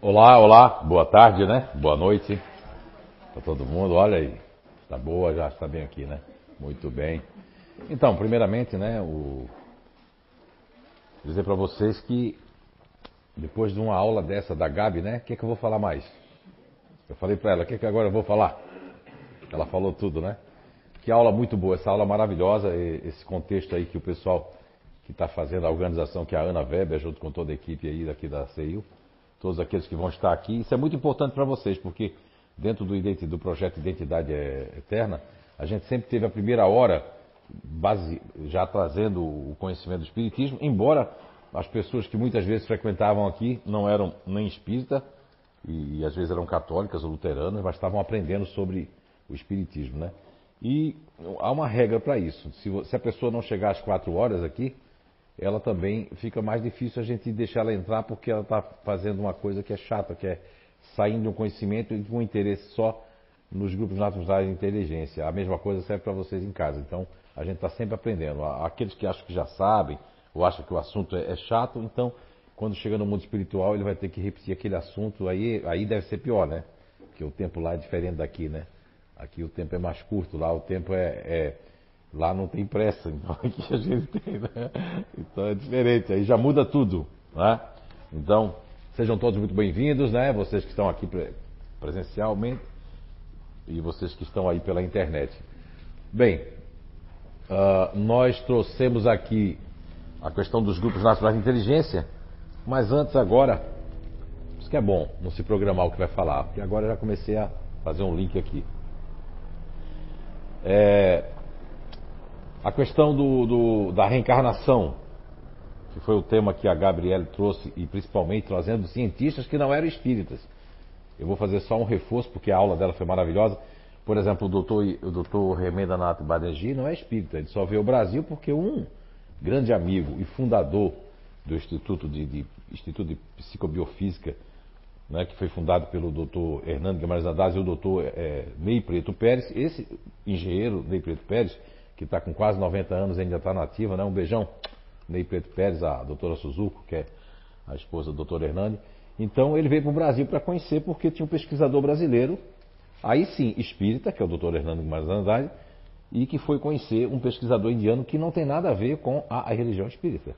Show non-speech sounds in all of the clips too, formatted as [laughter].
Olá, olá, boa tarde, né? Boa noite para todo mundo. Olha aí, está boa, já está bem aqui, né? Muito bem. Então, primeiramente, né, o... dizer para vocês que depois de uma aula dessa da Gabi, né, o que, é que eu vou falar mais? Eu falei para ela, o que, é que agora eu vou falar? Ela falou tudo, né? Que aula muito boa, essa aula maravilhosa, esse contexto aí que o pessoal que está fazendo a organização, que é a Ana Weber, junto com toda a equipe aí daqui da CIU, todos aqueles que vão estar aqui. Isso é muito importante para vocês, porque dentro do, do, projeto Identidade Eterna, a gente sempre teve a primeira hora base, já trazendo o conhecimento do Espiritismo, embora as pessoas que muitas vezes frequentavam aqui não eram nem espírita, e, e às vezes eram católicas ou luteranas, mas estavam aprendendo sobre o Espiritismo, né? E há uma regra para isso. Se, se, a pessoa não chegar às quatro horas aqui, ela também fica mais difícil a gente deixar ela entrar porque ela está fazendo uma coisa que é chata, que é saindo um conhecimento e com interesse só nos grupos naturais de inteligência. A mesma coisa serve para vocês em casa. Então, a gente está sempre aprendendo. Aqueles que acham que já sabem, ou acham que o assunto é, é chato, então, quando chega no mundo espiritual, ele vai ter que repetir aquele assunto, aí, aí deve ser pior, né? Porque o tempo lá é diferente daqui, né? Aqui o tempo é mais curto, lá o tempo é, é Lá não tem pressa, [laughs] então aqui a gente tem, né? Então é diferente, aí já muda tudo, né? Então, sejam todos muito bem-vindos, né? Vocês que estão aqui presencialmente e vocês que estão aí pela internet. Bem, uh, nós trouxemos aqui a questão dos grupos nacionais de inteligência, mas antes agora, isso que é bom, não se programar o que vai falar, porque agora eu já comecei a fazer um link aqui. É, a questão do, do, da reencarnação, que foi o tema que a Gabriele trouxe, e principalmente trazendo cientistas que não eram espíritas. Eu vou fazer só um reforço, porque a aula dela foi maravilhosa. Por exemplo, o doutor, o doutor Remendanath Baderji não é espírita, ele só veio ao Brasil porque um grande amigo e fundador do Instituto de, de Instituto de Psicobiofísica, né, que foi fundado pelo doutor Hernando Guimarães Haddad e o doutor é, Ney Preto Pérez, esse engenheiro Ney Preto Pérez, que está com quase 90 anos e ainda está nativa, né? Um beijão, Ney Preto Pérez, a doutora Suzuko, que é a esposa do doutor Hernani. Então ele veio para o Brasil para conhecer porque tinha um pesquisador brasileiro, aí sim, espírita, que é o doutor Hernando Guimarães Andrade, e que foi conhecer um pesquisador indiano que não tem nada a ver com a, a religião espírita.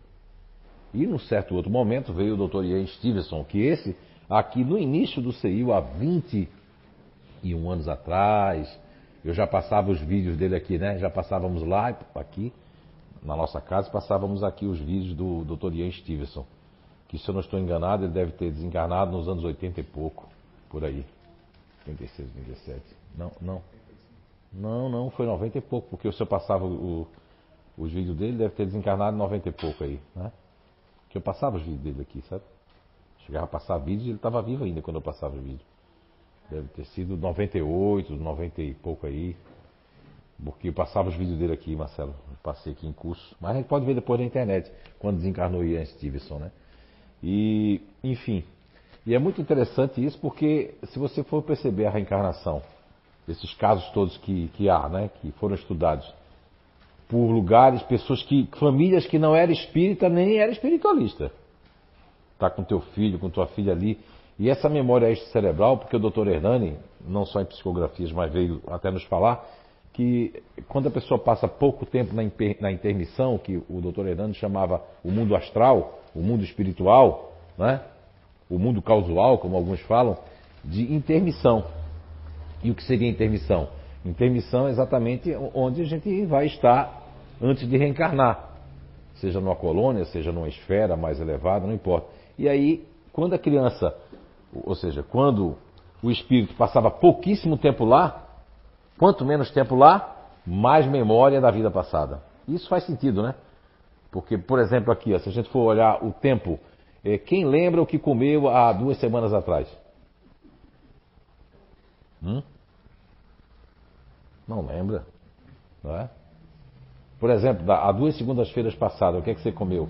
E num certo outro momento veio o doutor Ian Stevenson, que esse, aqui no início do CIU, há 21 anos atrás, eu já passava os vídeos dele aqui, né? Já passávamos lá, aqui, na nossa casa, passávamos aqui os vídeos do Dr. Ian Stevenson. Que se eu não estou enganado, ele deve ter desencarnado nos anos 80 e pouco, por aí. 86, 87. Não, não. Não, não, foi 90 e pouco, porque se eu passava o, os vídeos dele, deve ter desencarnado em 90 e pouco aí, né? Que eu passava os vídeos dele aqui, sabe? Chegava a passar vídeos e ele estava vivo ainda quando eu passava os vídeos. Deve ter sido 98, 90 e pouco aí. Porque eu passava os vídeos dele aqui, Marcelo. Passei aqui em curso. Mas a gente pode ver depois na internet, quando desencarnou Ian Stevenson, né? E, enfim. E é muito interessante isso porque, se você for perceber a reencarnação, esses casos todos que, que há, né? Que foram estudados por lugares, pessoas que. famílias que não eram espírita nem eram espiritualista. Tá com teu filho, com tua filha ali e essa memória extracerebral, porque o Dr. Hernani, não só em psicografias, mas veio até nos falar, que quando a pessoa passa pouco tempo na, na intermissão, que o Dr. Hernani chamava o mundo astral, o mundo espiritual, né? o mundo causal, como alguns falam, de intermissão. E o que seria intermissão? Intermissão é exatamente onde a gente vai estar antes de reencarnar. Seja numa colônia, seja numa esfera mais elevada, não importa. E aí, quando a criança ou seja, quando o espírito passava pouquíssimo tempo lá, quanto menos tempo lá, mais memória da vida passada. Isso faz sentido, né? Porque, por exemplo, aqui, ó, se a gente for olhar o tempo, é, quem lembra o que comeu há duas semanas atrás? Hum? Não lembra, não é? Por exemplo, há duas segundas-feiras passadas, o que é que você comeu?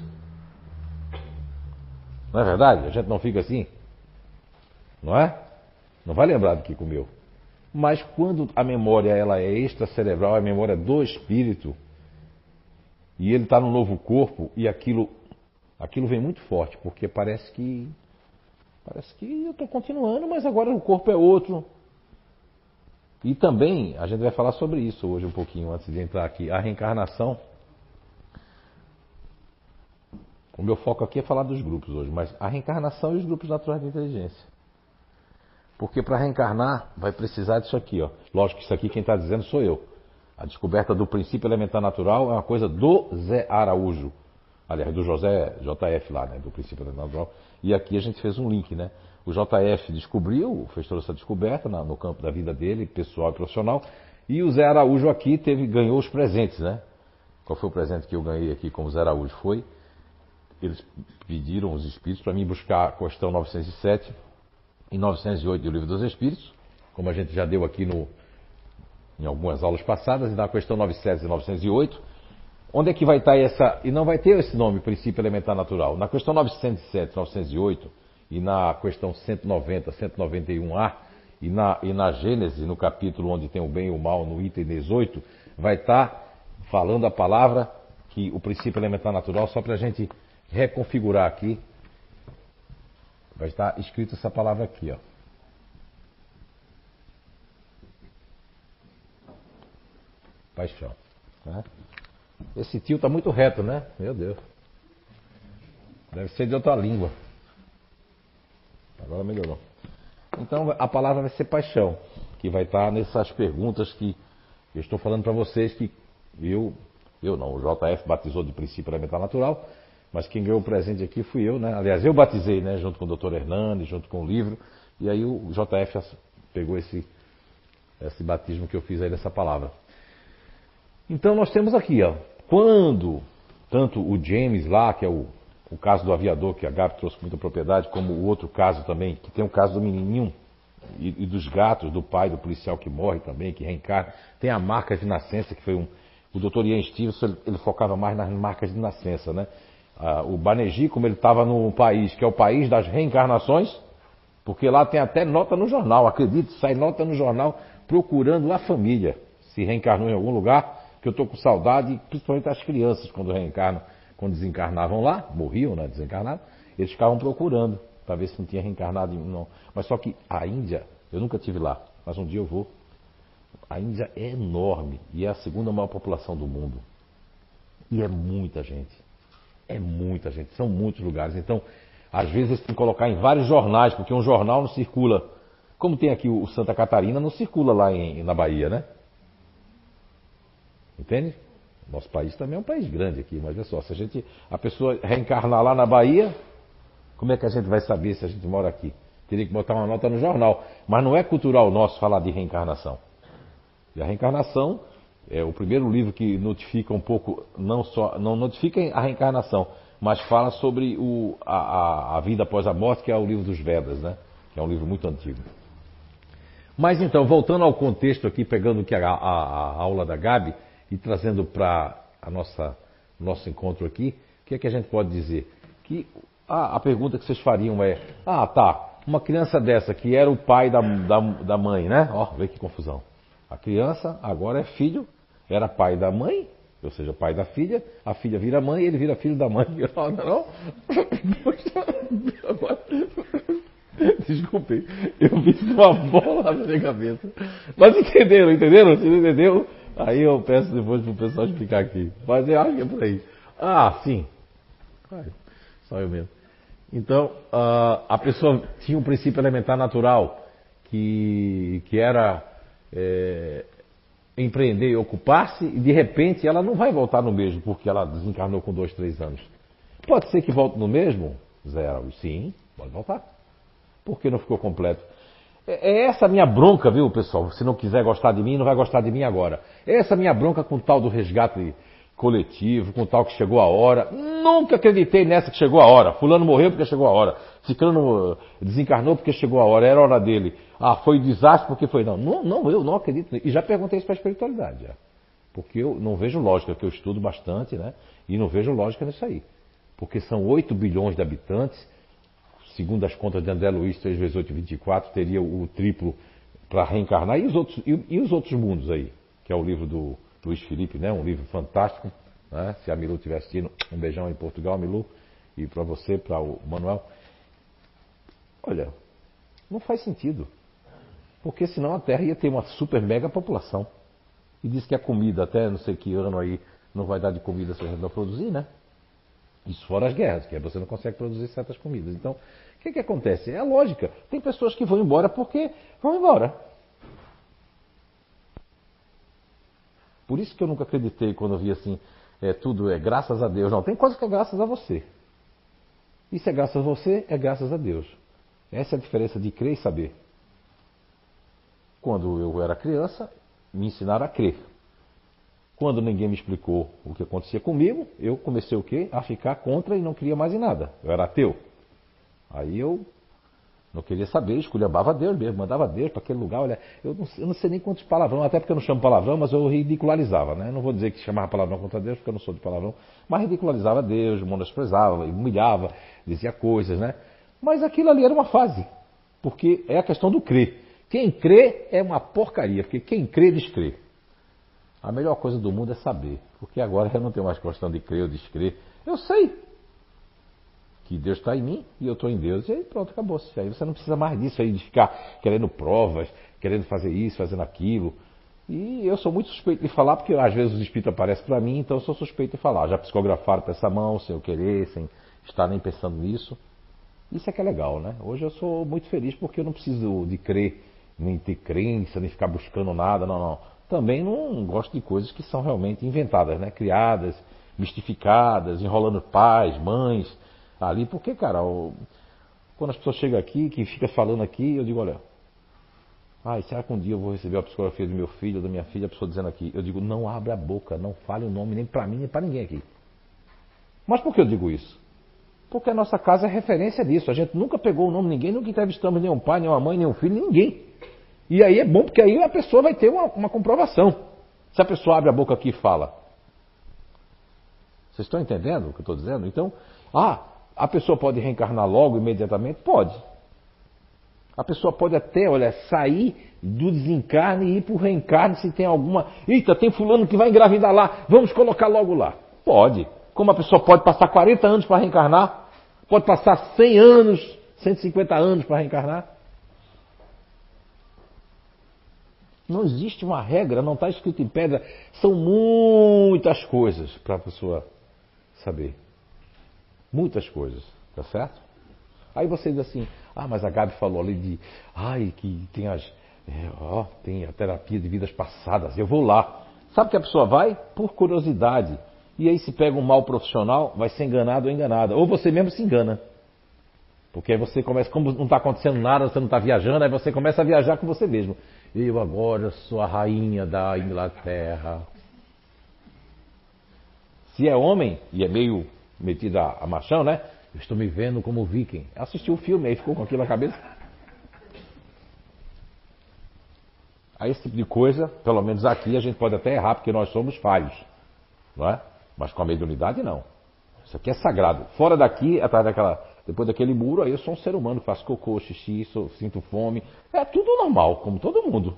Não é verdade? A gente não fica assim? Não é? Não vai lembrar do que comeu. Mas quando a memória ela é extracerebral, a memória do espírito, e ele está no novo corpo, e aquilo, aquilo vem muito forte, porque parece que Parece que eu estou continuando, mas agora o corpo é outro. E também a gente vai falar sobre isso hoje um pouquinho antes de entrar aqui. A reencarnação. O meu foco aqui é falar dos grupos hoje, mas a reencarnação e os grupos naturais de inteligência. Porque para reencarnar vai precisar disso aqui, ó. Lógico que isso aqui quem está dizendo sou eu. A descoberta do princípio elementar natural é uma coisa do Zé Araújo. Aliás, do José JF lá, né? Do princípio elementar natural. E aqui a gente fez um link, né? O JF descobriu, fez toda essa descoberta no campo da vida dele, pessoal e profissional. E o Zé Araújo aqui teve, ganhou os presentes, né? Qual foi o presente que eu ganhei aqui como Zé Araújo? Foi, eles pediram os espíritos para mim buscar a questão 907 e 908 do Livro dos Espíritos, como a gente já deu aqui no, em algumas aulas passadas, e na questão 907 e 908. Onde é que vai estar essa. E não vai ter esse nome, princípio elementar natural. Na questão 907, 908 e na questão 190, 191A e na, e na Gênesis, no capítulo onde tem o bem e o mal, no item 18, vai estar falando a palavra que o princípio elementar natural, só para a gente reconfigurar aqui, vai estar escrito essa palavra aqui, ó. Paixão. Né? Esse tio está muito reto, né? Meu Deus. Deve ser de outra língua. Agora melhorou. Então a palavra vai ser paixão, que vai estar nessas perguntas que eu estou falando para vocês que eu, eu não, o JF batizou de princípio elementar natural, mas quem ganhou o presente aqui fui eu, né? Aliás, eu batizei, né? Junto com o Dr. Hernandes, junto com o livro, e aí o JF pegou esse, esse batismo que eu fiz aí dessa palavra. Então nós temos aqui, ó, quando tanto o James lá, que é o o caso do aviador, que a Gabi trouxe com muita propriedade, como o outro caso também, que tem o caso do menininho e, e, dos gatos, do pai do policial que morre também, que reencarna. Tem a marca de nascença, que foi um. O doutor Ian Stevenson, ele focava mais nas marcas de nascença, né? O Banerjee, como ele estava num país que é o país das reencarnações, porque lá tem até nota no jornal, acredite, sai nota no jornal procurando a família, se reencarnou em algum lugar, que eu estou com saudade, principalmente as crianças quando reencarnam quando desencarnavam lá, morriam, né, desencarnados, eles ficavam procurando para ver se não tinha reencarnado. Não. Mas só que a Índia, eu nunca tive lá, mas um dia eu vou. A Índia é enorme e é a segunda maior população do mundo. E é muita gente. É muita gente, são muitos lugares. Então, às vezes eles têm que colocar em vários jornais, porque um jornal não circula. Como tem aqui o Santa Catarina, não circula lá em, na Bahia, né? Entende? Nosso país também é um país grande aqui, mas olha só, se a gente, a pessoa reencarnar lá na Bahia, como é que a gente vai saber se a gente mora aqui? Teria que botar uma nota no jornal. Mas não é cultural nosso falar de reencarnação. E a reencarnação é o primeiro livro que notifica um pouco, não só, não notifica a reencarnação, mas fala sobre o, a, a, vida após a morte, que é o livro dos Vedas, né? Que é um livro muito antigo. Mas então, voltando ao contexto aqui, pegando a, a, a aula da Gabi, e trazendo para a nossa nosso encontro aqui, o que é que a gente pode dizer? Que a, a pergunta que vocês fariam é: ah, tá, uma criança dessa que era o pai da, da, da mãe, né? Ó, vê que confusão. A criança agora é filho, era pai da mãe, ou seja, pai da filha, a filha vira mãe ele vira filho da mãe. [laughs] Não, não, [laughs] Agora, [laughs] desculpe, eu fiz uma bola na minha cabeça. Mas entenderam, entenderam? Vocês entenderam? Aí eu peço depois para o pessoal explicar aqui. Mas eu acho que é por aí. Ah, sim. Só eu mesmo. Então, uh, a pessoa tinha um princípio elementar natural, que, que era é, empreender e ocupar-se, e de repente ela não vai voltar no mesmo, porque ela desencarnou com dois, três anos. Pode ser que volte no mesmo, Zero? Sim, pode voltar. Por que não ficou completo? É, é essa a minha bronca, viu, pessoal? Se não quiser gostar de mim, não vai gostar de mim agora. É essa a minha bronca com o tal do resgate coletivo, com o tal que chegou a hora. Nunca acreditei nessa que chegou a hora. Fulano morreu porque chegou a hora. Ciclano desencarnou porque chegou a hora. Era a hora dele. Ah, foi desastre porque foi. Não, não, não eu não acredito. E já perguntei isso para a espiritualidade. Já. Porque eu não vejo lógica, que eu estudo bastante, né? E não vejo lógica nisso aí. Porque são 8 bilhões de habitantes segundo as contas de André Luiz, 3 vezes 8, 24, teria o triplo para reencarnar. E os, outros, e, e, os outros mundos aí? Que é o livro do Luiz Felipe, né? um livro fantástico. Né? Se a Milu estiver assistindo, um beijão em Portugal, Milu. E para você, para o Manuel. Olha, não faz sentido. Porque senão a Terra ia ter uma super mega população. E diz que a comida, até não sei que ano aí, não vai dar de comida se a gente não produzir, né? Isso fora as guerras, que você não consegue produzir certas comidas. Então, o que, que acontece? É a lógica. Tem pessoas que vão embora porque vão embora. Por isso que eu nunca acreditei quando eu vi assim, é, tudo é graças a Deus. Não, tem coisa que é graças a você. Isso é graças a você, é graças a Deus. Essa é a diferença de crer e saber. Quando eu era criança, me ensinaram a crer. Quando ninguém me explicou o que acontecia comigo, eu comecei o quê? A ficar contra e não queria mais em nada. Eu era ateu. Aí eu não queria saber, esculhambava Deus mesmo, mandava Deus para aquele lugar. Olha, eu não, eu não, sei nem quantos palavrão, até porque eu não chamo palavrão, mas eu ridicularizava, né? Não vou dizer que chamava palavrão contra Deus, porque eu não sou de palavrão, mas ridicularizava Deus, menosprezava, humilhava, dizia coisas, né? Mas aquilo ali era uma fase, porque é a questão do crer. Quem crê é uma porcaria, porque quem crê descrê. A melhor coisa do mundo é saber, porque agora eu não tenho mais questão de crer ou descrer. Eu sei que Deus está em mim e eu estou em Deus, e aí pronto, acabou-se. Aí você não precisa mais disso aí de ficar querendo provas, querendo fazer isso, fazendo aquilo. E eu sou muito suspeito de falar, porque às vezes os espíritos aparecem para mim, então eu sou suspeito de falar. Já psicografaram para essa mão, sem eu querer, sem estar nem pensando nisso. Isso é que é legal, né? Hoje eu sou muito feliz porque eu não preciso de crer, nem ter crença, nem ficar buscando nada, não, não também não gosto de coisas que são realmente inventadas, né? criadas, mistificadas, enrolando pais, mães ali. Porque, cara, quando as pessoas chegam aqui, que fica falando aqui, eu digo, olha, ai, será que um dia eu vou receber a psicografia do meu filho ou da minha filha, a pessoa dizendo aqui, eu digo, não abra a boca, não fale o nome nem para mim nem para ninguém aqui. Mas por que eu digo isso? Porque a nossa casa é referência disso. A gente nunca pegou o nome de ninguém, nunca entrevistamos nenhum pai, nenhuma mãe, nenhum filho, ninguém. E aí é bom porque aí a pessoa vai ter uma, uma comprovação. Se a pessoa abre a boca aqui e fala. Vocês estão entendendo o que eu estou dizendo? Então, ah, a pessoa pode reencarnar logo, imediatamente? Pode. A pessoa pode até, olha, sair do desencarne e ir para o reencarne se tem alguma. Eita, tem fulano que vai engravidar lá, vamos colocar logo lá. Pode. Como a pessoa pode passar 40 anos para reencarnar, pode passar 100 anos, 150 anos para reencarnar. Não existe uma regra, não está escrito em pedra. São muitas coisas para a pessoa saber. Muitas coisas, tá certo? Aí você diz assim, ah, mas a Gabi falou ali de, ai, que tem as, é, ó, tem a terapia de vidas passadas, eu vou lá. Sabe que a pessoa vai? Por curiosidade. E aí se pega um mal profissional, vai ser enganado ou enganada. Ou você mesmo se engana. Porque aí você começa, como não está acontecendo nada, você não está viajando, aí você começa a viajar com você mesmo. Eu agora sou a rainha da Inglaterra. Se é homem, e é meio metido a, a machão, né? Eu estou me vendo como viking. Assistiu o filme, aí ficou com aquilo na cabeça. Aí esse tipo de coisa, pelo menos aqui, a gente pode até errar, porque nós somos falhos. Não é? Mas com a mediunidade, não. Isso aqui é sagrado. Fora daqui, atrás daquela depois daquele muro, aí eu sou um ser humano, faço cocô, xixi, sou, sinto fome. É tudo normal, como todo mundo.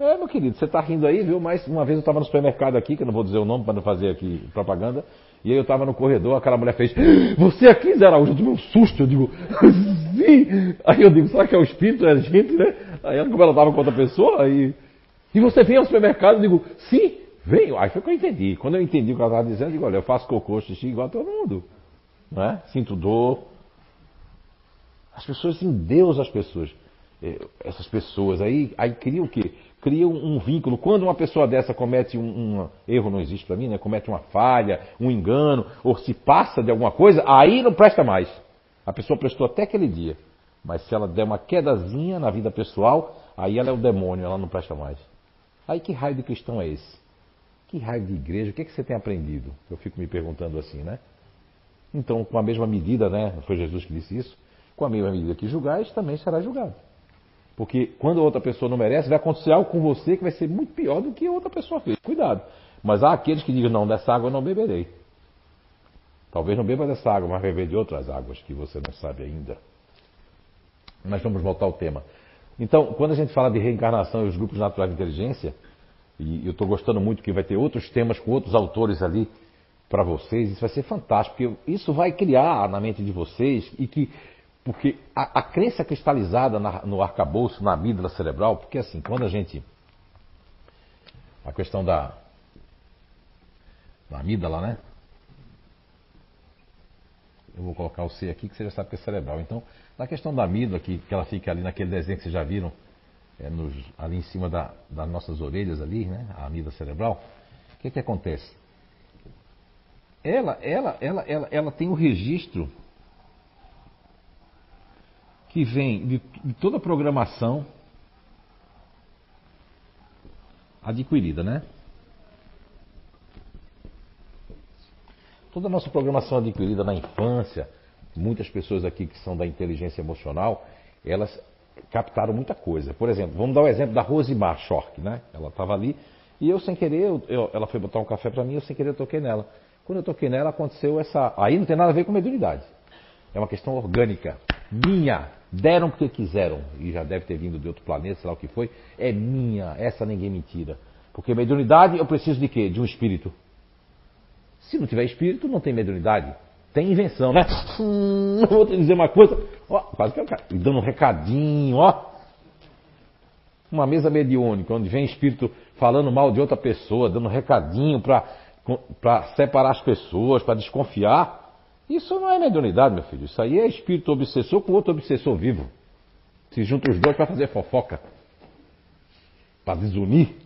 É, meu querido, você está rindo aí, viu? Mas uma vez eu estava no supermercado aqui, que eu não vou dizer o nome para não fazer aqui propaganda, e aí eu estava no corredor, aquela mulher fez, você aqui, Zé Araújo? Eu tive um susto, eu digo, [laughs] sim! Aí eu digo, será que é o espírito, é a gente, né? Aí como ela estava com outra pessoa, aí... E você vem ao supermercado? Eu digo, sim, venho. Aí foi que eu entendi. Quando eu entendi o que ela estava dizendo, eu digo, olha, eu faço cocô, xixi igual a todo mundo não é? sinto dor. As pessoas endeusam as pessoas. É, essas pessoas aí, aí criam o quê? Criam um vínculo. Quando uma pessoa dessa comete um, um erro, não existe para mim, né? Comete uma falha, um engano, ou se passa de alguma coisa, aí não presta mais. A pessoa prestou até aquele dia. Mas se ela der uma quedazinha na vida pessoal, aí ela é o demônio, ela não presta mais. Aí que raio de cristão é esse? Que raio de igreja? O que, é que você tem aprendido? Eu fico me perguntando assim, né? Então, com a mesma medida, né? Foi Jesus que disse isso. Com a mesma medida que julgais, também será julgado. Porque quando outra pessoa não merece, vai acontecer algo com você que vai ser muito pior do que outra pessoa fez. Cuidado. Mas há aqueles que digam, não, dessa água eu não beberei. Talvez não beba dessa água, mas beber de outras águas que você não sabe ainda. Mas vamos voltar ao tema. Então, quando a gente fala de reencarnação e os grupos naturais de inteligência, e eu estou gostando muito que vai ter outros temas com outros autores ali para vocês, isso vai ser fantástico, porque isso vai criar na mente de vocês e que Porque a, a crença cristalizada na, no arcabouço, na amígdala cerebral, porque assim, quando a gente. A questão da. Da amígdala, né? Eu vou colocar o C aqui, que você já sabe que é cerebral. Então, na questão da amígdala, que, que ela fica ali naquele desenho que vocês já viram, é, nos, ali em cima da, das nossas orelhas ali, né? A amígdala cerebral. O que, que acontece? Ela, ela, ela, ela, ela tem o um registro que vem de, de toda a programação adquirida, né? Toda a nossa programação adquirida na infância, muitas pessoas aqui que são da inteligência emocional, elas captaram muita coisa. Por exemplo, vamos dar o um exemplo da Rosimar Schork, né? Ela estava ali e eu sem querer, eu, eu, ela foi botar um café para mim, eu sem querer toquei nela. Quando eu toquei nela, aconteceu essa. Aí não tem nada a ver com mediunidade. É uma questão orgânica, minha. Deram porque quiseram, e já deve ter vindo de outro planeta, sei lá o que foi. É minha, essa ninguém me tira. Porque mediunidade eu preciso de quê? De um espírito. Se não tiver espírito, não tem mediunidade. Tem invenção, né? Hum, vou te dizer uma coisa. Ó, quase que eu e dando um recadinho, ó. Uma mesa mediúnica, onde vem espírito falando mal de outra pessoa, dando um recadinho para separar as pessoas, para desconfiar. Isso não é mediunidade, meu filho. Isso aí é espírito obsessor com outro obsessor vivo. Se juntam os dois para fazer fofoca. Para desunir.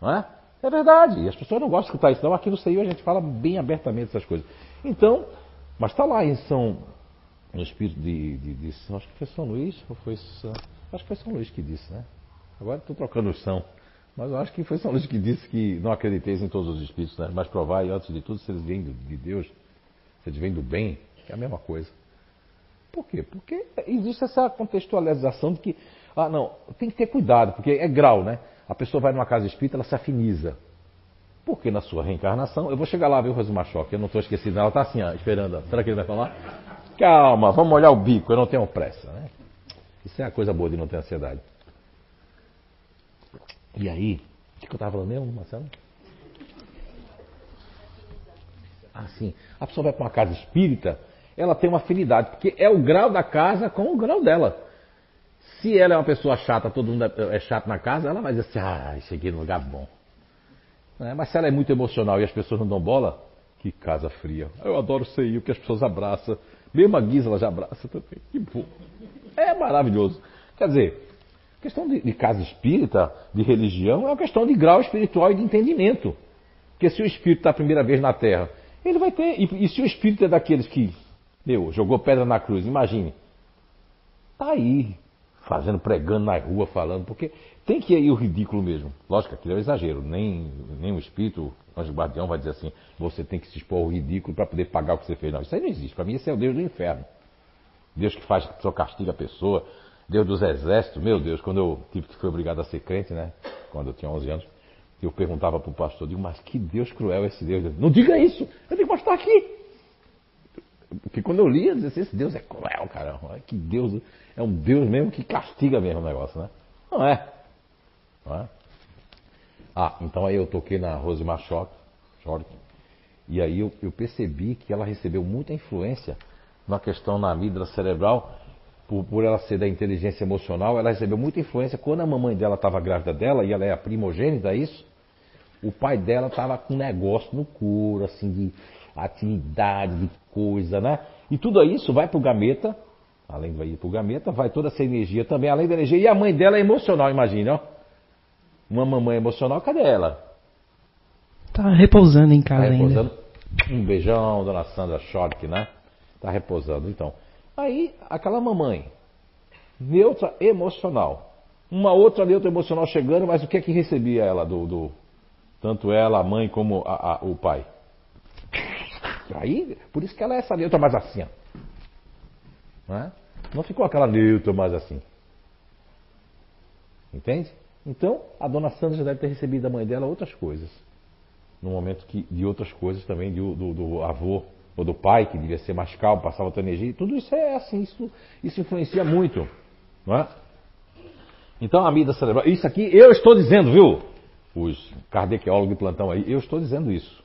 Não é? É verdade. E as pessoas não gostam de escutar isso. Não, aqui no CEIU a gente fala bem abertamente essas coisas. Então, mas está lá em São. No espírito de, de, de, Acho que foi São Luís, ou foi São. Acho que foi São Luís que disse, né? Agora estou trocando o São. Mas eu acho que foi São Luís que disse que não acrediteis em todos os espíritos, né? mas provai, antes de tudo, se eles vêm de Deus, se eles vêm do bem, é a mesma coisa. Por quê? Porque existe essa contextualização de que, ah, não, tem que ter cuidado, porque é grau, né? A pessoa vai numa casa espírita, ela se afiniza. Porque na sua reencarnação, eu vou chegar lá, viu, Rosimar Choque, eu não estou esquecido, ela está assim, ó, esperando. Será que ele vai falar? Calma, vamos olhar o bico, eu não tenho pressa, né? Isso é a coisa boa de não ter ansiedade. E aí, o que, eu estava falando mesmo, Marcelo? Assim, a pessoa vai para uma casa espírita, ela tem uma afinidade, porque é o grau da casa com o grau dela. Se ela é uma pessoa chata, todo mundo é, é chato na casa, ela vai dizer assim, ah, cheguei num lugar bom. É, mas se ela é muito emocional e as pessoas não dão bola, que casa fria. Eu adoro ser eu, que as pessoas abraçam. Mesmo a Guisa ela já abraça também. Que bom. É maravilhoso. Quer dizer, questão de, de casa espírita, de religião, é uma questão de grau espiritual e de entendimento. Porque se o espírito está a primeira vez na Terra, ele vai ter. E, e, se o espírito é daqueles que, meu, jogou pedra na cruz, imagine. Está aí, fazendo, pregando na rua, falando, porque tem que ir o ridículo mesmo. Lógico que aquilo é um exagero. Nem, nem o espírito, o anjo guardião vai dizer assim, você tem que se expor ao ridículo para poder pagar o que você fez. Não, isso aí não existe. Para mim, esse é o Deus do inferno. Deus que faz, só castiga a pessoa. Deus dos exércitos, meu Deus, quando eu tive que fui obrigado a ser crente, né? Quando eu tinha 11 anos, eu perguntava para o pastor, digo, mas que Deus cruel é esse Deus. Não diga isso, eu tenho que mostrar aqui. Porque quando eu lia, eu dizia, esse Deus é cruel, cara. Que Deus, é um Deus mesmo que castiga mesmo o negócio, né? Não é. Não é? Ah, então aí eu toquei na Rosemar Schock, e aí eu, eu percebi que ela recebeu muita influência na questão na amígdala cerebral por, por ela ser da inteligência emocional, ela recebeu muita influência. Quando a mamãe dela estava grávida dela, e ela é a primogênita, é isso? O pai dela estava com um negócio no couro, assim, de atividade, de coisa, né? E tudo isso vai para o gameta, além de ir para o gameta, vai toda essa energia também, além da energia. E a mãe dela é emocional, imagina, ó. Uma mamãe emocional, cadê ela? Tá repousando em casa tá repousando. ainda. Um beijão, dona Sandra Schork, né? Tá repousando, então. Aí, aquela mamãe, neutra emocional. Uma outra neutra emocional chegando, mas o que é que recebia ela do. do tanto ela, a mãe, como a, a, o pai? Aí, por isso que ela é essa neutra mais assim. Não, é? não ficou aquela neutra mais assim. Entende? Então, a dona Sandra já deve ter recebido da mãe dela outras coisas. No momento que, de outras coisas também do, do, do avô ou do pai, que devia ser mais calmo, passava outra energia, tudo isso é assim, isso, isso influencia muito. Não é? Então a amígdala cerebral, isso aqui eu estou dizendo, viu? Os cardequeólogos de plantão aí, eu estou dizendo isso.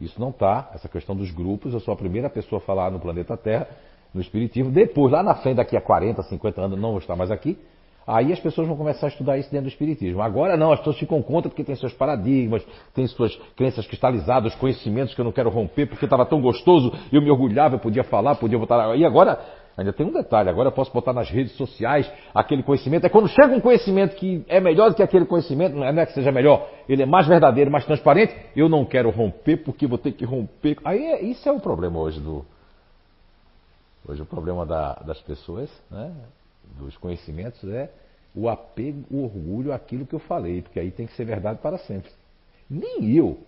Isso não está, essa questão dos grupos, eu sou a primeira pessoa a falar no planeta Terra no Espiritismo. Depois, lá na frente, daqui a 40, 50 anos, não vou estar mais aqui. Aí as pessoas vão começar a estudar isso dentro do Espiritismo. Agora não, as pessoas ficam contra porque tem seus paradigmas, tem suas crenças cristalizadas, conhecimentos que eu não quero romper porque estava tão gostoso, eu me orgulhava, eu podia falar, podia botar. E agora, ainda tem um detalhe, agora eu posso botar nas redes sociais aquele conhecimento. É quando chega um conhecimento que é melhor do que aquele conhecimento, não é que seja melhor, ele é mais verdadeiro, mais transparente, eu não quero romper porque vou ter que romper. Aí é, isso é o problema hoje do. Hoje o problema da, das pessoas, né? dos conhecimentos é o apego, o orgulho àquilo que eu falei, porque aí tem que ser verdade para sempre. Nem eu,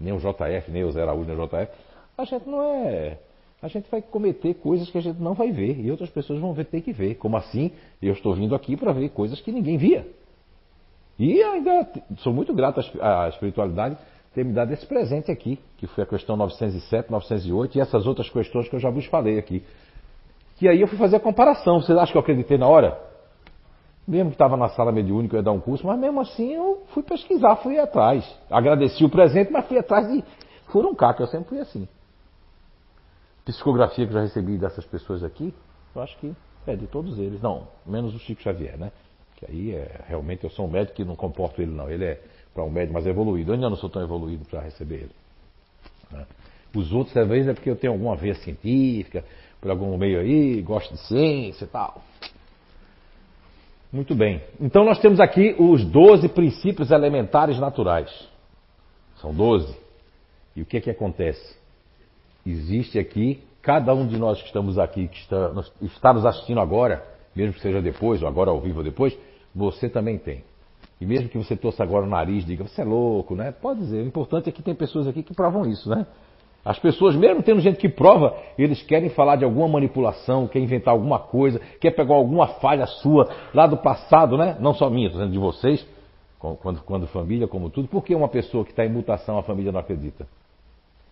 nem o JF, nem o Zé Araújo, nem o JF, a gente não é. A gente vai cometer coisas que a gente não vai ver e outras pessoas vão ter que ver. Como assim? Eu estou vindo aqui para ver coisas que ninguém via. E ainda sou muito grato à espiritualidade ter me dado esse presente aqui, que foi a questão 907, 908 e essas outras questões que eu já vos falei aqui. E aí eu fui fazer a comparação. Vocês acham que eu acreditei na hora? Mesmo que estava na sala mediúnica, eu ia dar um curso, mas mesmo assim eu fui pesquisar, fui atrás. Agradeci o presente, mas fui atrás de um cá, que eu sempre fui assim. Psicografia que já recebi dessas pessoas aqui, eu acho que é de todos eles. Não, menos o Chico Xavier, né? Que aí é, realmente eu sou um médico que não comporto ele, não. Ele é para um médico mais evoluído. Eu ainda não sou tão evoluído para receber ele. Né? Os outros, vezes, é porque eu tenho alguma veia científica, por algum meio aí, gosta de ciência e tal. Muito bem. Então nós temos aqui os 12 princípios elementares naturais. São 12. E o que é que acontece? Existe aqui, cada um de nós que estamos aqui, que está, está nos assistindo agora, mesmo que seja depois, ou agora ao vivo ou depois, você também tem. E mesmo que você torça agora o nariz, diga, você é louco, né? Pode dizer. O importante é que tem pessoas aqui que provam isso, né? As pessoas, mesmo tendo gente que prova, eles querem falar de alguma manipulação, quer inventar alguma coisa, quer pegar alguma falha sua lá do passado, né? Não só minha, estou dizendo de vocês, quando, quando família, como tudo. Por que uma pessoa que está em mutação, a família não acredita?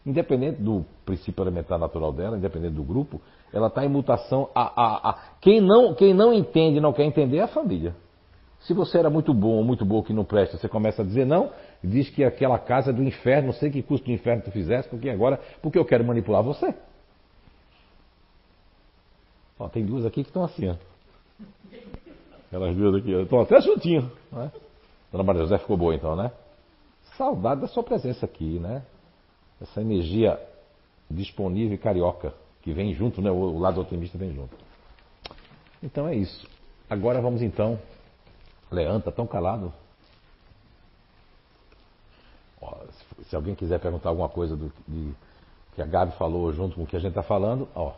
Independente do princípio elementar natural dela, independente do grupo, ela está em mutação. A, a, a, quem, não, quem não entende, não quer entender é a família. Se você era muito bom ou muito boa que não presta, você começa a dizer não, diz que aquela casa é do inferno, não sei que custo do inferno tu fizesse, porque agora, porque eu quero manipular você. Ó, tem duas aqui que estão assim, ó. Aquelas duas aqui, estão até juntinhas. Né? Dona Maria José ficou boa então, né? Saudade da sua presença aqui, né? Essa energia disponível e carioca, que vem junto, né? O lado otimista vem junto. Então é isso. Agora vamos então Leandro, está tão calado. Ó, se, alguém quiser perguntar alguma coisa do de, que a Gabi falou junto com o que a gente está falando, ó.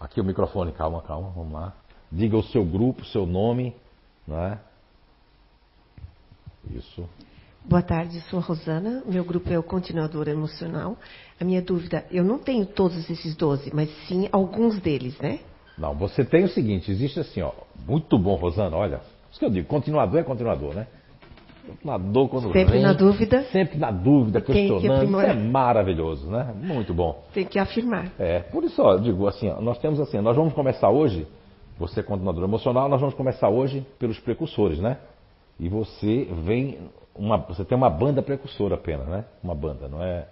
Aqui o microfone, calma, calma, vamos lá. Diga o seu grupo, seu nome, não é? Isso. Boa tarde, sou a Rosana. Meu grupo é o Continuador Emocional. A minha dúvida, eu não tenho todos esses 12, mas sim alguns deles, né? Não, você tem o seguinte, existe assim, ó. Muito bom, Rosana, olha. Isso que eu digo, continuador é continuador, né? Continuador quando Sempre vem, na dúvida. Sempre na dúvida, questionando. Isso é maravilhoso, né? Muito bom. Tem que afirmar. É, por isso, ó, eu digo assim, ó, nós temos assim, nós vamos começar hoje, você é continuador emocional, nós vamos começar hoje pelos precursores, né? E você vem, uma, você tem uma banda precursora apenas, né? Uma banda, não é,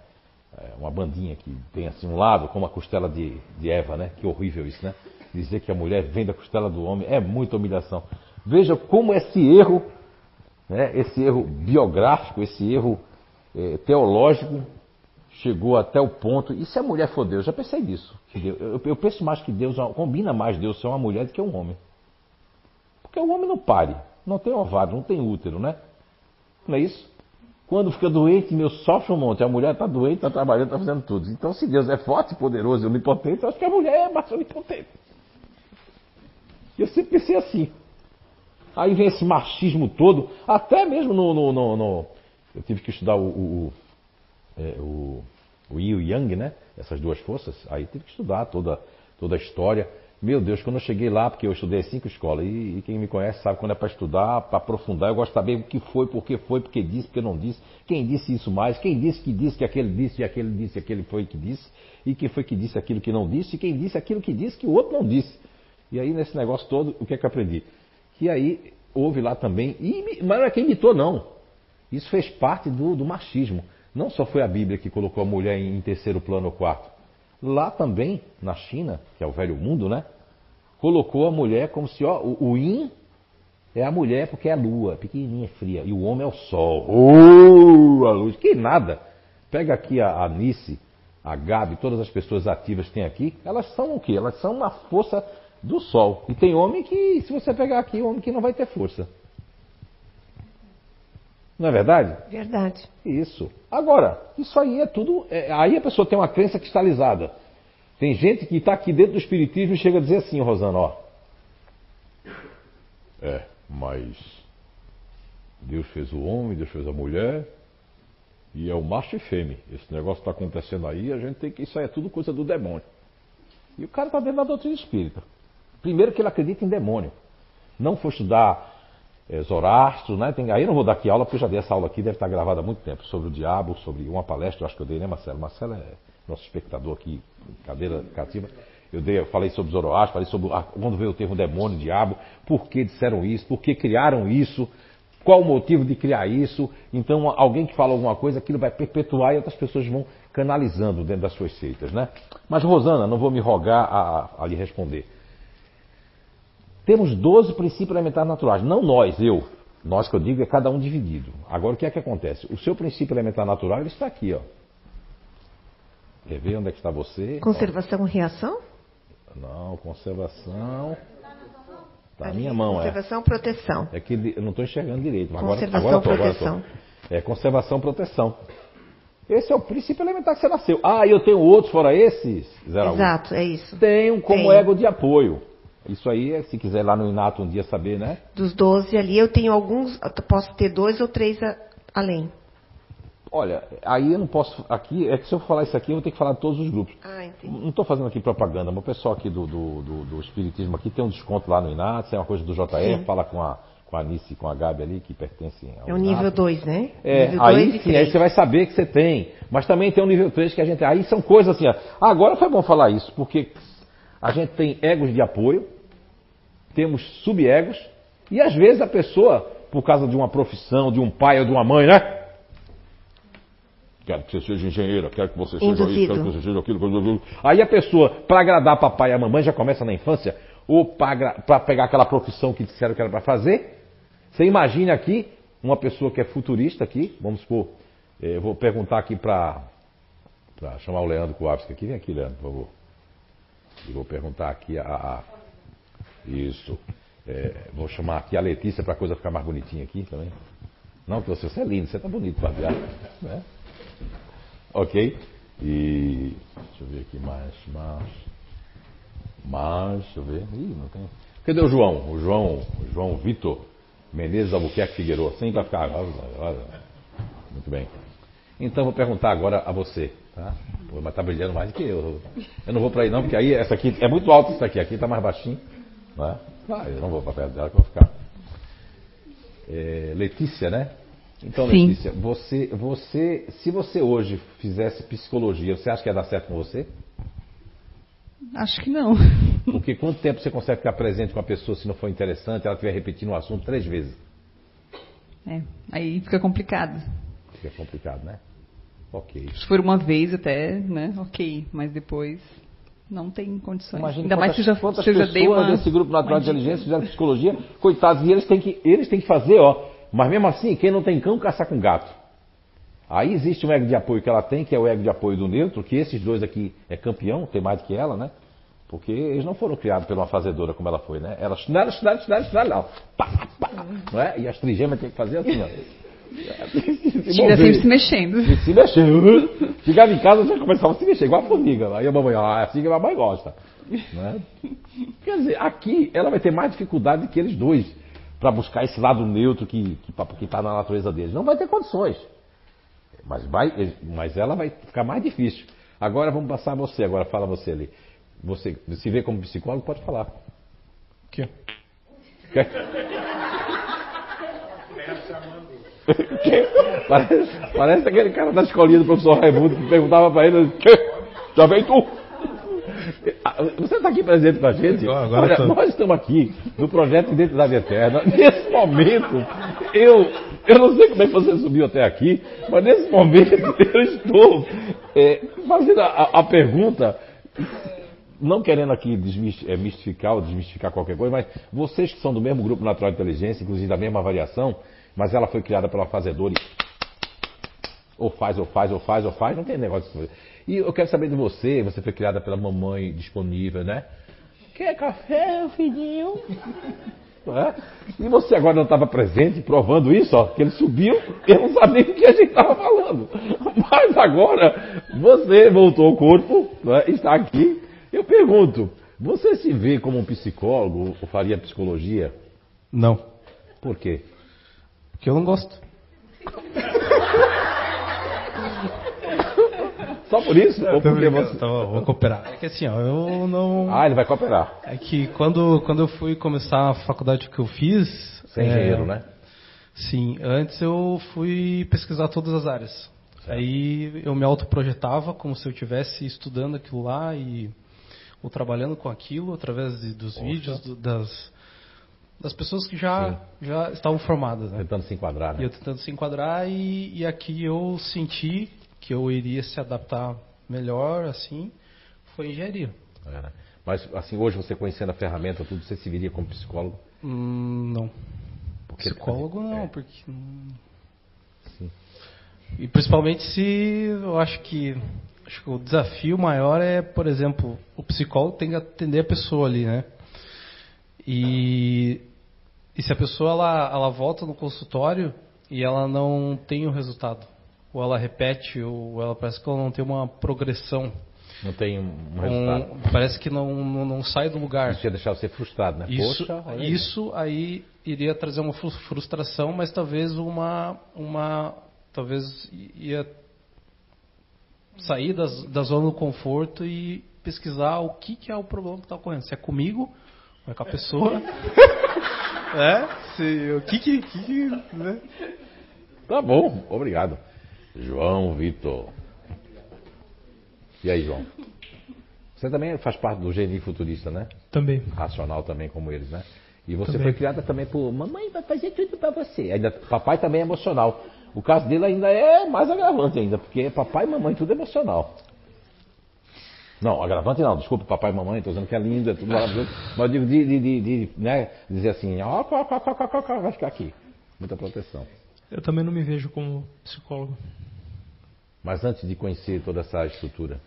é uma bandinha que tem assim um lado, como a costela de, de Eva, né? Que horrível isso, né? Dizer que a mulher vem da costela do homem é muita humilhação. Veja como esse erro, né, esse erro biográfico, esse erro é, teológico, chegou até o ponto. E se a mulher for Deus? Já pensei nisso. Eu, eu, penso mais que Deus combina mais Deus ser uma mulher do que um homem. Porque o homem não pare, não tem ovário, não tem útero, né? Não é isso? Quando fica doente, meu sofre um monte. A mulher está doente, está trabalhando, está fazendo tudo. Então, se Deus é forte, poderoso e onipotente, eu acho que a mulher é mais onipotente. Eu sempre pensei assim. Aí vem esse machismo todo, até mesmo no. no, no, no eu tive que estudar o, o, é, o, o Yin e Yang, né? Essas duas forças. Aí tive que estudar toda, toda a história. Meu Deus, quando eu cheguei lá, porque eu estudei cinco escolas, e, e quem me conhece sabe quando é para estudar, para aprofundar, eu gosto de saber o que foi, por que foi, porque disse, porque não disse, quem disse isso mais, quem disse que disse que aquele disse, e aquele disse, aquele foi que disse, e quem foi que disse aquilo que não disse, e quem disse aquilo que disse que o outro não disse. E aí, nesse negócio todo, o que é que eu aprendi? que aí houve lá também, e, mas não é quem imitou, não. Isso fez parte do, do machismo. Não só foi a Bíblia que colocou a mulher em terceiro plano ou quarto. Lá também, na China, que é o velho mundo, né? Colocou a mulher como se, ó, o, o yin é a mulher porque é a lua, pequenininha, fria, e o homem é o sol. Oh, a luz, que nada. Pega aqui a, a Nice, a Gabi, todas as pessoas ativas que tem aqui, elas são o quê? Elas são uma força do sol. E tem homem que, se você pegar aqui, homem que não vai ter força. Não é verdade? Verdade. Isso. Agora, isso aí é tudo. É, aí a pessoa tem uma crença cristalizada. Tem gente que está aqui dentro do Espiritismo e chega a dizer assim, Rosana, ó. É, mas Deus fez o homem, Deus fez a mulher, e é o macho e fêmea. Esse negócio está acontecendo aí, a gente tem que. Isso aí é tudo coisa do demônio. E o cara está dentro da doutrina espírita. Primeiro que ele acredita em demônio. Não for estudar é, Zorastro, né? Tem, aí eu não vou dar aqui aula, porque eu já dei essa aula aqui, deve estar gravada há muito tempo, sobre o diabo, sobre uma palestra, eu acho que eu dei, né, Marcelo? Marcelo é nosso espectador aqui, cadeira cativa. Eu, dei, eu falei sobre Zoroastro, falei sobre quando veio o termo demônio, diabo, por que disseram isso, por que criaram isso, qual o motivo de criar isso. Então, alguém que fala alguma coisa, aquilo vai perpetuar e outras pessoas vão canalizando dentro das suas seitas, né? Mas, Rosana, não vou me rogar a, a lhe responder. Temos 12 princípios elementares naturais. Não nós, eu. Nós que eu digo é cada um dividido. Agora o que é que acontece? O seu princípio elementar natural ele está aqui, ó. Quer ver onde é que está você? Conservação e reação? Não, conservação. Está na minha mão, conservação, é. proteção. É que eu não estou enxergando direito. Mas conservação, agora, agora proteção. Agora é conservação, proteção. Esse é o princípio elementar que você nasceu. Ah, eu tenho outros fora esses? Zero Exato, é isso. Tenho como Tem. ego de apoio. Isso aí, se quiser lá no Inato um dia saber, né? Dos 12 ali, eu tenho alguns, eu posso ter dois ou três a, além. Olha, aí eu não posso. Aqui, é que se eu falar isso aqui, eu vou ter que falar de todos os grupos. Ah, entendi. Não estou fazendo aqui propaganda, mas o pessoal aqui do, do, do, do, Espiritismo aqui tem um desconto lá no Inato, é uma coisa do JR, sim. fala com a, com a Anice e com a Gabi ali, que pertencem ao. É o nível 2, né? É, nível aí sim, aí você vai saber que você tem. Mas também tem o nível 3 que a gente. Aí são coisas assim, ó. Ah, agora foi bom falar isso, porque a gente tem egos de apoio, temos subegos, e às vezes a pessoa, por causa de uma profissão, de um pai ou de uma mãe, né? Quero que você seja engenheira, quero que você seja isso, quero que você seja aquilo. Aí a pessoa, para agradar papai e a mamãe, já começa na infância, ou para pegar aquela profissão que disseram que era para fazer. Você imagina aqui uma pessoa que é futurista aqui, vamos supor, eh, eu vou perguntar aqui para chamar o Leandro Kowalski aqui, vem aqui, Leandro, por favor. E vou perguntar aqui a, a isso. É, vou chamar aqui a Letícia para a coisa ficar mais bonitinha aqui também. Não, porque você, é lindo, você está bonito para viajar. Né? Ok? E. Deixa eu ver aqui mais. Mais. Mais. Deixa eu ver. Ih, não tem. Cadê o João? O João, o João Vitor Menezes Albuquerque Figueiredo. Assim vai ficar. Muito bem. Então vou perguntar agora a você. Tá? Pô, mas está brilhando mais do que eu. Eu não vou para aí não, porque aí essa aqui é muito alta isso aqui. Aqui está mais baixinho. Né? Ah, eu não vou para perto dela que eu vou ficar. É, Letícia, né? Então, Sim. Letícia, você, você, se você hoje fizesse psicologia, você acha que ia dar certo com você? Acho que não. Porque quanto tempo você consegue ficar presente com a pessoa se não for interessante, ela estiver repetindo o assunto três vezes? É, aí fica complicado. Fica complicado, né? Ok. Se for uma vez até, né? Ok, mas depois não tem condições. Imagina Ainda mais que já quantas pessoas uma... desse grupo natural de inteligência fizeram psicologia, coitados, e eles têm que, eles têm que fazer, ó. Mas mesmo assim, quem não tem cão, caça com gato. Aí existe um ego de apoio que ela tem, que é o ego de apoio do neutro, que esses dois aqui é campeão, tem mais do que ela, né? Porque eles não foram criados pela uma fazedora como ela foi, né? Ela estudaram, estudaram, estudaram, lá, pá, pá, não é? E as trigêmeas tem que fazer assim, ó. [laughs] Fica sempre se mexendo. E se mexendo. Chegava em casa, já começava a se mexer, igual a formiga. Aí a mamãe, ah, é assim que a mamãe gosta. Né? Quer dizer, aqui ela vai ter mais dificuldade que eles dois para buscar esse lado neutro que está na natureza deles. Não vai ter condições. Mas, vai, mas ela vai ficar mais difícil. Agora vamos passar a você, agora fala você ali. Você se vê como psicólogo, pode falar. Aqui. Quer? parece, parece aquele cara da escolinha do professor Raimundo que perguntava para ele: Já vem tu? Você está aqui presente com a gente? Olha, tô... nós estamos aqui no projeto Identidade Eterna. Nesse momento, eu, eu não sei como é que você subiu até aqui, mas nesse momento [laughs] eu estou é, fazendo a, a pergunta Não querendo aqui desmist- eh, mistificar ou desmistificar qualquer coisa, mas vocês que são do mesmo grupo natural de inteligência, inclusive da mesma variação, mas ela foi criada pela fazedora e ou faz, ou faz, ou faz, ou faz, não tem negócio de E eu quero saber de você, você foi criada pela mamãe disponível, né? Quer café, filhinho? [laughs] É? E você agora não estava presente, provando isso, ó, que ele subiu, eu não sabia o que a gente estava falando. Mas agora você voltou ao corpo, é? está aqui. Eu pergunto, você se vê como um psicólogo ou faria psicologia? Não, Por quê? porque eu não gosto. [laughs] Só por isso? ou Tô porque você... bom, vou cooperar. É que assim, ó, eu não. Ah, ele vai cooperar. É que quando, quando eu fui começar a faculdade que eu fiz. Você é é, engenheiro, né? Sim, antes eu fui pesquisar todas as áreas. Aí eu me autoprojetava como se eu estivesse estudando aquilo lá e ou trabalhando com aquilo através de- dos Poxa. vídeos do- das, das pessoas que já, já estavam formadas. Né? Tentando se enquadrar, E né? eu tentando se enquadrar e, e aqui eu senti que eu iria se adaptar melhor, assim, foi engenharia. É, né? Mas assim, hoje você conhecendo a ferramenta, tudo, você se viria como psicólogo? Hum, não. Porque- Psicólogo não, É. porque. Sim. E principalmente se eu acho que, acho que o desafio maior é, por exemplo, o psicólogo tem que atender a pessoa ali, né? E, e se a pessoa ela, ela volta no consultório e ela não tem o resultado, ou ela repete, ou ela parece que ela não tem uma progressão, Não tem um resultado. um- parece que não, não, não sai do lugar. Isso ia deixar você frustrado, né? Isso, Poxa, aí. isso aí iria trazer uma fru- frustração, mas talvez uma, uma talvez ia sair das, da zona do conforto e pesquisar o que, que é o problema que está ocorrendo. Se é comigo, ou é com a pessoa. [laughs] é? Se, o que que, que, que né? Tá bom, obrigado. João Vitor. E aí, João? Você também faz parte do geni futurista, né? Também. Racional também, como eles, né? E você Também. foi criada também por mamãe vai fazer tudo pra você. Ainda, papai também é emocional. O caso dele ainda é mais agravante ainda, porque papai e mamãe tudo é emocional. Não, agravante não, desculpa, papai e mamãe, estou dizendo que é lindo, é tudo maravilhoso. Mas eu digo de, de, de, de, né, dizer assim, ó, ó, ó, ó, ó, ó, vai ficar aqui. Muita proteção. Eu também não me vejo como psicólogo. Mas antes de conhecer toda essa estrutura,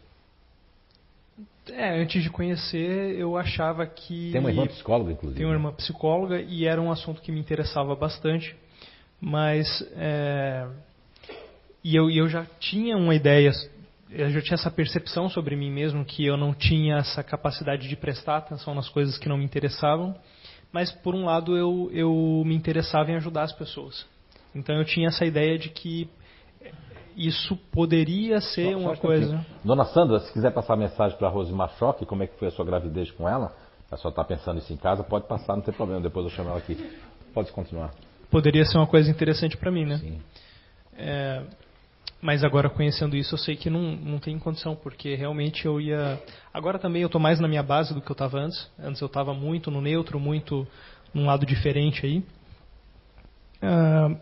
É, antes de conhecer, eu achava que. tem uma irmã psicóloga, inclusive. Tenho uma irmã psicóloga e era um assunto que me interessava bastante, mas é, e eu, eu já tinha uma ideia, eu já tinha essa percepção sobre mim mesmo que eu não tinha essa capacidade de prestar atenção nas coisas que não me interessavam, mas por um lado eu, eu me interessava em ajudar as pessoas. Então eu tinha essa ideia de que isso poderia ser Só- só uma um instantinho. coisa. Dona Sandra, se quiser passar mensagem para a Rosimar Choque, como é que foi a sua gravidez com ela, a senhora está pensando isso em casa, pode passar, não tem problema, depois eu chamo ela aqui. Pode continuar. Poderia ser uma coisa interessante para mim, né? Sim. É, mas agora conhecendo isso, eu sei que não, não tem condição, porque realmente eu ia. Agora também eu estou mais na minha base do que eu estava antes. Antes eu estava muito no neutro, muito num lado diferente aí. Ah,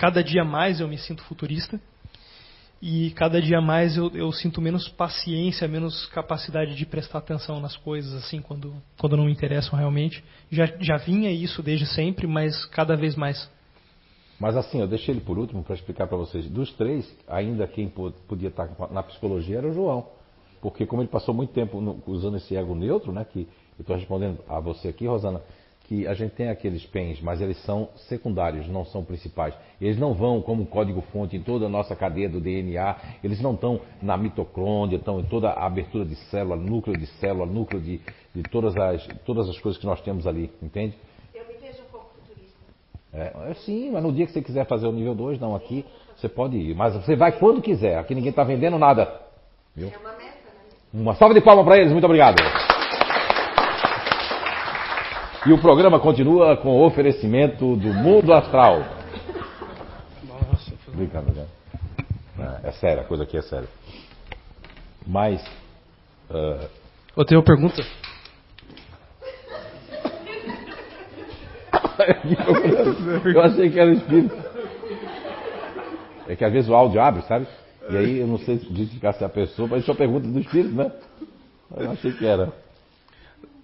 cada dia mais eu me sinto futurista. E cada dia mais eu, eu sinto menos paciência, menos capacidade de prestar atenção nas coisas, assim, quando, quando não me interessam realmente. Já, já vinha isso desde sempre, mas cada vez mais. Mas assim, eu deixei ele por último para explicar para vocês. Dos três, ainda quem po- podia estar na psicologia era o João. Porque como ele passou muito tempo no- usando esse ego neutro, né, que eu estou respondendo a você aqui, Rosana, que a gente tem aqueles pens, mas eles são secundários, não são principais. Eles não vão como código-fonte em toda a nossa cadeia do DNA, eles não estão na mitocôndria, estão em toda a abertura de célula, núcleo de célula, núcleo de, de todas, as, todas as coisas que nós temos ali, entende? Eu me vejo um pouco futurista. É, é, sim, mas no dia que você quiser fazer o nível 2, não, aqui você pode ir. Mas você vai quando quiser, aqui ninguém está vendendo nada. Viu? É uma meta, né? Uma salva de palmas para eles, muito obrigado. E o programa continua com o oferecimento do Mundo Astral. Nossa, Brincando, né? É, é sério, a coisa aqui é séria. Mas. ah, Eu tenho uma pergunta. [laughs] eu achei que era espírito. É que às vezes o áudio abre, sabe? E aí eu não sei identificar se é a pessoa, mas só pergunta do espírito, né? Eu achei que era.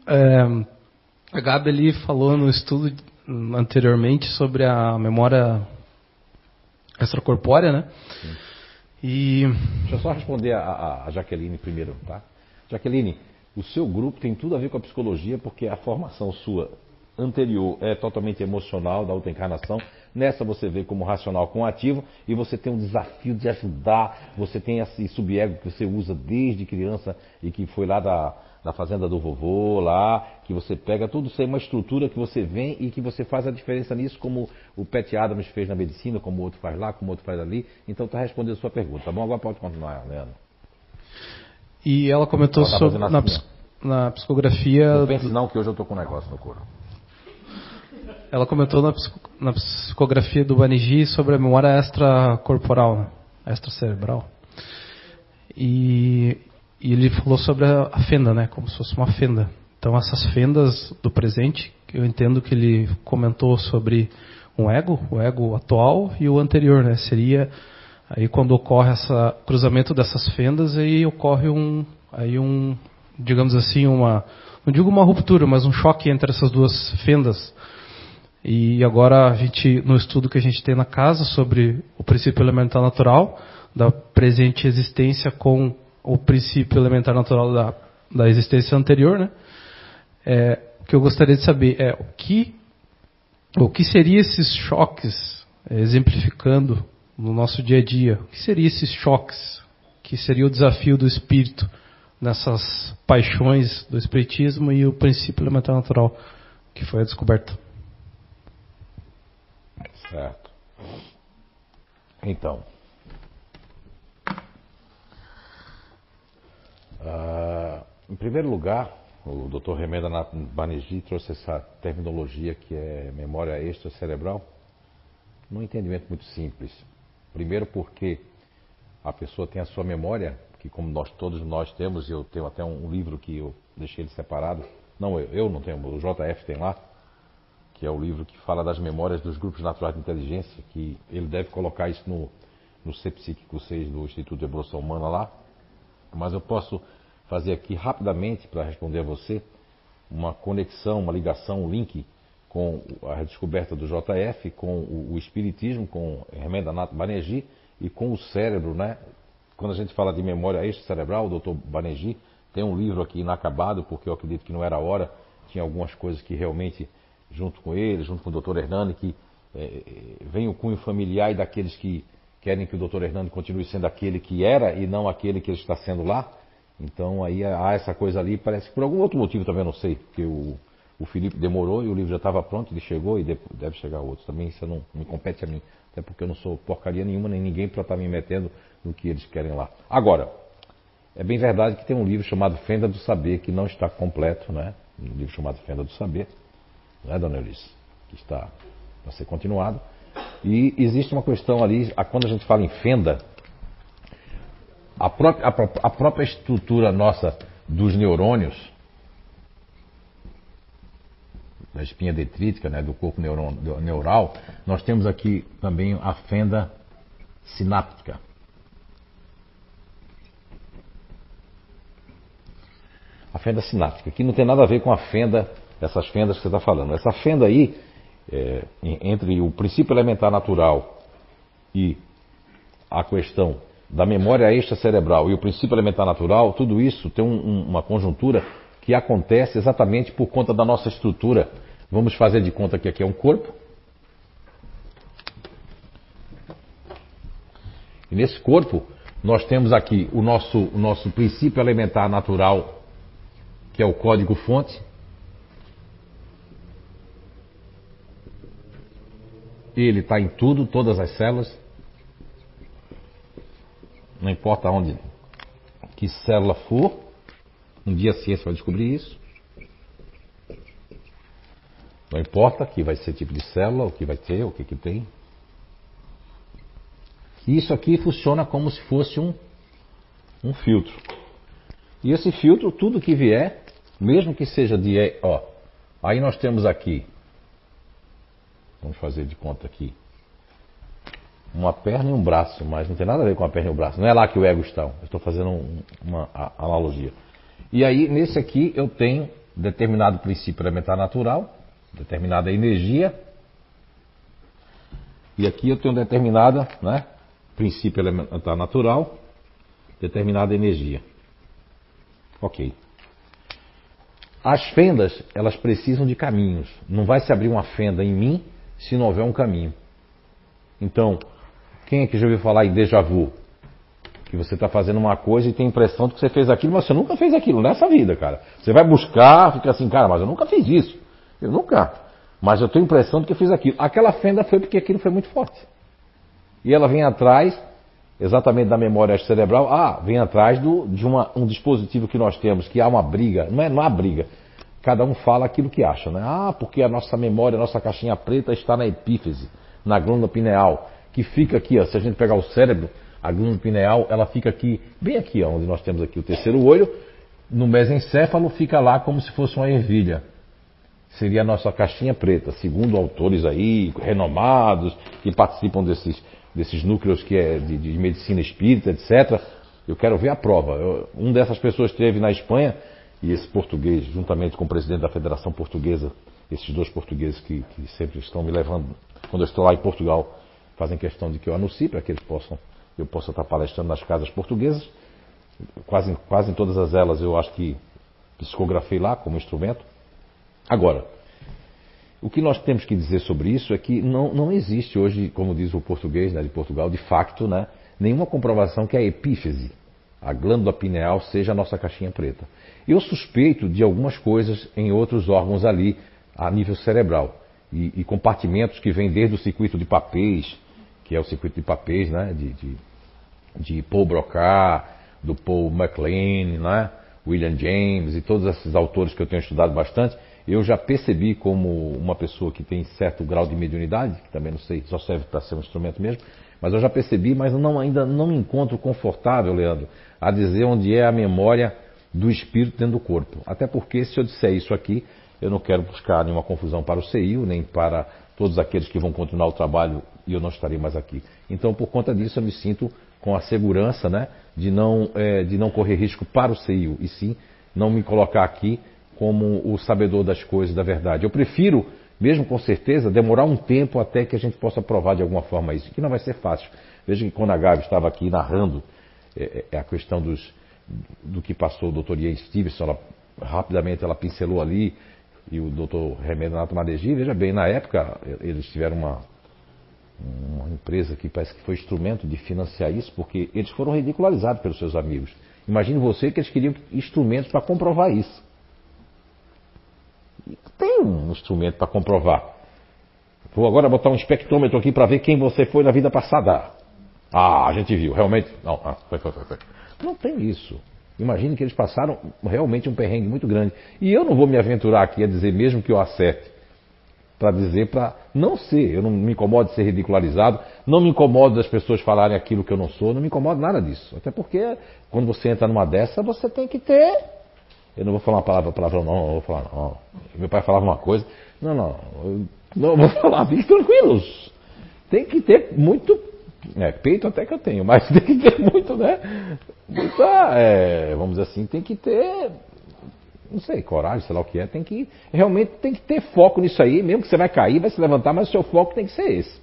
É, a Gabi ali falou no estudo anteriormente sobre a memória extracorpórea, né? Sim. E... Deixa eu só responder a, a, Jaqueline primeiro, tá? Jaqueline, o seu grupo tem tudo a ver com a psicologia porque a formação sua anterior é totalmente emocional da outra encarnação. Nessa você vê como racional com ativo e você tem um desafio de ajudar. Você tem esse subego que você usa desde criança e que foi lá da, da fazenda do vovô lá, que você pega tudo isso aí, uma estrutura que você vem e que você faz a diferença nisso, como o Pet Adams fez na medicina, como o outro faz lá, como o outro faz ali. Então está respondendo a sua pergunta, tá bom? Agora pode continuar, Leandro. E ela comentou tá sobre na, na, psicografia. Não pense não que hoje eu estou com um negócio no couro. Ela comentou na, na psicografia do Baniji sobre a memória extracorporal, né? extracerebral. E, e ele falou sobre a, a, fenda, né? Como se fosse uma fenda. Então essas fendas do presente, eu entendo que ele comentou sobre um ego, o ego atual e o anterior, né? Seria aí quando ocorre esse cruzamento dessas fendas, aí ocorre um, aí um, digamos assim, uma, não digo uma ruptura, mas um choque entre essas duas fendas e agora a gente, no estudo que a gente tem na casa sobre o princípio elementar natural da presente existência com o princípio elementar natural da, da existência anterior, né? É, o que eu gostaria de saber é o que o que seria esses choques, é, exemplificando no nosso dia a dia, o que seria esses choques, que seria o desafio do espírito nessas paixões do espiritismo e o princípio elementar natural que foi a descoberta. Certo. Então. Uh, em primeiro lugar, o Dr. Remeda Banerjee trouxe essa terminologia que é memória extracerebral, num entendimento muito simples. Primeiro porque a pessoa tem a sua memória, que como nós todos nós temos, e eu tenho até um livro que eu deixei ele separado, não eu, eu não tenho, o JF tem lá, que é o livro que fala das memórias dos grupos naturais de inteligência, que ele deve colocar isso no, no Psíquico 6 do Instituto de Evolução Humana lá. Mas eu posso fazer aqui rapidamente, para responder a você, uma conexão, uma ligação, um link com a descoberta do JF, com o, o Espiritismo, com Remenda Banerjee e com o cérebro, né? Quando a gente fala de memória extracerebral, o Dr. Banerjee tem um livro aqui inacabado, porque eu acredito que não era hora, tinha algumas coisas que realmente junto com ele, junto com o doutor Hernani, que é, vem o cunho familiar e daqueles que querem que o doutor Hernani continue sendo aquele que era e não aquele que ele está sendo lá. Então aí há essa coisa ali, parece que por algum outro motivo também, não sei, porque o, o Felipe demorou e o livro já estava pronto, ele chegou e deve chegar outro. Também isso não me compete a mim, até porque eu não sou porcaria nenhuma, nem ninguém para estar tá me metendo no que eles querem lá. Agora, é bem verdade que tem um livro chamado Fenda do Saber, que não está completo, né? Um livro chamado Fenda do Saber, né, dona Eunice? Que está para ser continuado. E existe uma questão ali, quando a gente fala em fenda, a própria, a, própria estrutura nossa dos neurônios, da espinha detrítica, né, do corpo neuron, do, neural, nós temos aqui também a fenda sináptica. A fenda sináptica, que não tem nada a ver com a fenda essas fendas que você está falando. Essa fenda aí, é, entre o princípio elementar natural e a questão da memória extracerebral e o princípio elementar natural, tudo isso tem um, um, uma conjuntura que acontece exatamente por conta da nossa estrutura. Vamos fazer de conta que aqui é um corpo. E nesse corpo, nós temos aqui o nosso, o nosso princípio elementar natural, que é o código-fonte. Ele está em tudo, todas as células. Não importa onde, que célula for. Um dia a ciência vai descobrir isso. Não importa que vai ser tipo de célula, o que vai ter, o que, que tem. Isso aqui funciona como se fosse um, um filtro. E esse filtro, tudo que vier, mesmo que seja de. Ó, aí nós temos aqui Vamos fazer de conta aqui. Uma perna e um braço, mas não tem nada a ver com a perna e o braço. Não é lá que o ego está. Estou fazendo um, uma analogia. E aí, nesse aqui, eu tenho determinado princípio elementar natural, determinada energia, e aqui eu tenho determinada, né, princípio elementar natural, determinada energia. Ok. As fendas, elas precisam de caminhos. Não vai se abrir uma fenda em mim se não houver um caminho. Então, quem é que já ouviu falar em déjà vu? Que você está fazendo uma coisa e tem a impressão de que você fez aquilo, mas você nunca fez aquilo nessa vida, cara. Você vai buscar, fica assim, cara, mas eu nunca fiz isso. Eu nunca. Mas eu tenho a impressão de que eu fiz aquilo. Aquela fenda foi porque aquilo foi muito forte. E ela vem atrás exatamente da memória cerebral, ah, vem atrás do, de uma, um dispositivo que nós temos, que há uma briga, não é, não há briga, cada um fala aquilo que acha, né? Ah, porque a nossa memória, a nossa caixinha preta está na epífise, na glândula pineal, que fica aqui, ó, se a gente pegar o cérebro, a glândula pineal, ela fica aqui, bem aqui, ó, onde nós temos aqui o terceiro olho, no mesencéfalo fica lá como se fosse uma ervilha. Seria a nossa caixinha preta, segundo autores aí, renomados, que participam desses desses núcleos que é de, de medicina espírita, etc. Eu quero ver a prova. Eu, um dessas pessoas esteve na Espanha e esse português, juntamente com o presidente da Federação Portuguesa, esses dois portugueses que, que sempre estão me levando, quando eu estou lá em Portugal, fazem questão de que eu anuncie para que eles possam, eu possa estar palestrando nas casas portuguesas. Quase, quase em todas as elas eu acho que psicografei lá como instrumento. Agora, o que nós temos que dizer sobre isso é que não, não existe hoje, como diz o português né, de Portugal, de facto, né, nenhuma comprovação que a epífise, a glândula pineal, seja a nossa caixinha preta. Eu suspeito de algumas coisas em outros órgãos ali, a nível cerebral. E, e compartimentos que vêm desde o circuito de papéis, que é o circuito de papéis né, de, de, de Paul Broca, do Paul MacLean, né, William James e todos esses autores que eu tenho estudado bastante, eu já percebi como uma pessoa que tem certo grau de mediunidade, que também não sei, só serve para ser um instrumento mesmo, mas eu já percebi, mas não, ainda não me encontro confortável, Leandro, a dizer onde é a memória do espírito dentro do corpo. Até porque se eu disser isso aqui, eu não quero buscar nenhuma confusão para o CEIU, nem para todos aqueles que vão continuar o trabalho e eu não estarei mais aqui. Então, por conta disso, eu me sinto com a segurança né, de, não, é, de não correr risco para o CEIU, e sim não me colocar aqui como o sabedor das coisas, da verdade. Eu prefiro, mesmo com certeza, demorar um tempo até que a gente possa provar de alguma forma isso, que não vai ser fácil. Veja que quando a Gabi estava aqui narrando é, é a questão dos, do que passou o doutor Ian Stevenson, ela, rapidamente ela pincelou ali, e o doutor Renato Madegi, veja bem, na época eles tiveram uma, uma empresa que parece que foi instrumento de financiar isso, porque eles foram ridicularizados pelos seus amigos. Imagine você que eles queriam instrumentos para comprovar isso tem um instrumento para comprovar. Vou agora botar um espectrômetro aqui para ver quem você foi na vida passada. Ah, a gente viu, realmente. Não, ah, foi, foi, foi. Não tem isso. Imagine que eles passaram realmente um perrengue muito grande. E eu não vou me aventurar aqui a dizer, mesmo que eu acerte, para dizer para não ser. Eu não me incomodo de ser ridicularizado, não me incomodo das pessoas falarem aquilo que eu não sou, não me incomodo nada disso. Até porque quando você entra numa dessa, você tem que ter eu não vou falar uma palavra não, não vou falar, não. Meu pai falava uma coisa. Não, não. Não vou [laughs] falar, fiquem tranquilos. Tem que ter muito. É, peito até que eu tenho, [laughs] mas tem que ter muito, né? Muita, é, vamos dizer assim, tem que ter. Não sei, coragem, sei lá o que é. Tem que. Realmente tem que ter foco nisso aí, mesmo que você vai cair, vai se levantar, mas o seu foco tem que ser esse.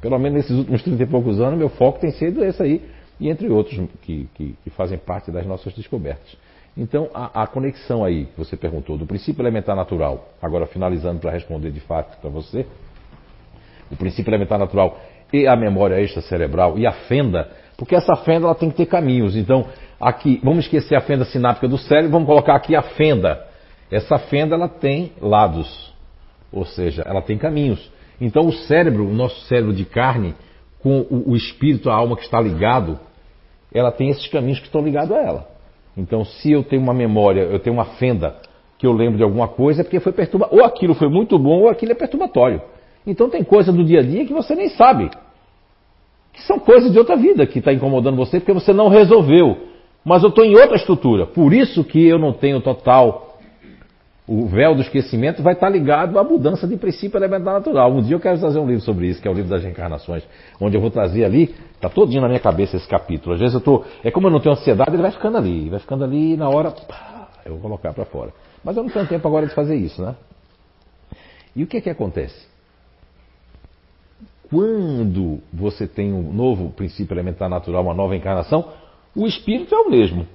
Pelo menos nesses últimos 30 e poucos anos, meu foco tem sido esse aí, e entre outros que, que, que fazem parte das nossas descobertas. Então, a, a, conexão aí, que você perguntou, do princípio elementar natural, agora finalizando para responder de fato para você, o princípio elementar natural e a memória extracerebral e a fenda, porque essa fenda ela tem que ter caminhos. Então, aqui, vamos esquecer a fenda sináptica do cérebro, vamos colocar aqui a fenda. Essa fenda ela tem lados, ou seja, ela tem caminhos. Então, o cérebro, o nosso cérebro de carne, com o, o espírito, a alma que está ligado, ela tem esses caminhos que estão ligados a ela. Então, se eu tenho uma memória, eu tenho uma fenda que eu lembro de alguma coisa, é porque foi perturbado. Ou aquilo foi muito bom, ou aquilo é perturbatório. Então, tem coisa do dia a dia que você nem sabe. Que são coisas de outra vida que está incomodando você, porque você não resolveu. Mas eu estou em outra estrutura. Por isso que eu não tenho total o véu do esquecimento vai estar ligado à mudança de princípio elementar natural. Um dia eu quero fazer um livro sobre isso, que é o livro das reencarnações, onde eu vou trazer ali, está todinho na minha cabeça esse capítulo. Às vezes eu estou, é como eu não tenho ansiedade, ele vai ficando ali, vai ficando ali na hora, pá, eu vou colocar para fora. Mas eu não tenho tempo agora de fazer isso, né? E o que é que acontece? Quando você tem um novo princípio elementar natural, uma nova encarnação, o espírito é o mesmo,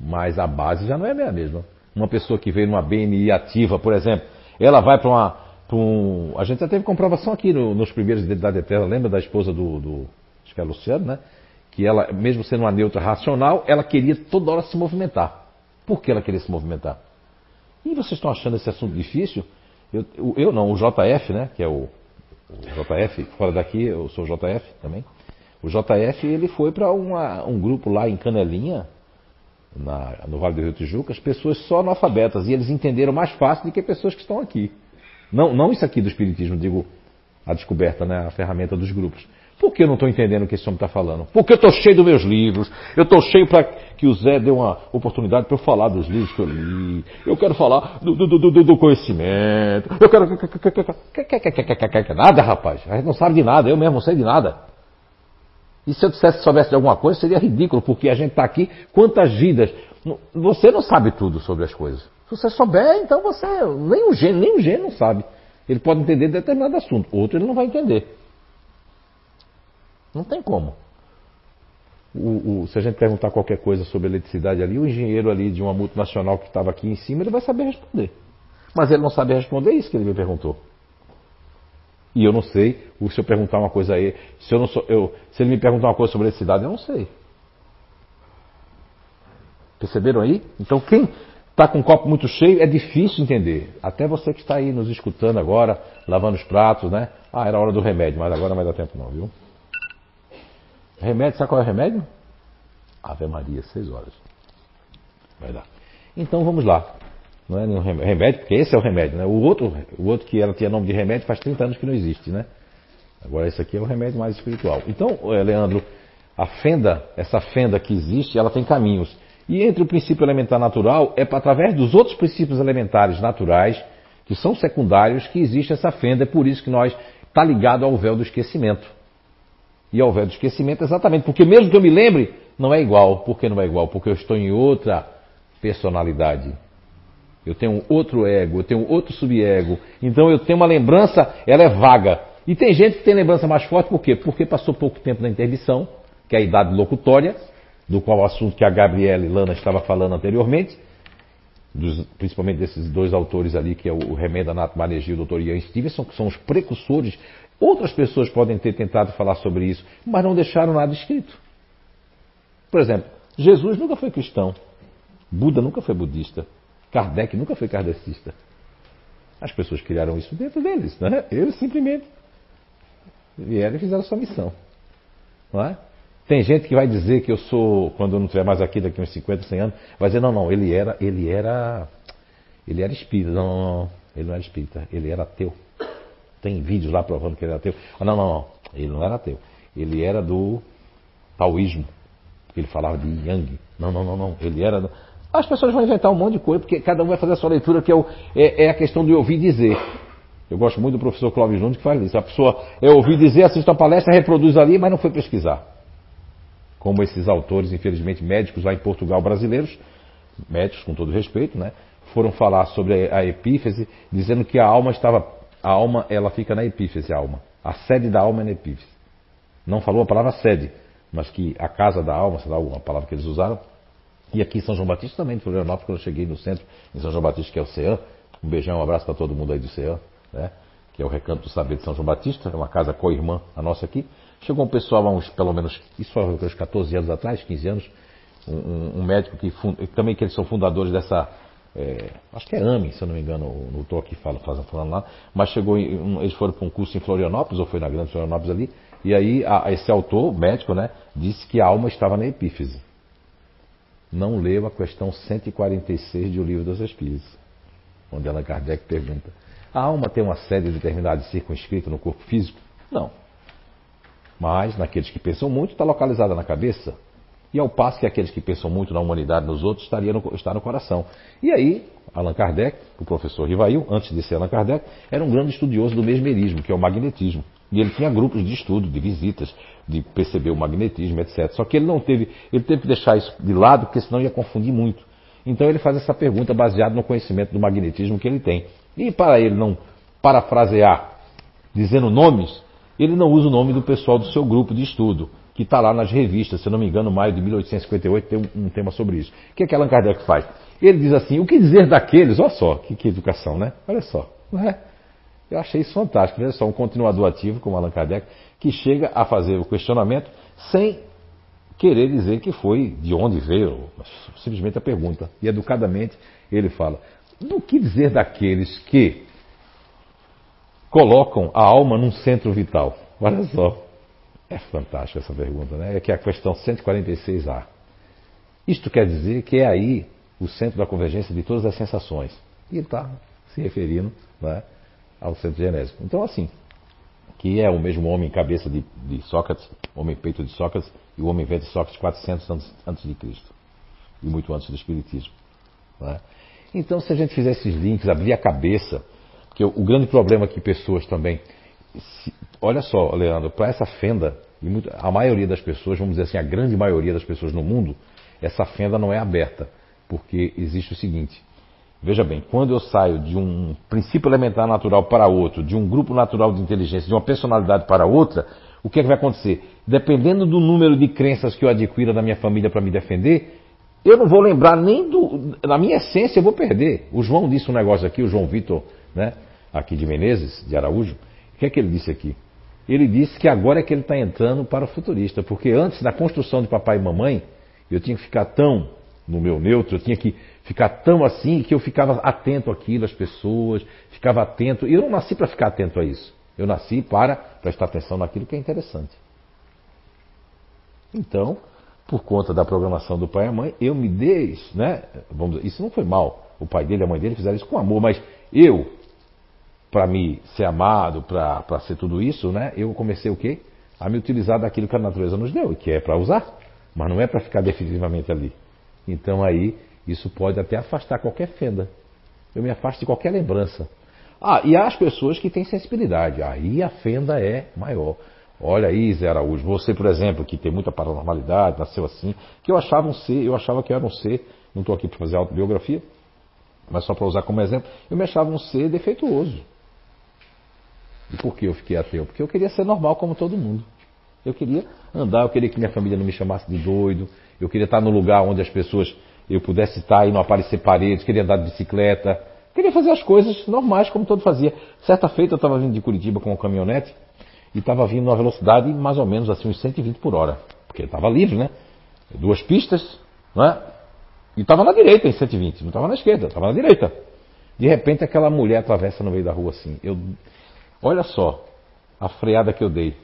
mas a base já não é a mesma. Uma pessoa que veio numa BNI ativa, por exemplo, ela vai para uma. Pra um, a gente já teve comprovação aqui no, nos primeiros Identidade Eterna, lembra da esposa do, do. Acho que é Luciano, né? Que ela, mesmo sendo uma neutra racional, ela queria toda hora se movimentar. Por que ela queria se movimentar? E vocês estão achando esse assunto difícil? Eu, eu não, o JF, né? Que é o, o JF, fora daqui, eu sou JF também. O JF ele foi para um grupo lá em Canelinha, na, no Vale do Rio Tijuca, as pessoas só analfabetas, e eles entenderam mais fácil do que pessoas que estão aqui. Não, não isso aqui do Espiritismo, digo a descoberta, né, a ferramenta dos grupos. Por que eu não estou entendendo o que esse homem está falando? Porque eu estou cheio dos meus livros, eu estou cheio para que o Zé dê uma oportunidade para eu falar dos livros que eu li, eu quero falar do, do, do, do conhecimento, eu quero. Nada, rapaz, a gente não sabe de nada, eu mesmo não sei de nada. E se eu dissesse que soubesse de alguma coisa, seria ridículo, porque a gente está aqui, quantas vidas. Você não sabe tudo sobre as coisas. Se você souber, então você. Nem o gênio, nem o gênio não sabe. Ele pode entender determinado assunto, outro ele não vai entender. Não tem como. O, o, se a gente perguntar qualquer coisa sobre eletricidade ali, o engenheiro ali de uma multinacional que estava aqui em cima, ele vai saber responder. Mas ele não sabe responder isso que ele me perguntou. E eu não sei, se eu perguntar uma coisa aí, se, eu não sou, eu, se ele me perguntar uma coisa sobre eletricidade, eu não sei. Perceberam aí? Então quem está com o copo muito cheio é difícil entender. Até você que está aí nos escutando agora, lavando os pratos, né? Ah, era hora do remédio, mas agora não vai dar tempo não, viu? Remédio, sabe qual é o remédio? Ave Maria, seis horas. Vai dar. Então vamos lá. Não é nenhum remédio, porque esse é o remédio, né? O outro, o outro que ela tinha nome de remédio faz 30 anos que não existe, né? Agora esse aqui é o remédio mais espiritual. Então, eh, Leandro, a fenda, essa fenda que existe, ela tem caminhos. E entre o princípio elementar natural, é através dos outros princípios elementares naturais, que são secundários, que existe essa fenda. É por isso que nós está ligado ao véu do esquecimento. E ao véu do esquecimento exatamente porque mesmo que eu me lembre, não é igual. Por que não é igual? Porque eu estou em outra personalidade. Eu tenho outro ego, eu tenho outro subego. Então eu tenho uma lembrança, ela é vaga. E tem gente que tem lembrança mais forte, por quê? Porque passou pouco tempo na interdição, que é a idade locutória, do qual o assunto que a Gabriela e Lana estava falando anteriormente, dos, principalmente desses dois autores ali, que é o Remenda Nato Manegia e o Dr. Ian Stevenson, que são os precursores. Outras pessoas podem ter tentado falar sobre isso, mas não deixaram nada escrito. Por exemplo, Jesus nunca foi cristão, Buda nunca foi budista, Kardec nunca foi kardecista. As pessoas criaram isso dentro deles, né? Eles simplesmente vieram e fizeram sua missão. Não é? Tem gente que vai dizer que eu sou, quando eu não estiver mais aqui daqui uns 50, 100 anos, vai dizer, não, não, ele era, ele era, ele era espírita. Não, não, não, ele não era espírita, ele era ateu. Tem vídeos lá provando que ele era ateu. Ah, não, não, não, ele não era ateu. Ele era do taoísmo, ele falava de Yang. Não, não, não, não, ele era... Do... As pessoas vão inventar um monte de coisa, porque cada um vai fazer a sua leitura, que é, o, é, é a questão de ouvir dizer. Eu gosto muito do professor Clóvis Nunes que faz isso. A pessoa é ouvir dizer, assiste a palestra, reproduz ali, mas não foi pesquisar. Como esses autores, infelizmente, médicos lá em Portugal brasileiros, médicos com todo respeito, né, foram falar sobre a epífise, dizendo que a alma estava. A alma, ela fica na epífise, a alma. A sede da alma é na epífise. Não falou a palavra sede, mas que a casa da alma, sei lá, uma palavra que eles usaram, e aqui em São João Batista também, em Florianópolis, quando eu cheguei no centro, em São João Batista, que é o CEAM, um beijão, um abraço para todo mundo aí do CEAM, né? que é o Recanto do Saber de São João Batista, é uma casa co-irmã, a nossa aqui. Chegou um pessoal há uns, pelo menos, isso foi uns 14 anos atrás, 15 anos, um, um médico que também que eles são fundadores dessa, é, acho que é AMI, se eu não me engano, não estou aqui falando, falando lá, mas chegou, eles foram para um curso em Florianópolis, ou foi na Grande Florianópolis ali, e aí a, esse autor, médico, né, disse que a alma estava na epífise não leu a questão 146 de O Livro dos Espíritos, onde Allan Kardec pergunta: a alma tem uma sede determinada de circunscrita no corpo físico? Não. Mas, naqueles que pensam muito, está localizada na cabeça. E ao passo que aqueles que pensam muito na humanidade, nos outros, estaria no, está no coração. E aí, Allan Kardec, o professor Rivail, antes de ser Allan Kardec, era um grande estudioso do mesmerismo, que é o magnetismo. E ele tinha grupos de estudo, de visitas, de perceber o magnetismo, etc. Só que ele não teve, ele teve que deixar isso de lado, porque senão ia confundir muito. Então ele faz essa pergunta baseado no conhecimento do magnetismo que ele tem. E para ele não parafrasear dizendo nomes, ele não usa o nome do pessoal do seu grupo de estudo, que está lá nas revistas, se não me engano, maio de 1858 tem um, um tema sobre isso. O que, é que Allan Kardec faz? Ele diz assim: o que dizer daqueles? Olha só, que, que educação, né? Olha só. É? Eu achei isso fantástico. Veja só, um continuador ativo como Allan Kardec, que chega a fazer o questionamento sem querer dizer que foi de onde veio, simplesmente a pergunta. E educadamente ele fala: do que dizer daqueles que colocam a alma num centro vital? Olha só. É fantástica essa pergunta, né? É que é a questão 146A. Isto quer dizer que é aí o centro da convergência de todas as sensações. E ele está se referindo né, ao centro genésico. Então, assim, que é o mesmo homem cabeça de, de Sócrates, homem peito de Sócrates, e o homem velho de Sócrates 400 anos antes de Cristo. E muito antes do Espiritismo. Né? Então, se a gente fizer esses links, abrir a cabeça, porque o grande problema que pessoas também. Olha só, Leandro, para essa fenda, muito, a maioria das pessoas, vamos dizer assim, a grande maioria das pessoas no mundo, essa fenda não é aberta. Porque existe o seguinte: Veja bem, quando eu saio de um princípio elementar natural para outro, de um grupo natural de inteligência, de uma personalidade para outra, o que é que vai acontecer? Dependendo do número de crenças que eu adquira da minha família para me defender, eu não vou lembrar nem do. Na minha essência, eu vou perder. O João disse um negócio aqui, o João Vitor, né, aqui de Menezes, de Araújo. O que é que ele disse aqui? Ele disse que agora é que ele está entrando para o futurista, porque antes, na construção de papai e mamãe, eu tinha que ficar tão no meu neutro, eu tinha que ficar tão assim que eu ficava atento àquilo, às pessoas, ficava atento. E eu não nasci para ficar atento a isso. Eu nasci para prestar atenção naquilo que é interessante. Então, por conta da programação do pai e a mãe, eu me dei, né? Vamos isso não foi mal. O pai dele e a mãe dele fizeram isso com amor, mas eu, para me ser amado, para ser tudo isso, né? Eu comecei o quê? A me utilizar daquilo que a natureza nos deu, que é para usar, mas não é para ficar definitivamente ali. Então aí isso pode até afastar qualquer fenda. Eu me afasto de qualquer lembrança. Ah, e há as pessoas que têm sensibilidade. Aí a fenda é maior. Olha aí, Zé Araújo, você, por exemplo, que tem muita paranormalidade, nasceu assim, que eu achava um ser, eu achava que eu era um ser, não estou aqui para fazer autobiografia, mas só para usar como exemplo, eu me achava um ser defeituoso. E por que eu fiquei ateu? Porque eu queria ser normal como todo mundo. Eu queria andar, eu queria que minha família não me chamasse de doido, eu queria estar no lugar onde as pessoas eu pudesse estar e não aparecer paredes, queria andar de bicicleta, queria fazer as coisas normais como todo fazia. Certa feita eu estava vindo de Curitiba com um caminhonete e estava vindo numa velocidade mais ou menos assim uns 120 por hora, porque estava livre, né? Duas pistas, não é? E estava na direita em 120, não estava na esquerda, estava na direita. De repente aquela mulher atravessa no meio da rua assim. Eu, olha só a freada que eu dei.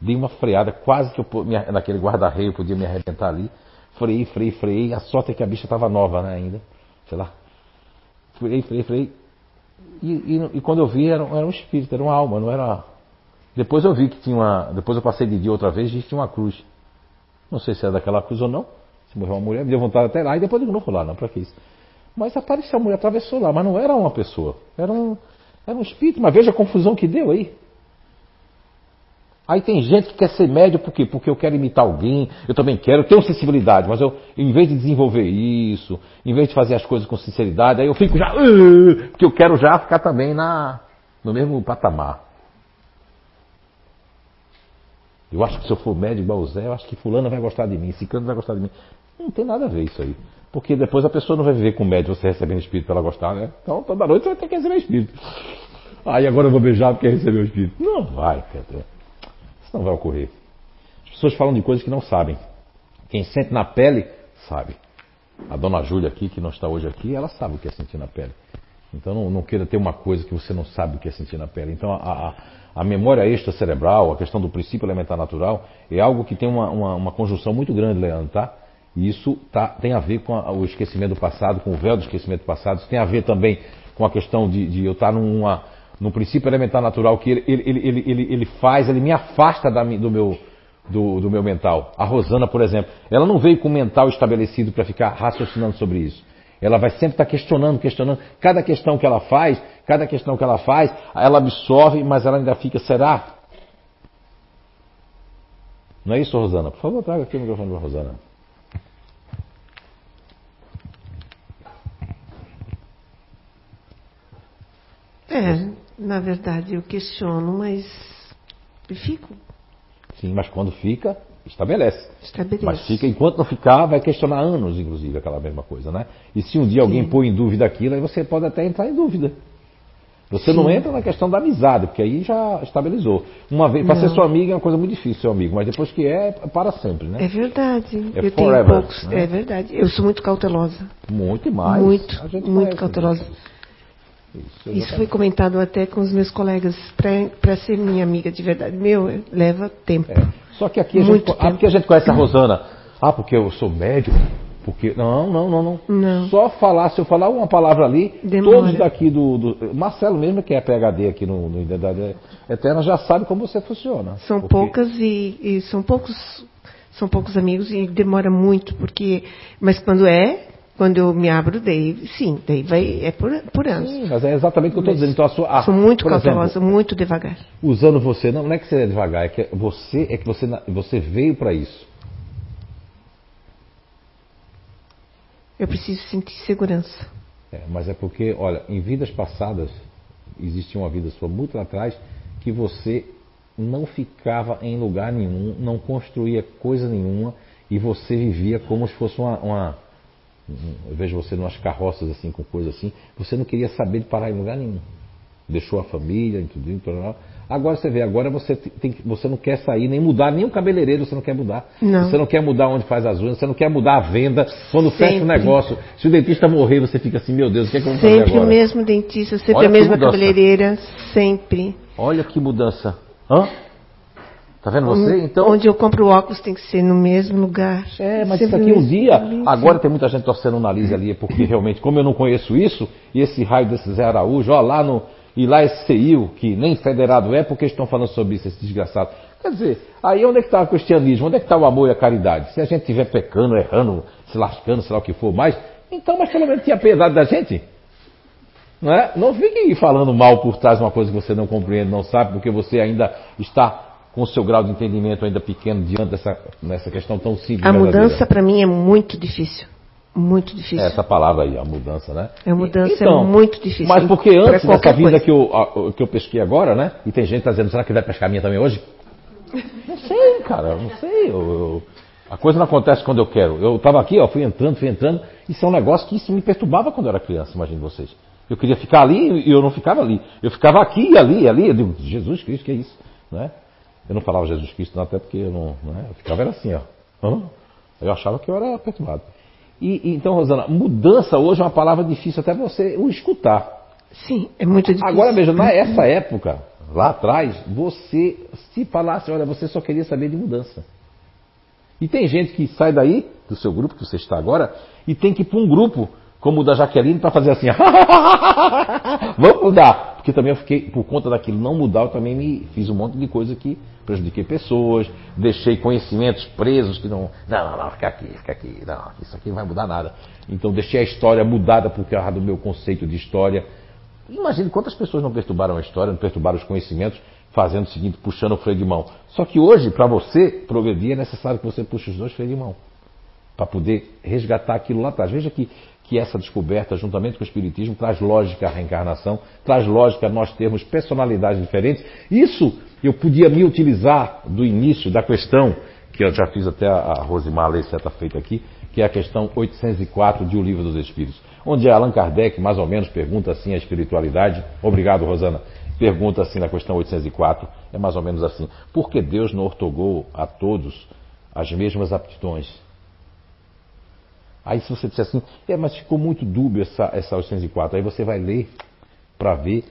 Dei uma freada, quase que eu, naquele guarda-reio podia me arrebentar ali. Freiei, freiei, freiei. A sorte é que a bicha estava nova né, ainda. Sei lá. Freiei, freiei, freiei. E, e, e, quando eu vi, era, era um espírito, era uma alma, não era. Depois eu vi que tinha uma. Depois eu passei de dia outra vez e tinha uma cruz. Não sei se era daquela cruz ou não. Se morreu uma mulher, me deu vontade até lá e depois eu não vou lá, não, para que isso? Mas apareceu a mulher, atravessou lá, mas não era uma pessoa. Era um, era um espírito, mas veja a confusão que deu aí. Aí tem gente que quer ser médio por quê? Porque eu quero imitar alguém, eu também quero, eu tenho sensibilidade, mas eu, em vez de desenvolver isso, em vez de fazer as coisas com sinceridade, aí eu fico já, porque eu quero já ficar também na, no mesmo patamar. Eu acho que se eu for médio igual o Zé, eu acho que fulano vai gostar de mim, ciclano vai gostar de mim. Não tem nada a ver isso aí. Porque depois a pessoa não vai viver com médio você recebendo espírito para ela gostar, né? Então toda noite você vai ter que receber espírito. Aí agora eu vou beijar porque recebeu o espírito. Não vai, Pedro não vai ocorrer. As pessoas falam de coisas que não sabem. Quem sente na pele, sabe. A dona Júlia aqui, que não está hoje aqui, ela sabe o que é sentir na pele. Então não, não queira ter uma coisa que você não sabe o que é sentir na pele. Então a, a, a memória extracerebral, a questão do princípio elementar natural, é algo que tem uma, uma, uma conjunção muito grande, Leandro, tá? E isso tá, tem a ver com a, o esquecimento do passado, com o véu do esquecimento do passado. Isso tem a ver também com a questão de, de eu estar numa, no princípio elementar natural que ele, ele, ele, ele, ele faz, ele me afasta da, do, meu, do, do meu mental. A Rosana, por exemplo, ela não veio com o mental estabelecido para ficar raciocinando sobre isso. Ela vai sempre estar questionando, questionando. Cada questão que ela faz, cada questão que ela faz, ela absorve, mas ela ainda fica, será? Não é isso, Rosana? Por favor, traga aqui o microfone para Rosana. Na verdade, eu questiono, mas fico. Sim, mas quando fica, estabelece. Estabeleço. Mas fica, enquanto não ficar, vai questionar anos, inclusive, aquela mesma coisa, né? E se um dia alguém Sim. põe em dúvida aquilo, aí você pode até entrar em dúvida. Você não Sim. entra na questão da amizade, porque aí já estabilizou. Uma vez, para ser Não. sua amiga é uma coisa muito difícil, seu amigo, mas depois que é, é para sempre, né? É verdade. É eu forever, tenho poucos. né? É verdade. Eu sou muito cautelosa. Muito mais. muito, muito conhece, cautelosa. né? Isso, Isso foi comentado até com os meus colegas. Para ser minha amiga de verdade, meu, leva tempo. É. Só que aqui a gente, ah, porque a gente conhece a Rosana. Ah, porque eu sou médico. Porque. Não, não, não, não. Não. Só falar, se eu falar uma palavra ali, Demora. todos daqui do, do- Marcelo mesmo, que é PHD aqui no, no Identidade Eterna, já sabe como você funciona. São Porque- poucas e, e são poucos são poucos amigos e demora muito porque mas quando é quando eu me abro daí sim daí vai é por, por anos Sim, mas é exatamente o que eu estou dizendo. Então, a sua, a- sou muito por exemplo, cautelosa muito devagar usando você, não, não é que você é devagar, é que você é que você, você veio para isso. eu preciso sentir segurança É, mas é porque, olha, em vidas passadas, existia uma vida sua muito lá atrás, que você não ficava em lugar nenhum, não construía coisa nenhuma, e você vivia como se fosse uma. uma- um- eu vejo você nas carroças assim, com coisa assim, você não queria saber de parar em lugar nenhum. Deixou a família tudo. Agora você vê, agora você tem, você não quer sair nem mudar, nem o cabeleireiro você não quer mudar. Não. Você não quer mudar onde faz as unhas, você não quer mudar a venda. Quando fecha o Sempre. negócio, se o dentista morrer, você fica assim, meu Deus, o que, é que eu vou fazer sempre agora? o mesmo dentista sempre Olha a mesma cabeleireira sempre Olha que mudança. Hã? Tá vendo você? Então. onde eu compro óculos tem que ser no mesmo lugar É, mas Sempre isso aqui um mesmo. dia. Agora tem muita gente torcendo o nariz ali, porque realmente, como eu não conheço isso, e esse raio desse Zé Araújo, ó, lá no. E lá esse CEIU, que nem federado é, porque estão falando sobre isso, esse desgraçado. Quer dizer, aí onde é que está o cristianismo? Onde é que está o amor e a caridade? Se a gente estiver pecando, errando, se lascando, sei lá o que for mais, então, mas pelo menos tinha piedade da gente. Não, é? não fique falando mal por trás de uma coisa que você não compreende, não sabe, porque você ainda está com o seu grau de entendimento ainda pequeno diante dessa nessa questão tão simples. a mudança para mim é muito difícil muito difícil É essa palavra aí, a mudança, né? A mudança é Então, muito difícil. Mas porque antes dessa vida coisa. que eu, a- que eu pesquei agora, né? E tem gente que tá dizendo, será que vai pescar a minha também hoje? Não sei, cara, não sei. eu- eu- a coisa não acontece quando eu quero. Eu estava aqui, ó, fui entrando, fui entrando. Isso é um negócio que isso me perturbava quando eu era criança, imagine vocês. Eu queria ficar ali e eu não ficava ali. Eu ficava aqui e ali, ali. Eu digo, Jesus Cristo, que é isso? Né? Eu não falava Jesus Cristo, não, até porque eu não. Né? Eu ficava era assim, ó. Eu achava que eu era perturbado. E, e, então, Rosana, mudança hoje é uma palavra difícil até você o escutar. Sim, é muito difícil. Agora veja, nessa época, lá atrás, você, se falasse, olha, você só queria saber de mudança. E tem gente que sai daí, do seu grupo que você está agora, e tem que ir para um grupo, como o da Jaqueline, para fazer assim, [laughs] vamos mudar. Porque também eu fiquei, por conta daquilo não mudar, eu também me fiz um monte de coisa que prejudiquei pessoas, deixei conhecimentos presos que não, não, não, fica aqui, fica aqui, não, isso aqui não vai mudar nada. Então deixei a história mudada por causa do meu conceito de história. Imagine quantas pessoas não perturbaram a história, não perturbaram os conhecimentos, fazendo o seguinte, puxando o freio de mão. Só que hoje, para você progredir, é necessário que você puxe os dois freios de mão. Para poder resgatar aquilo lá atrás. Veja que, que essa descoberta, juntamente com o Espiritismo, traz lógica à reencarnação, traz lógica a nós termos personalidades diferentes. Isso eu podia me utilizar do início da questão, que eu já fiz até a Rosimar ler certa feita aqui, que é a questão 804 de O Livro dos Espíritos, onde Allan Kardec mais ou menos pergunta assim a espiritualidade. Obrigado, Rosana. Pergunta assim na questão 804, é mais ou menos assim: por que Deus não ortogou a todos as mesmas aptidões? Aí se você disser assim, é, mas ficou muito dúbio essa, essa 804, aí você vai ler para ver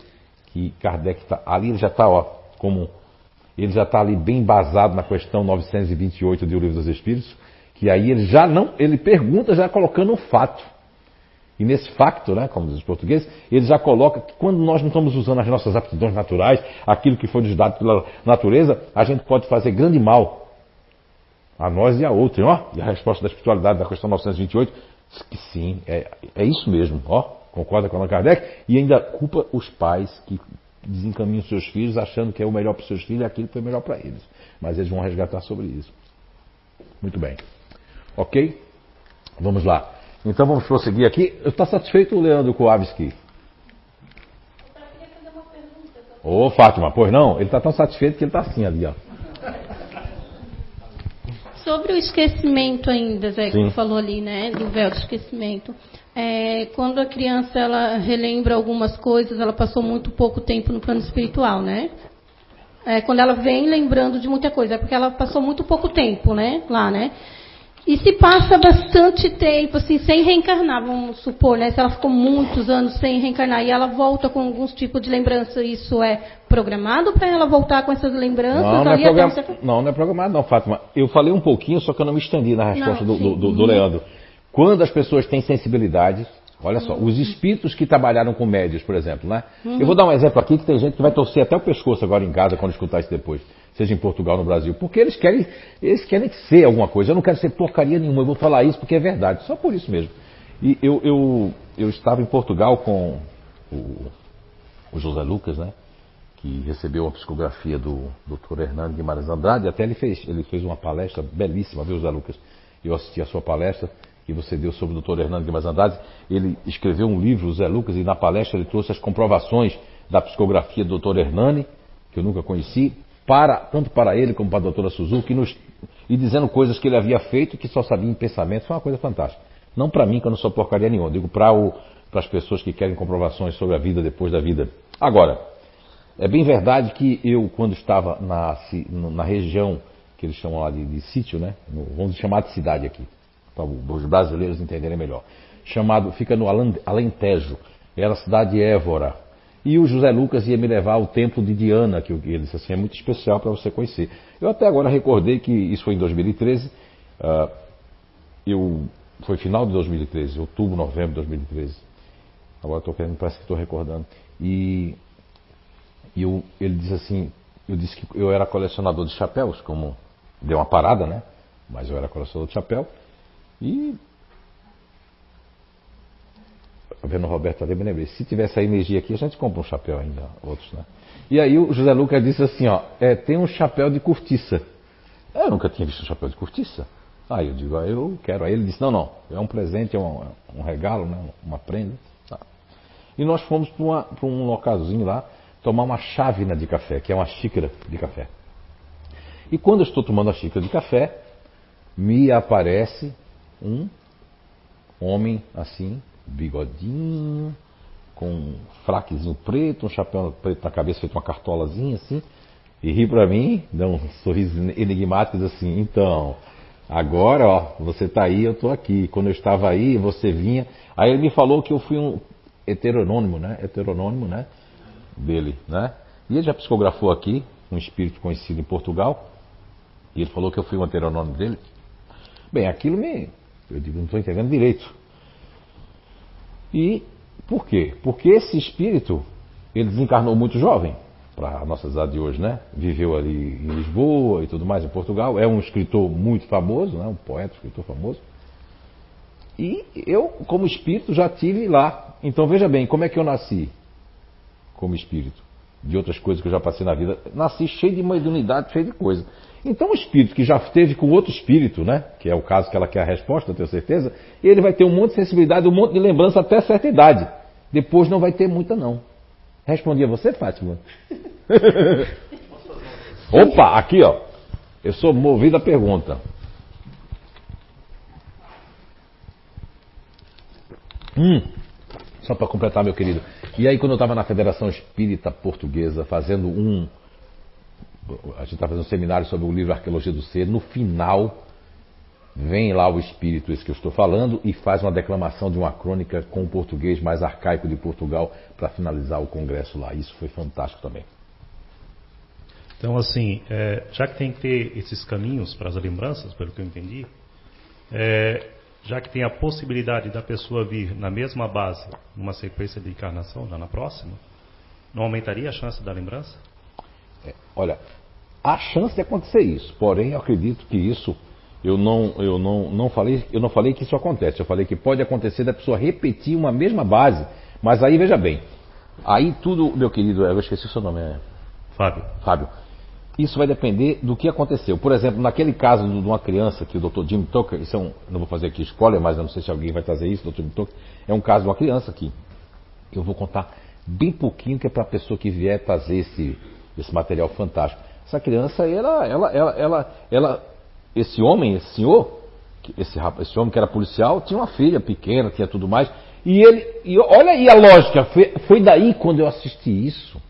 que Kardec está ali, ele já está, ó, como ele já está ali bem embasado na questão 928 do Livro dos Espíritos, que aí ele já não, ele pergunta já colocando um fato. E nesse facto, né, como diz os portugueses, ele já coloca que quando nós não estamos usando as nossas aptidões naturais, aquilo que foi nos dado pela natureza, a gente pode fazer grande mal a nós e a outrem, ó. E a resposta da espiritualidade da questão 928 diz que sim, é, é isso mesmo, ó. Concorda com Allan Kardec? E ainda culpa os pais que desencaminham seus filhos achando que é o melhor para os seus filhos e aquilo que foi melhor para eles. Mas eles vão resgatar sobre isso. Muito bem. Ok? Vamos lá. Então vamos prosseguir aqui. Está satisfeito, Leandro Kowalski? Ô Fátima, pois não? Ele está tão satisfeito que ele está assim ali, ó. Sobre o esquecimento ainda, Zé, que Sim. falou ali, né, do véu do esquecimento. É, quando a criança ela relembra algumas coisas, ela passou muito pouco tempo no plano espiritual, né? É, quando ela vem lembrando de muita coisa, é porque ela passou muito pouco tempo, né, lá, né? E se passa bastante tempo, assim, sem reencarnar, vamos supor, né? Se ela ficou muitos anos sem reencarnar e ela volta com alguns tipos de lembrança, isso é programado para ela voltar com essas lembranças Não, não é, program- não, não é programado não, Fátima. Eu falei um pouquinho, só que eu não me estendi na resposta Não, do, do, do- do Leandro. Quando as pessoas têm sensibilidade, olha só, os espíritos que trabalharam com médios, por exemplo, né? Eu vou dar um exemplo aqui que tem gente que vai torcer até o pescoço agora em casa quando escutar isso depois, seja em Portugal ou no Brasil, porque eles querem, eles querem ser alguma coisa. Eu não quero ser porcaria nenhuma, eu vou falar isso porque é verdade, só por isso mesmo. E eu, eu, eu estava em Portugal com o, o José Lucas, né? que recebeu a psicografia do Dr. Hernando Guimarães Andrade, até ele fez, ele fez uma palestra belíssima, viu, José Lucas? Eu assisti a sua palestra que você deu sobre o Dr. Hernando Guimarães Andrade. Ele escreveu um livro, José Lucas, e na palestra ele trouxe as comprovações da psicografia do Dr. Hernani, que eu nunca conheci, para, tanto para ele como para a doutora Suzuki, nos- e dizendo coisas que ele havia feito que só sabia em pensamento. Foi uma coisa fantástica. Não para mim, que eu não sou porcaria nenhuma, digo para o- para as pessoas que querem comprovações sobre a vida depois da vida. Agora, é bem verdade que eu, quando estava na, na região que eles chamam lá de, de sítio, né? Vamos chamar de cidade aqui, para os brasileiros entenderem melhor. Chamado, fica no Alentejo, era a cidade de Évora. E o José Lucas ia me levar ao templo de Diana, que ele disse assim, é muito especial para você conhecer. Eu até agora recordei que isso foi em 2013, ah, eu, foi final de 2013, outubro, novembro de 2013. Agora estou querendo, parece que estou recordando. E e eu, ele disse assim, eu disse que eu era colecionador de chapéus, como deu uma parada, né? Mas eu era colecionador de chapéu. E vendo o Roberto ali, me lembrei, se tivesse a energia aqui, a gente compra um chapéu ainda, outros, né? E aí o José Lucas disse assim, ó, é, tem um chapéu de cortiça. Eu nunca tinha visto um chapéu de cortiça. Aí eu digo, ah, eu quero. Aí ele disse, não, não, é um presente, é um, um regalo, né? Uma prenda. Tá. E nós fomos para um localzinho lá tomar uma chávena de café, que é uma xícara de café. E quando eu estou tomando a xícara de café, me aparece um homem assim, bigodinho, com um fraquezinho preto, um chapéu preto na cabeça, feito uma cartolazinha assim, e ri para mim, dá um sorriso enigmático, diz assim, então, agora, ó, você tá aí, eu tô aqui. Quando eu estava aí, você vinha. Aí ele me falou que eu fui um heteronônimo, né? Heteronônimo, né? Dele, né? E ele já psicografou aqui, um espírito conhecido em Portugal, e ele falou que eu fui um heteronônimo dele. Bem, aquilo me. Eu digo, não estou entendendo direito. E por quê? Porque esse espírito, ele desencarnou muito jovem, para a nossa idade de hoje, né? Viveu ali em Lisboa e tudo mais, em Portugal. É um escritor muito famoso, né? Um poeta, escritor famoso. E eu, como espírito, já tive lá. Então veja bem, como é que eu nasci como espírito? De outras coisas que eu já passei na vida. Nasci cheio de mediunidade, cheio de coisa. Então o espírito que já esteve com outro espírito, né? Que é o caso que ela quer a resposta, eu tenho certeza, ele vai ter um monte de sensibilidade, um monte de lembrança até certa idade. Depois não vai ter muita, não. Respondi a você, Fátima? [laughs] Opa, aqui ó. Eu sou movido à pergunta. Hum, só para completar, meu querido. E aí, quando eu estava na Federação Espírita Portuguesa, fazendo um. A gente está fazendo um seminário sobre o livro Arqueologia do Ser, no final, vem lá o espírito, esse que eu estou falando, e faz uma declamação de uma crônica com o português mais arcaico de Portugal para finalizar o congresso lá. Isso foi fantástico também. Então, assim, é, já que tem que ter esses caminhos para as lembranças, pelo que eu entendi, é, já que tem a possibilidade da pessoa vir na mesma base, numa sequência de encarnação, já na próxima, não aumentaria a chance da lembrança? É, olha, há chance de acontecer isso, porém eu acredito que isso eu não, eu não, não falei, eu não falei que isso acontece, eu falei que pode acontecer da pessoa repetir uma mesma base, mas aí veja bem, aí tudo, meu querido, eu esqueci o seu nome, é Fábio. Fábio. Isso vai depender do que aconteceu. Por exemplo, naquele caso de uma criança que o Dr. Jim Tucker, isso é um, não vou fazer aqui spoiler, mas eu não sei se alguém vai trazer isso, Dr. Jim Tucker, é um caso de uma criança aqui. Eu vou contar bem pouquinho que é para a pessoa que vier trazer esse, esse material fantástico. Essa criança, ela, ela, ela, ela, ela esse homem, esse senhor, esse, esse homem que era policial, tinha uma filha pequena, tinha tudo mais. E ele, e olha aí a lógica, foi, foi daí quando eu assisti isso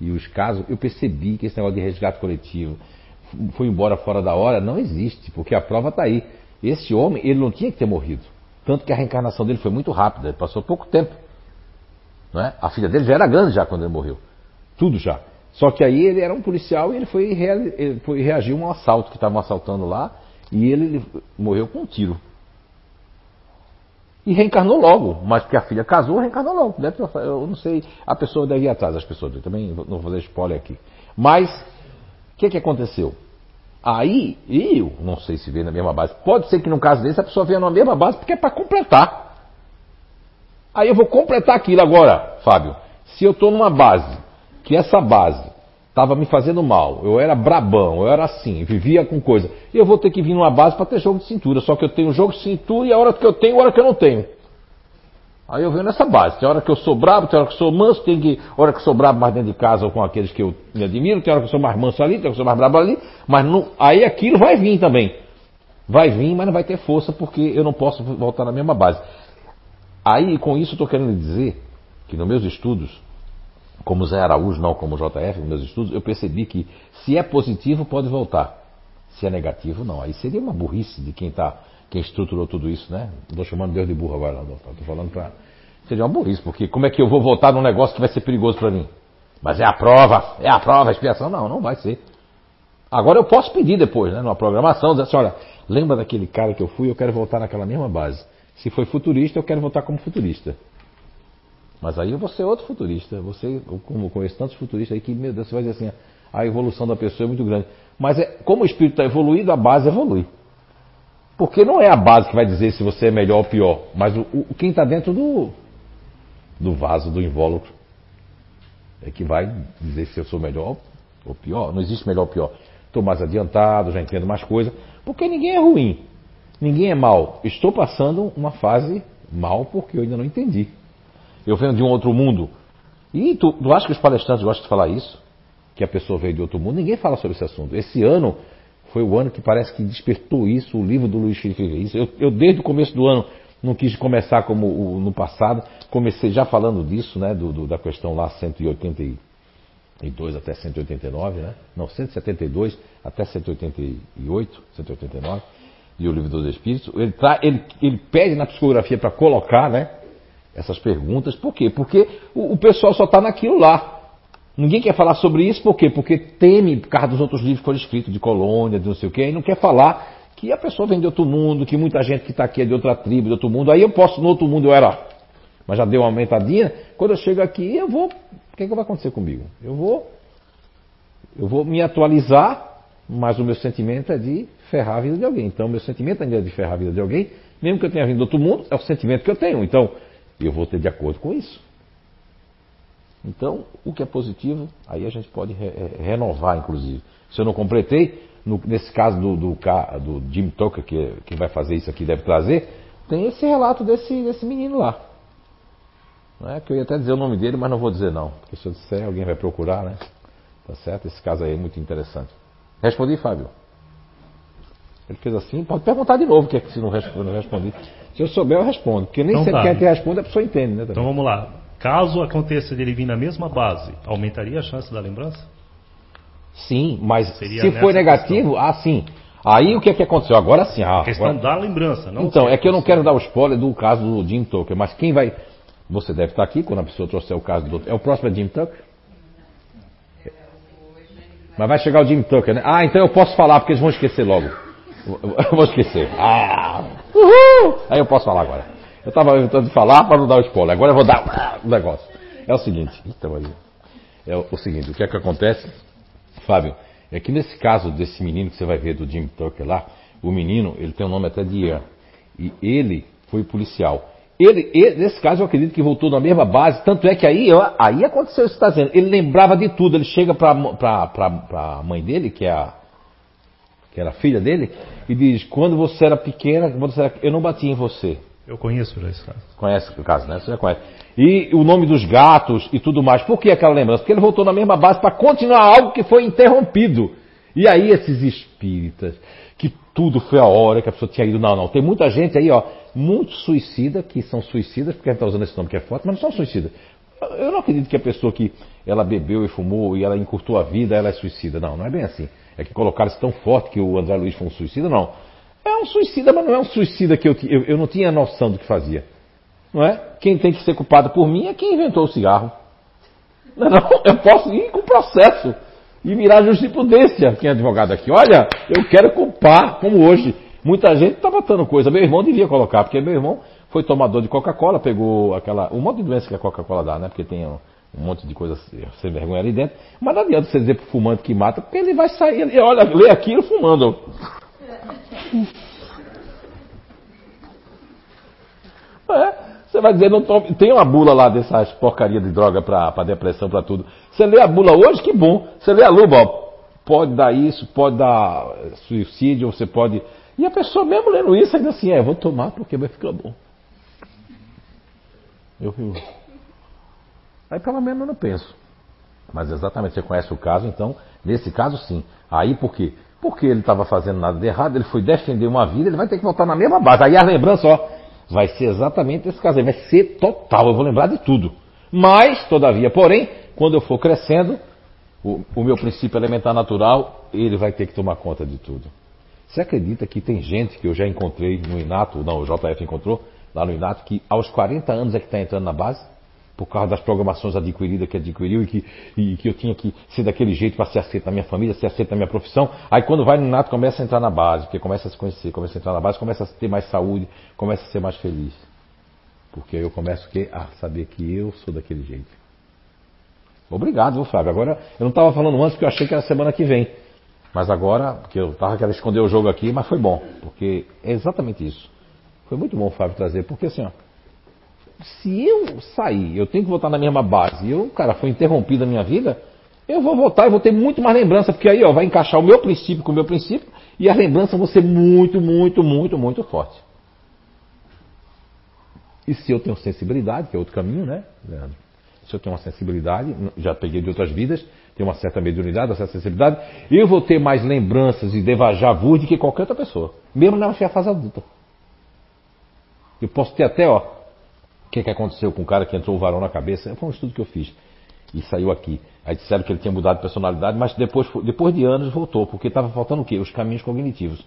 e os casos, eu percebi que esse negócio de resgate coletivo foi embora fora da hora, não existe, porque a prova está aí. Esse homem, ele não tinha que ter morrido. Tanto que a reencarnação dele foi muito rápida, passou pouco tempo. Não é? A filha dele já era grande já quando ele morreu. Tudo já. Só que aí ele era um policial e ele foi, ele foi reagir a um assalto que estavam assaltando lá e ele, morreu com um tiro. E reencarnou logo, mas porque a filha casou, reencarnou logo. Deve, eu não sei, a pessoa deve ir atrás, as pessoas, eu também não vou fazer spoiler aqui. Mas, o que, que aconteceu? Aí, eu não sei se veio na mesma base. Pode ser que no caso desse a pessoa venha na mesma base porque é para completar. Aí eu vou completar aquilo agora, Fábio. Se eu estou numa base, que essa base estava me fazendo mal, eu era brabão, eu era assim, vivia com coisa, eu vou ter que vir numa base para ter jogo de cintura. Só que eu tenho jogo de cintura e a hora que eu tenho, a hora que eu não tenho. Aí eu venho nessa base. Tem hora que eu sou brabo, tem hora que eu sou manso, tem que, hora que eu sou brabo mais dentro de casa ou com aqueles que eu me admiro, tem hora que eu sou mais manso ali, tem hora que eu sou mais brabo ali, mas não, aí aquilo vai vir também. Vai vir, mas não vai ter força porque eu não posso voltar na mesma base. Aí com isso eu estou querendo dizer que nos meus estudos, como Zé Araújo, não como JF, nos meus estudos, eu percebi que se é positivo pode voltar. Se é negativo, não. Aí seria uma burrice de quem está quem estruturou tudo isso, né? Estou chamando Deus de burro agora, Estou falando para. Seria uma burrice, porque como é que eu vou voltar num negócio que vai ser perigoso para mim? Mas é a prova, é a prova, a expiação? Não, não vai ser. Agora eu posso pedir depois, né? Numa programação, dizer assim, olha, lembra daquele cara que eu fui, eu quero voltar naquela mesma base. Se foi futurista, eu quero voltar como futurista. Mas aí vou ser outro futurista. Você, como conheço tantos futuristas aí que, meu Deus, você vai dizer assim, a evolução da pessoa é muito grande. Mas é, como o espírito está evoluído, a base evolui. Porque não é a base que vai dizer se você é melhor ou pior, mas o, o quem está dentro do, do vaso, do invólucro, é que vai dizer se eu sou melhor ou pior. Não existe melhor ou pior. Estou mais adiantado, já entendo mais coisas, porque ninguém é ruim, ninguém é mal. Estou passando uma fase mal porque eu ainda não entendi. Eu venho de um outro mundo. E tu, tu acha que os palestrantes gostam de falar isso? Que a pessoa veio de outro mundo? Ninguém fala sobre esse assunto. Esse ano foi o ano que parece que despertou isso, o livro do Luiz Felipe Reis. Eu, eu, desde o começo do ano, não quis começar como o, no passado, comecei já falando disso, né, do, do, da questão lá 182 até 189, né? Não, 172 até 188, 189, e o livro dos Espíritos. Ele, ele, ele pede na psicografia para colocar, né, essas perguntas. Por quê? Porque o, o pessoal só está naquilo lá. Ninguém quer falar sobre isso, por quê? Porque teme, por causa dos outros livros que foram escritos, de colônia, de não sei o quê, e não quer falar que a pessoa vem de outro mundo, que muita gente que está aqui é de outra tribo, de outro mundo. Aí eu posso, no outro mundo eu era, mas já deu uma aumentadinha. Quando eu chego aqui, eu vou. O que, é que vai acontecer comigo? Eu vou. Eu vou me atualizar, mas o meu sentimento é de ferrar a vida de alguém. Então, meu sentimento ainda é de ferrar a vida de alguém, mesmo que eu tenha vindo do outro mundo, é o sentimento que eu tenho. Então, eu vou ter de acordo com isso. Então, o que é positivo, aí a gente pode re renovar, inclusive. Se eu não completei, no, nesse caso do, do, do Jim Tucker, que, que vai fazer isso aqui, deve trazer, tem esse relato desse, desse menino lá. Não é que eu ia até dizer o nome dele, mas não vou dizer não. Porque se eu disser, alguém vai procurar, né? Tá certo? Esse caso aí é muito interessante. Respondi, Fábio? Ele fez assim, pode perguntar de novo, que é que se não respondi, não respondi. Se eu souber, eu respondo. Porque nem então, sempre tá. quem é que responde, a pessoa entende, né? Também. Então vamos lá. Caso aconteça de ele vir na mesma base, aumentaria a chance da lembrança? Sim, mas Seria se for negativo, questão. ah, sim. Aí o que é que aconteceu? Agora sim. Ah, a questão agora... da lembrança, não Então, é que eu não quero dar o spoiler do caso do Jim Tucker, mas quem vai. Você deve estar aqui quando a pessoa trouxer o caso do. É o próximo é Jim Tucker? Mas vai chegar o Jim Tucker, né? Ah, então eu posso falar, porque eles vão esquecer logo. Eu vou esquecer. Ah! Uhul! Aí eu posso falar agora. Eu estava tentando falar para não dar o spoiler. Agora eu vou dar o negócio. É o seguinte. Então, é o seguinte. O que é que acontece, Fábio? É que nesse caso desse menino que você vai ver do Jim Tucker lá, o menino, ele tem o um nome até de Ian. E ele foi policial. Ele, ele, nesse caso, eu acredito que voltou na mesma base. Tanto é que aí, aí aconteceu isso que está dizendo. Ele lembrava de tudo. Ele chega para a mãe dele, que é a, que era a filha dele, e diz: Quando você era pequena, você era, eu não bati em você. Eu conheço esse caso. Conhece o caso, né? Você já conhece. E o nome dos gatos e tudo mais. Por que aquela lembrança? Porque ele voltou na mesma base para continuar algo que foi interrompido. E aí esses espíritas, que tudo foi a hora que a pessoa tinha ido. Não, não. Tem muita gente aí, ó, muito suicida, que são suicidas, porque a gente está usando esse nome que é forte, mas não são suicidas. Eu não acredito que a pessoa que ela bebeu e fumou e ela encurtou a vida, ela é suicida. Não, não é bem assim. É que colocaram isso tão forte que o André Luiz foi um suicida, não. É um suicida, mas não é um suicida que eu, eu, eu não tinha noção do que fazia. Não é? Quem tem que ser culpado por mim é quem inventou o cigarro. Não, não, eu posso ir com processo e virar jurisprudência. Quem é advogado aqui? Olha, eu quero culpar, como hoje. Muita gente está botando coisa. Meu irmão devia colocar, porque meu irmão foi tomador de Coca-Cola, pegou aquela. um monte de doença que a Coca-Cola dá, né? Porque tem um, monte de coisa sem vergonha ali dentro. Mas não adianta você dizer pro fumante que mata, porque ele vai sair. Ele, olha, lê aquilo fumando. [laughs] É, você vai dizer, não tome, tem uma bula lá dessas porcaria de droga para depressão, para tudo. Você lê a bula hoje, que bom. Você lê a luba, ó, pode dar isso, pode dar suicídio, você pode. E a pessoa mesmo lendo isso ainda assim, é, vou tomar porque vai ficar bom. Eu viu. Aí pelo menos eu não penso. Mas exatamente, você conhece o caso, então, nesse caso sim. Aí por quê? Porque ele estava fazendo nada de errado, ele foi defender uma vida, ele vai ter que voltar na mesma base. Aí a lembrança, ó, vai ser exatamente esse caso aí, vai ser total, eu vou lembrar de tudo. Mas, todavia, porém, quando eu for crescendo, o, o meu princípio elementar natural, ele vai ter que tomar conta de tudo. Você acredita que tem gente que eu já encontrei no Inato, não, o JF encontrou, lá no Inato, que aos 40 anos é que está entrando na base? Por causa das programações adquiridas que adquiriu e que, e que eu tinha que ser daquele jeito para ser aceito na minha família, ser aceito na minha profissão. Aí quando vai no nato começa a entrar na base, porque começa a se conhecer, começa a entrar na base, começa a ter mais saúde, começa a ser mais feliz. Porque eu começo a saber que eu sou daquele jeito. Obrigado, viu, Fábio? Agora, eu não estava falando antes porque eu achei que era semana que vem. Mas agora, porque eu estava querendo esconder o jogo aqui, mas foi bom. Porque é exatamente isso. Foi muito bom Fábio trazer, porque assim, ó, se eu sair, eu tenho que voltar na mesma base, e eu, cara, foi interrompida a minha vida, eu vou voltar e vou ter muito mais lembrança, porque aí ó, vai encaixar o meu princípio com o meu princípio, e as lembranças vão ser muito, muito, muito, muito fortes. E se eu tenho sensibilidade, que é outro caminho, né, Leandro? Se eu tenho uma sensibilidade, já peguei de outras vidas, tenho uma certa mediunidade, uma certa sensibilidade, eu vou ter mais lembranças e devajar voo do que qualquer outra pessoa, mesmo na fase adulta. Eu posso ter até, ó, que, que aconteceu com o cara que entrou o varão na cabeça? Foi um estudo que eu fiz. E saiu aqui. Aí disseram que ele tinha mudado de personalidade, mas depois, depois de anos voltou, porque estava faltando o quê? Os caminhos cognitivos.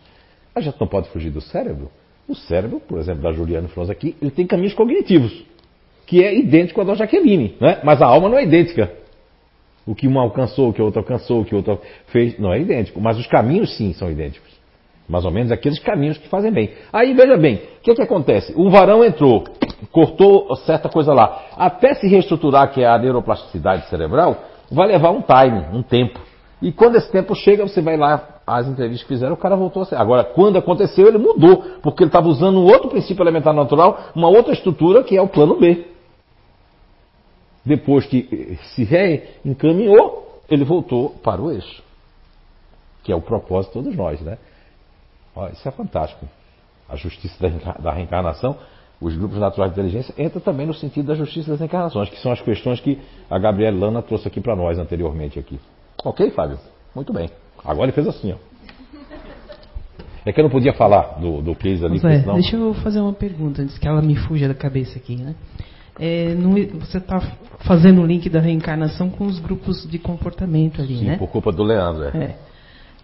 A gente não pode fugir do cérebro. O cérebro, por exemplo, da Juliana Franz aqui, ele tem caminhos cognitivos, que é idêntico ao da Jaqueline, né? mas a alma não é idêntica. O que um alcançou, o que o outro alcançou, o que o outro fez, não é idêntico, mas os caminhos sim são idênticos. Mais ou menos aqueles caminhos que fazem bem. Aí veja bem, o que, que acontece? O varão entrou, cortou certa coisa lá. Até se reestruturar, que é a neuroplasticidade cerebral, vai levar um time, um tempo. E quando esse tempo chega, você vai lá, as entrevistas que fizeram, o cara voltou a ser. Agora, quando aconteceu, ele mudou, porque ele estava usando um outro princípio elementar natural, uma outra estrutura, que é o plano B. Depois que se reencaminhou, ele voltou para o eixo. Que é o propósito de todos nós, né? Isso é fantástico. A justiça da reencarnação, os grupos naturais de inteligência, entra também no sentido da justiça das encarnações, que são as questões que a Gabriela Lana trouxe aqui para nós anteriormente aqui. Ok, Fábio? Muito bem. Agora ele fez assim, ó. É que eu não podia falar do, do case ali, Zé, senão... Deixa eu fazer uma pergunta, antes que ela me fuja da cabeça aqui, né? É, você está fazendo o link da reencarnação com os grupos de comportamento ali, Sim, né? por culpa do Leandro, é. é.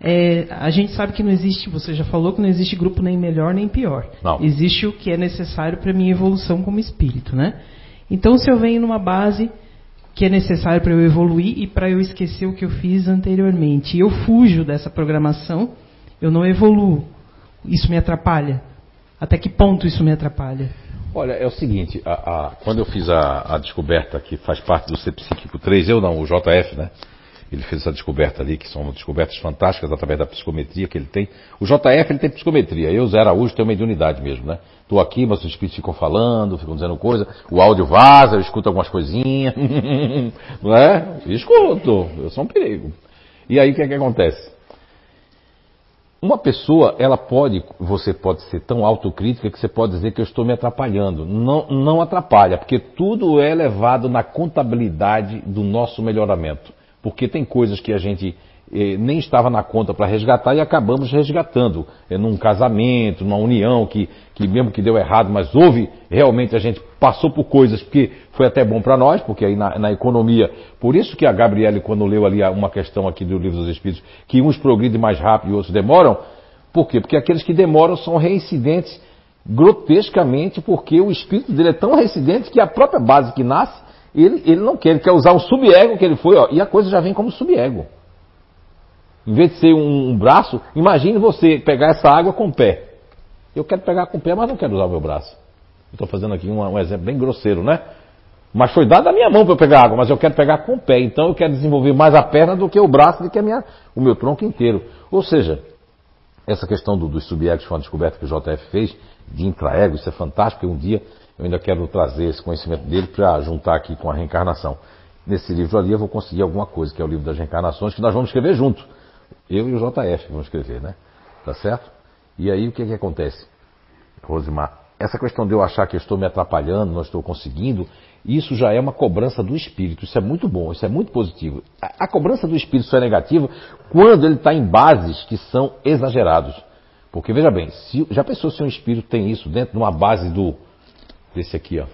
É, a gente sabe que não existe, você já falou que não existe grupo nem melhor nem pior. Não. Existe o que é necessário para minha evolução como espírito, né? Então, se eu venho numa base que é necessário para eu evoluir e para eu esquecer o que eu fiz anteriormente, e eu fujo dessa programação, eu não evoluo. Isso me atrapalha. Até que ponto isso me atrapalha? Olha, é o seguinte, a, a, quando eu fiz a, a, descoberta que faz parte do Ser Psíquico 3, eu não, o JF, né? Ele fez essa descoberta ali, que são descobertas fantásticas através da psicometria que ele tem. O JF ele tem psicometria, eu, Zé Araújo, tenho mediunidade mesmo, né? Estou aqui, mas os espíritos ficam falando, ficam dizendo coisa, o áudio vaza, eu escuto algumas coisinhas, [laughs] não é? Escuto, eu sou um perigo. E aí o que é que acontece? uma pessoa, ela pode, você pode ser tão autocrítica que você pode dizer que eu estou me atrapalhando. Não, não atrapalha, porque tudo é levado na contabilidade do nosso melhoramento. Porque tem coisas que a gente eh, nem estava na conta para resgatar e acabamos resgatando. É num casamento, numa união que, que mesmo que deu errado, mas houve, realmente a gente passou por coisas que foi até bom para nós, porque aí na, na, economia, por isso que a Gabriele, quando leu ali uma questão aqui do Livro dos Espíritos, que uns progridem mais rápido e outros demoram, por quê? Porque aqueles que demoram são reincidentes grotescamente, porque o espírito dele é tão reincidente que a própria base que nasce, ele, ele não quer, ele quer usar o subego que ele foi, ó, e a coisa já vem como subego. Em vez de ser um, um braço, imagine você pegar essa água com o pé. Eu quero pegar com o pé, mas não quero usar o meu braço. Estou fazendo aqui um, um, exemplo bem grosseiro, né? Mas foi dado a minha mão para eu pegar água, mas eu quero pegar com o pé. Então eu quero desenvolver mais a perna do que o braço, do que minha, o meu tronco inteiro. Ou seja, essa questão do, dos subegos foi uma descoberta que o JF fez, de intraego, isso é fantástico, e um dia eu ainda quero trazer esse conhecimento dele para juntar aqui com a reencarnação. Nesse livro ali eu vou conseguir alguma coisa, que é o livro das reencarnações, que nós vamos escrever junto. Eu e o JF vamos escrever, né? Tá certo? E aí o que, que acontece, Rosimar? Essa questão de eu achar que eu estou me atrapalhando, não estou conseguindo, isso já é uma cobrança do espírito. Isso é muito bom, isso é muito positivo. A, a cobrança do espírito só é negativa quando ele está em bases que são exagerados. Porque veja bem, se, já pensou se um espírito tem isso dentro de uma base do desse aqui, ó.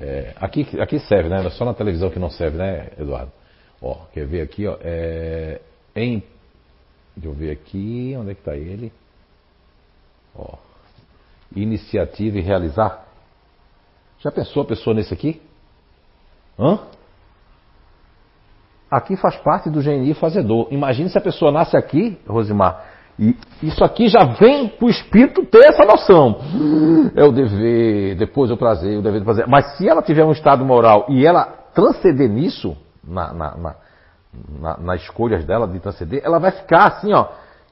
É, aqui, aqui serve, né? Só na televisão que não serve, né, Eduardo? Ó, quer ver aqui, ó? É, em, deixa eu ver aqui, onde é que está ele? Ó, iniciativa e realizar. Já pensou a pessoa nesse aqui? Hã? Aqui faz parte do GNI fazedor. Imagine se a pessoa nasce aqui, Rosimar, e isso aqui já vem para o espírito ter essa noção. É o dever, depois o prazer, o dever de fazer. Mas se ela tiver um estado moral e ela transcender nisso, na, na, na, na, nas escolhas dela de transcender, ela vai ficar assim, ó,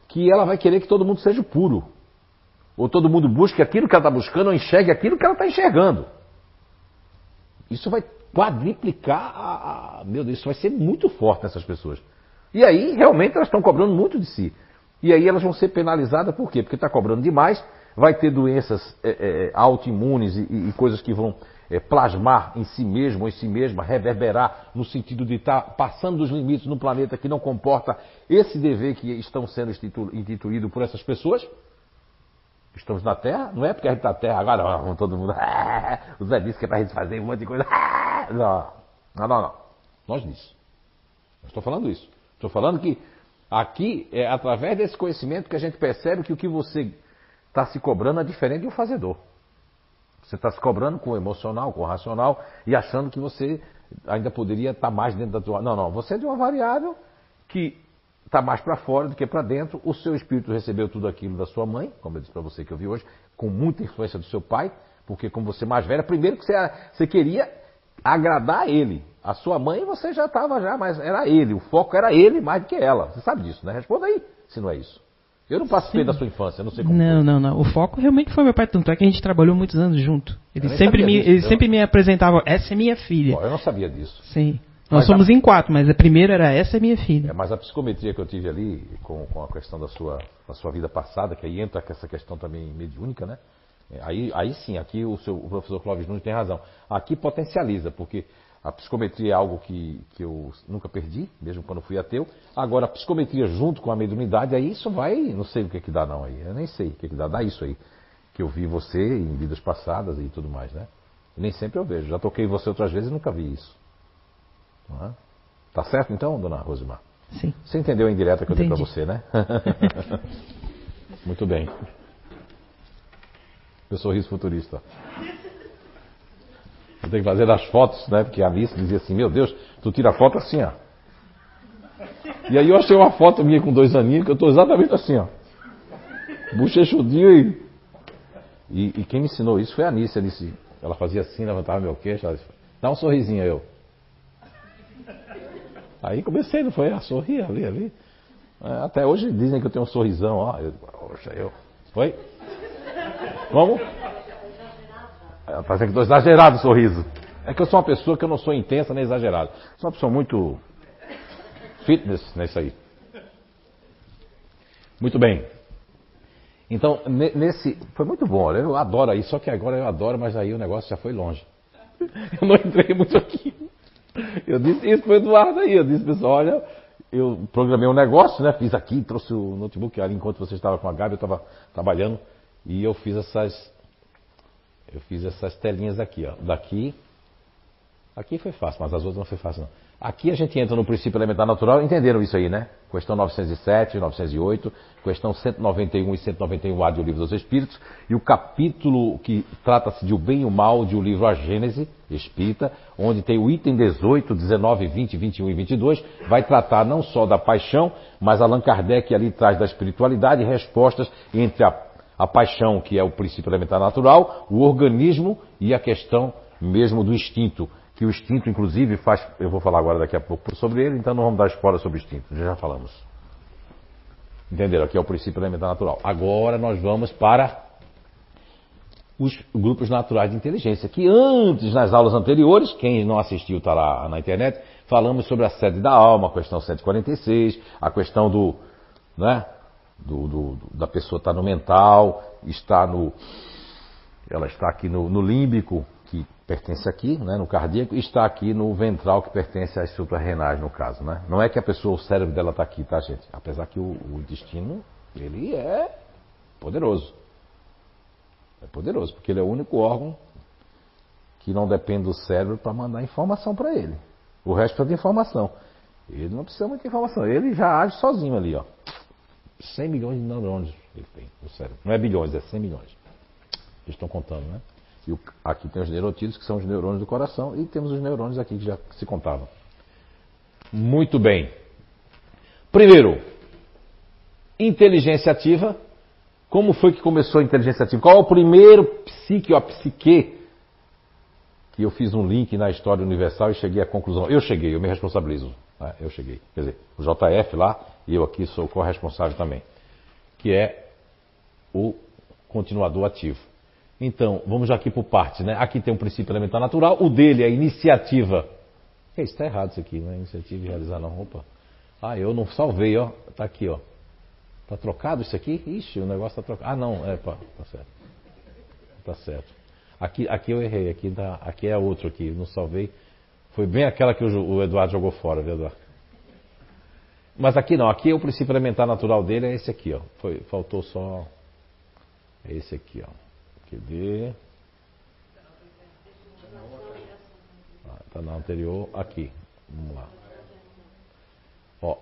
que ela vai querer que todo mundo seja puro. Ou todo mundo busque aquilo que ela está buscando ou enxergue aquilo que ela está enxergando. Isso vai quadriplicar a, a, Meu Deus, isso vai ser muito forte nessas pessoas. E aí, realmente, elas estão cobrando muito de si. E aí elas vão ser penalizadas por quê? Porque está cobrando demais, vai ter doenças é, é, autoimunes e, e, coisas que vão é, plasmar em si mesmo em si mesma, reverberar no sentido de estar tá passando dos limites no planeta que não comporta esse dever que estão sendo institu instituído por essas pessoas. Estamos na Terra, não é porque a gente está na Terra agora, todo mundo. [laughs] o Zé disse que é para a gente fazer um monte de coisa. [laughs] Não, não, não. não. Nós disse. Não estou falando isso. Estou falando que aqui é através desse conhecimento que a gente percebe que o que você está se cobrando é diferente do fazedor. Você está se cobrando com o emocional, com o racional e achando que você ainda poderia estar tá mais dentro da tua. Não, não. Você é de uma variável que está mais para fora do que para dentro. O seu espírito recebeu tudo aquilo da sua mãe, como eu disse para você que eu vi hoje, com muita influência do seu pai, porque como você é mais velha, primeiro que você, você queria agradar a ele. A sua mãe você já estava já, mas era ele. O foco era ele mais do que ela. Você sabe disso, né? Responda aí, se não é isso. Eu não participei Sim. da sua infância, não sei como. Não, foi. não, não. O foco realmente foi meu pai, tanto é que a gente trabalhou muitos anos junto. Ele sempre me, disso, ele eu... sempre me apresentava, essa é minha filha. eu não sabia disso. Sim. Nós mas somos a... em quatro, mas a primeira era essa é minha filha. É, mas a psicometria que eu tive ali, com, com a questão da sua, da sua vida passada, que aí entra essa questão também mediúnica, né? É, aí, aí sim, aqui o, seu, o professor Clóvis Nunes tem razão. Aqui potencializa, porque a psicometria é algo que, que eu nunca perdi, mesmo quando fui ateu. Agora, a psicometria junto com a mediunidade, aí isso vai, não sei o que, que dá não aí. Eu nem sei o que, que dá, dá isso aí. Que eu vi você em vidas passadas e tudo mais, né? Nem sempre eu vejo. Já toquei você outras vezes e nunca vi isso. É? Tá certo então, dona Rosimar? Sim. Você entendeu a indireta que eu dei para você, né? [laughs] Muito bem. Meu sorriso futurista. Eu tenho que fazer as fotos, né? Porque a Alice dizia assim, meu Deus, tu tira foto assim, ó. E aí eu achei uma foto minha com dois aninhos, que eu estou exatamente assim, ó. Bochechudinho e, e. E quem me ensinou isso foi a Anice. A Anice ela fazia assim, levantava meu queixo, ela disse, dá um sorrisinho eu. Aí comecei, não foi? A sorrir ali, ali. É, até hoje dizem que eu tenho um sorrisão, ó. Eu, poxa, eu. Foi? Como? Parece que estou exagerado o sorriso. É que eu sou uma pessoa que eu não sou intensa nem exagerado. Sou uma pessoa muito fitness nisso aí. Muito bem. Então, ne- nesse. Foi muito bom, olha, eu adoro aí, só que agora eu adoro, mas aí o negócio já foi longe. [laughs] Eu não entrei muito aqui. Eu disse isso pro Eduardo aí, eu disse, pessoal, olha, eu programei um negócio, né? Fiz aqui, trouxe o notebook ali enquanto você estava com a Gabi, eu estava trabalhando, e eu fiz essas. Eu fiz essas telinhas aqui, ó. Daqui. Aqui foi fácil, mas as outras não foi fácil não. Aqui a gente entra no princípio elementar natural, entenderam isso aí, né? Questão 907, 908, questão 191 e 191A do Livro dos Espíritos, e o capítulo que trata-se de o bem e o mal de o livro A Gênese Espírita, onde tem o item 18, 19, 20, 21 e 22, vai tratar não só da paixão, mas Allan Kardec ali traz da espiritualidade respostas entre a, a paixão, que é o princípio elementar natural, o organismo e a questão mesmo do instinto, que o instinto, inclusive, faz. Eu vou falar agora daqui a pouco sobre ele, então não vamos dar spoiler sobre o instinto, já, falamos. Entenderam? Aqui é o princípio elementar natural. Agora nós vamos para os grupos naturais de inteligência, que antes, nas aulas anteriores, quem não assistiu está lá na internet, falamos sobre a sede da alma, a questão 146, a questão do. Né, do, do- da pessoa estar no mental, está no. Ela está aqui no, no límbico, que pertence aqui, né, no cardíaco, e está aqui no ventral, que pertence às suprarrenais, no caso. Né? Não é que a pessoa, o cérebro dela está aqui, tá, gente? Apesar que o, o intestino, ele é poderoso. É poderoso, porque ele é o único órgão que não depende do cérebro para mandar informação para ele. O resto precisa de informação. Ele não precisa muita informação, ele já age sozinho ali, ó. 100 milhões de neurônios ele tem no cérebro. Não é bilhões, é 100 milhões. Eles estão contando, né? E o- aqui tem os neurotídeos, que são os neurônios do coração, e temos os neurônios aqui que já se contavam. Muito bem. Primeiro, inteligência ativa. Como foi que começou a inteligência ativa? Qual é o primeiro psique ou a psique? Que eu fiz um link na história universal e cheguei à conclusão. Eu cheguei, eu me responsabilizo. Né? Eu cheguei. Quer dizer, o JF lá e eu aqui sou corresponsável também. Que é o continuador ativo. Então, vamos já aqui por partes, né? Aqui tem um princípio elementar natural, o dele é a iniciativa. É, está errado isso aqui, não é iniciativa e realizar não. Opa. Ah, eu não salvei, ó. Tá aqui, ó. Tá trocado isso aqui? Ixi, o negócio tá trocado. Ah, não, é, pá, tá certo. Tá certo. Aqui, aqui eu errei, aqui, tá, aqui é outro aqui, não salvei. Foi bem aquela que o, Eduardo jogou fora, viu, Eduardo? Mas aqui não, aqui o princípio elementar natural dele é esse aqui, ó. Foi, faltou só. É esse aqui, ó. Cadê? Ah, tá na anterior, aqui. Vamos lá. Ó,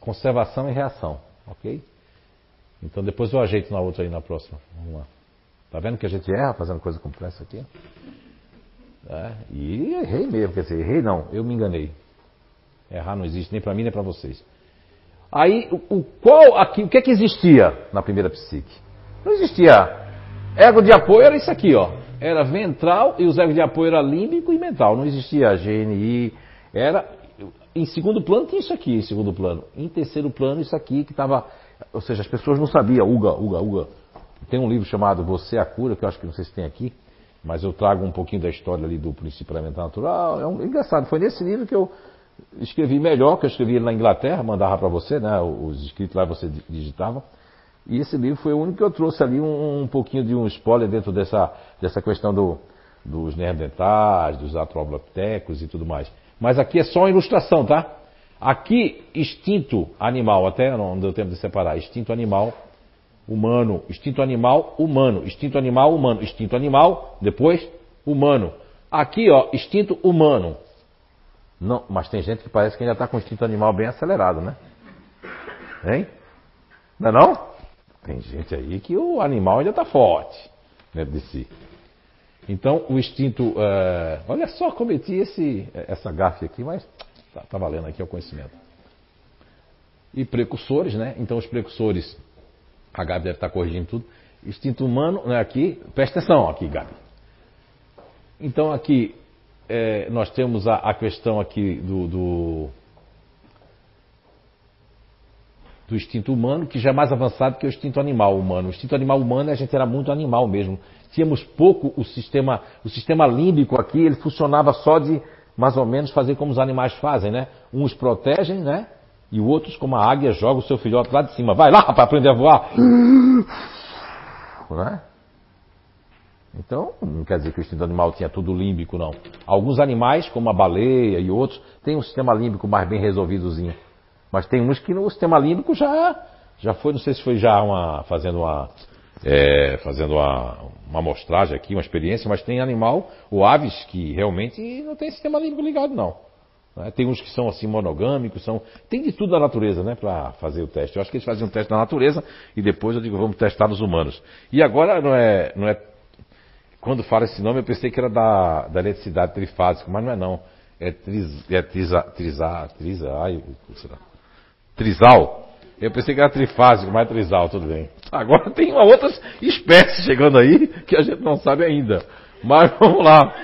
conservação e reação, ok? Então depois eu ajeito na outra aí na próxima. Vamos lá. Tá vendo que a gente erra fazendo coisa complexa aqui? É, e errei mesmo, quer dizer, errei não, eu me enganei. Errar não existe nem para mim nem para vocês. Aí, o, o qual aqui, o que é que existia na primeira psique? Não existia. Ego de apoio era isso aqui, ó. Era ventral e os egos de apoio era límbico e mental. Não existia GNI. Era em segundo plano tinha isso aqui, em segundo plano. Em terceiro plano isso aqui que estava, ou seja, as pessoas não sabiam. Uga, uga, uga. Tem um livro chamado Você é a cura que eu acho que não sei se tem aqui, mas eu trago um pouquinho da história ali do princípio elementar natural. É um, engraçado. Foi nesse livro que eu escrevi melhor, que eu escrevi na Inglaterra, mandava para você, né? Os escritos lá você di- digitava. E esse livro foi o único que eu trouxe ali um, um pouquinho de um spoiler dentro dessa, dessa questão do, dos neandertais, dos atrobactecos e tudo mais. Mas aqui é só uma ilustração, tá? Aqui, instinto animal, até não deu tempo de separar, instinto animal, humano, instinto animal, humano, instinto animal, humano, instinto animal, depois, humano. Aqui, ó, instinto humano. Não, mas tem gente que parece que ainda está com o instinto animal bem acelerado, né? Hein? Não é não? Tem gente aí que o animal ainda está forte dentro de si. Então, o instinto. eh, olha só, cometi esse, essa gafe aqui, mas tá, tá valendo aqui é o conhecimento. E precursores, né? Então, os precursores. A Gabi deve estar corrigindo tudo. Instinto humano, né? Aqui, presta atenção aqui, Gabi. Então, aqui, eh, nós temos a, a questão aqui do, do do instinto humano, que já é mais avançado que o instinto animal humano. O instinto animal humano a gente era muito animal mesmo. Tínhamos pouco o sistema, o sistema límbico aqui, ele funcionava só de mais ou menos fazer como os animais fazem, né? Uns protegem, né? E outros, como a águia, joga o seu filhote lá de cima. Vai lá para aprender a voar. [laughs] Não é? Então, não quer dizer que o instinto animal tinha tudo límbico, não. Alguns animais, como a baleia e outros, têm um sistema límbico mais bem resolvidozinho. Mas tem uns que no sistema límbico já, já foi, não sei se foi já uma, fazendo uma, é, fazendo uma, uma amostragem aqui, uma experiência, mas tem animal, ou aves, que realmente não tem sistema límbico ligado, não. Né? Tem uns que são assim monogâmicos, são. Tem de tudo na natureza, né? Para fazer o teste. Eu acho que eles faziam um teste na natureza e depois eu digo, vamos testar nos humanos. E agora não é, não é quando fala esse nome, eu pensei que era da, da eletricidade trifásica, mas não é não. É, triz, é triza, triza, triza, ai, será? Trisal. Eu pensei que era trifásico, mas é trisal, tudo bem. [laughs] Agora tem uma outras espécies chegando aí que a gente não sabe ainda. Mas vamos lá.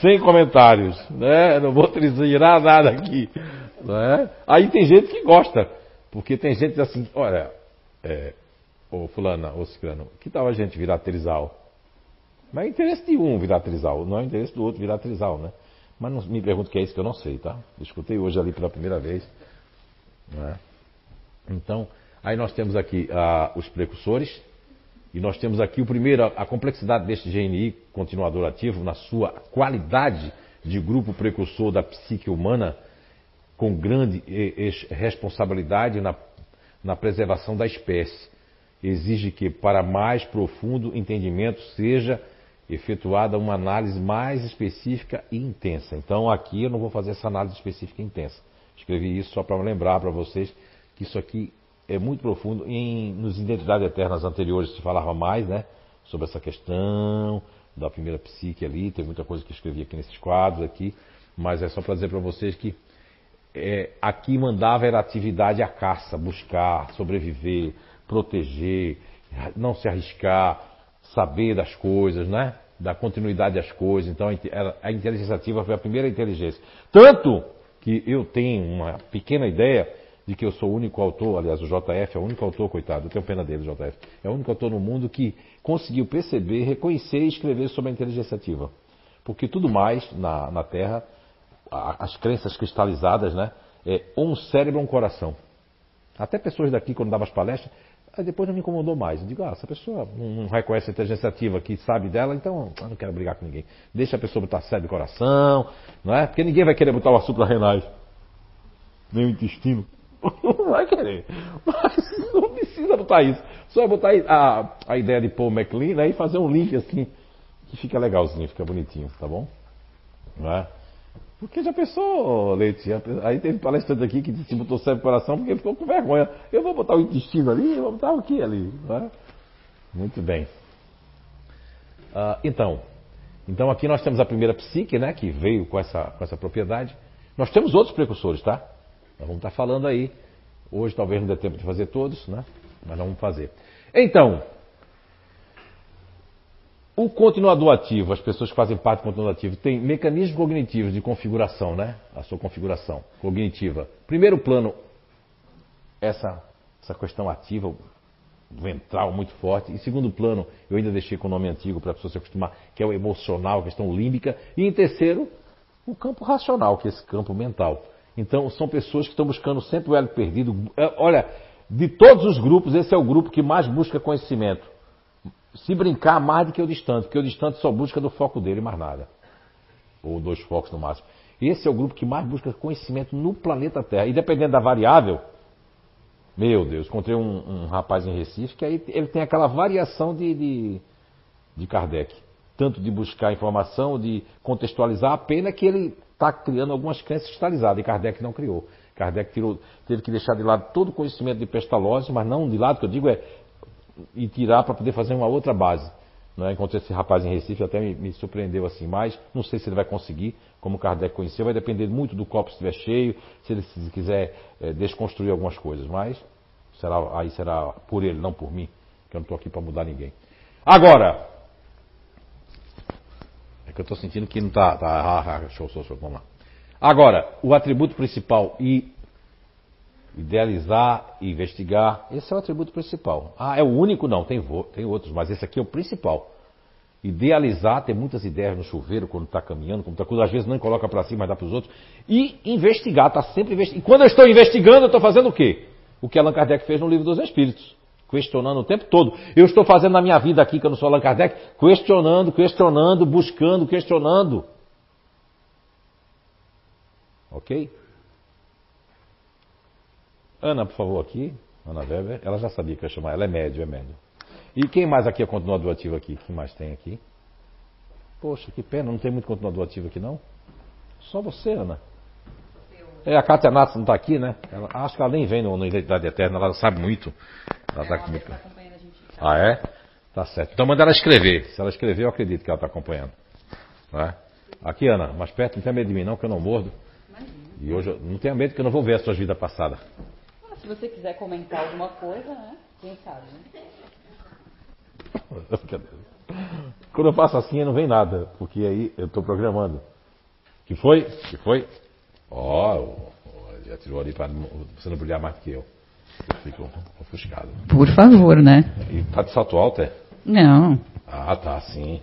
Sem comentários, né? Não vou tirar nada aqui. Né? Aí tem gente que gosta. Porque tem gente assim, olha, é, ô fulana, ô ciclano, que tal a gente virar trisal? Mas é interesse de um virar trisal, não é interesse do outro virar trisal, né? Mas não me pergunto o que é isso que eu não sei, tá? escutei hoje ali pela primeira vez. Né? Então, aí nós temos aqui ah, os precursores, e nós temos aqui o primeiro, a, complexidade deste GNI continuador ativo na sua qualidade de grupo precursor da psique humana, com grande responsabilidade na, na preservação da espécie. Exige que, para mais profundo entendimento, seja efetuada uma análise mais específica e intensa. Então aqui eu não vou fazer essa análise específica e intensa. Escrevi isso só para lembrar para vocês que isso aqui é muito profundo. Em, nos Identidades Eternas anteriores se falava mais né, sobre essa questão da primeira psique ali, tem muita coisa que eu escrevi aqui nesses quadros aqui, mas é só para dizer para vocês que é, aqui mandava era atividade a caça, buscar, sobreviver, proteger, não se arriscar, saber das coisas, né? Da continuidade das coisas. Então a inteligência ativa foi a primeira inteligência. Tanto que eu tenho uma pequena ideia de que eu sou o único autor, aliás, o JF é o único autor, coitado, eu tenho pena dele, JF, é o único autor no mundo que conseguiu perceber, reconhecer e escrever sobre a inteligência ativa. Porque tudo mais na, na Terra, as crenças cristalizadas, né? É um cérebro um coração. Até pessoas daqui, quando davam as palestras, Aí depois não me incomodou mais. Eu digo, ah, essa pessoa não reconhece a inteligência ativa que sabe dela, então eu não quero brigar com ninguém. Deixa a pessoa botar sério de coração, não é? Porque ninguém vai querer botar o açúcar renais. Nem o intestino. [laughs] Não vai querer. Mas não precisa botar isso. Só é botar a, a ideia de Paul McLean né, e fazer um link assim, que fica legalzinho, fica bonitinho, tá bom? Não é? Porque já pensou, Leite? Aí teve palestrante aqui que disse botou cérebro coração porque ficou com vergonha. Eu vou botar o intestino ali, eu vou botar o que ali? Né? Muito bem. Uh, então, então aqui nós temos a primeira psique, né, que veio com essa, com essa propriedade. Nós temos outros precursores, tá? Nós vamos estar falando aí. Hoje talvez não dê tempo de fazer todos, né? Mas nós vamos fazer. Então, o continuador ativo, as pessoas que fazem parte do continuador ativo, tem mecanismos cognitivos de configuração, né? A sua configuração cognitiva. Primeiro plano, essa, essa questão ativa, ventral muito forte. Em segundo plano, eu ainda deixei com o nome antigo para a pessoa se acostumar, que é o emocional, a questão límbica. E em terceiro, o campo racional, que é esse campo mental. Então, são pessoas que estão buscando sempre o elo perdido. É, olha, de todos os grupos, esse é o grupo que mais busca conhecimento se brincar mais do que o distante, porque o distante só busca do foco dele mais nada. Ou dois focos no máximo. Esse é o grupo que mais busca conhecimento no planeta Terra. E dependendo da variável, meu Deus, encontrei um, um rapaz em Recife que aí ele tem aquela variação de, de, de Kardec. Tanto de buscar informação, de contextualizar, a pena que ele está criando algumas crenças cristalizadas e Kardec não criou. Kardec tirou, teve que deixar de lado todo o conhecimento de pestalose, mas não de lado, que eu digo é e tirar para poder fazer uma outra base. Né? Encontrei esse rapaz em Recife, até me, me, surpreendeu assim, mas não sei se ele vai conseguir, como Kardec conheceu, vai depender muito do copo estiver cheio, se ele se quiser é, desconstruir algumas coisas, mas será, aí será por ele, não por mim, que eu não estou aqui para mudar ninguém. Agora, que eu estou sentindo que não está. Tá, ah, ah, show, show, show, vamos lá. Agora, o atributo principal e Idealizar investigar, esse é o atributo principal. Ah, é o único? Não, tem, tem outros, mas esse aqui é o principal. idealizar, ter muitas ideias no chuveiro quando está caminhando, tá, às vezes não coloca para si, mas dá para os outros, e investigar, está sempre investigando. E quando eu estou investigando, eu estou fazendo o quê? O que Allan Kardec fez no livro dos Espíritos questionando o tempo todo. Eu estou fazendo na minha vida aqui, que eu não sou Allan Kardec, questionando, questionando, buscando, questionando. Ok? Ana, por favor, aqui. Ana Weber. Ela já sabia que eu ia chamar. Ela é médio, é médio. E quem mais aqui é continuador ativo aqui? Quem mais tem aqui? Poxa, que pena, não tem muito continuador ativo aqui não? Só você, Ana. É, a Cátia Nath não está aqui, né? Ela, acho que ela nem vem no, no Identidade Eterna, ela sabe muito. Ela está muito. Ah, é? Tá certo. Então manda ela escrever. Se ela escrever, eu acredito que ela está acompanhando. É? Aqui, Ana, mais perto, não tenha medo de mim não, que eu não mordo. E hoje, não tenha medo que eu não vou ver as suas vidas passadas. Ah, se você quiser comentar alguma coisa, né? Quem sabe, né? [laughs] Quando eu faço assim, não vem nada, porque aí eu estou programando. Que foi? Que foi? Ó, oh, já tirou ali para você não brilhar mais que eu. Eu fico ofuscado. Por favor, né? E tá de salto alto, é? Não. Ah, tá, sim.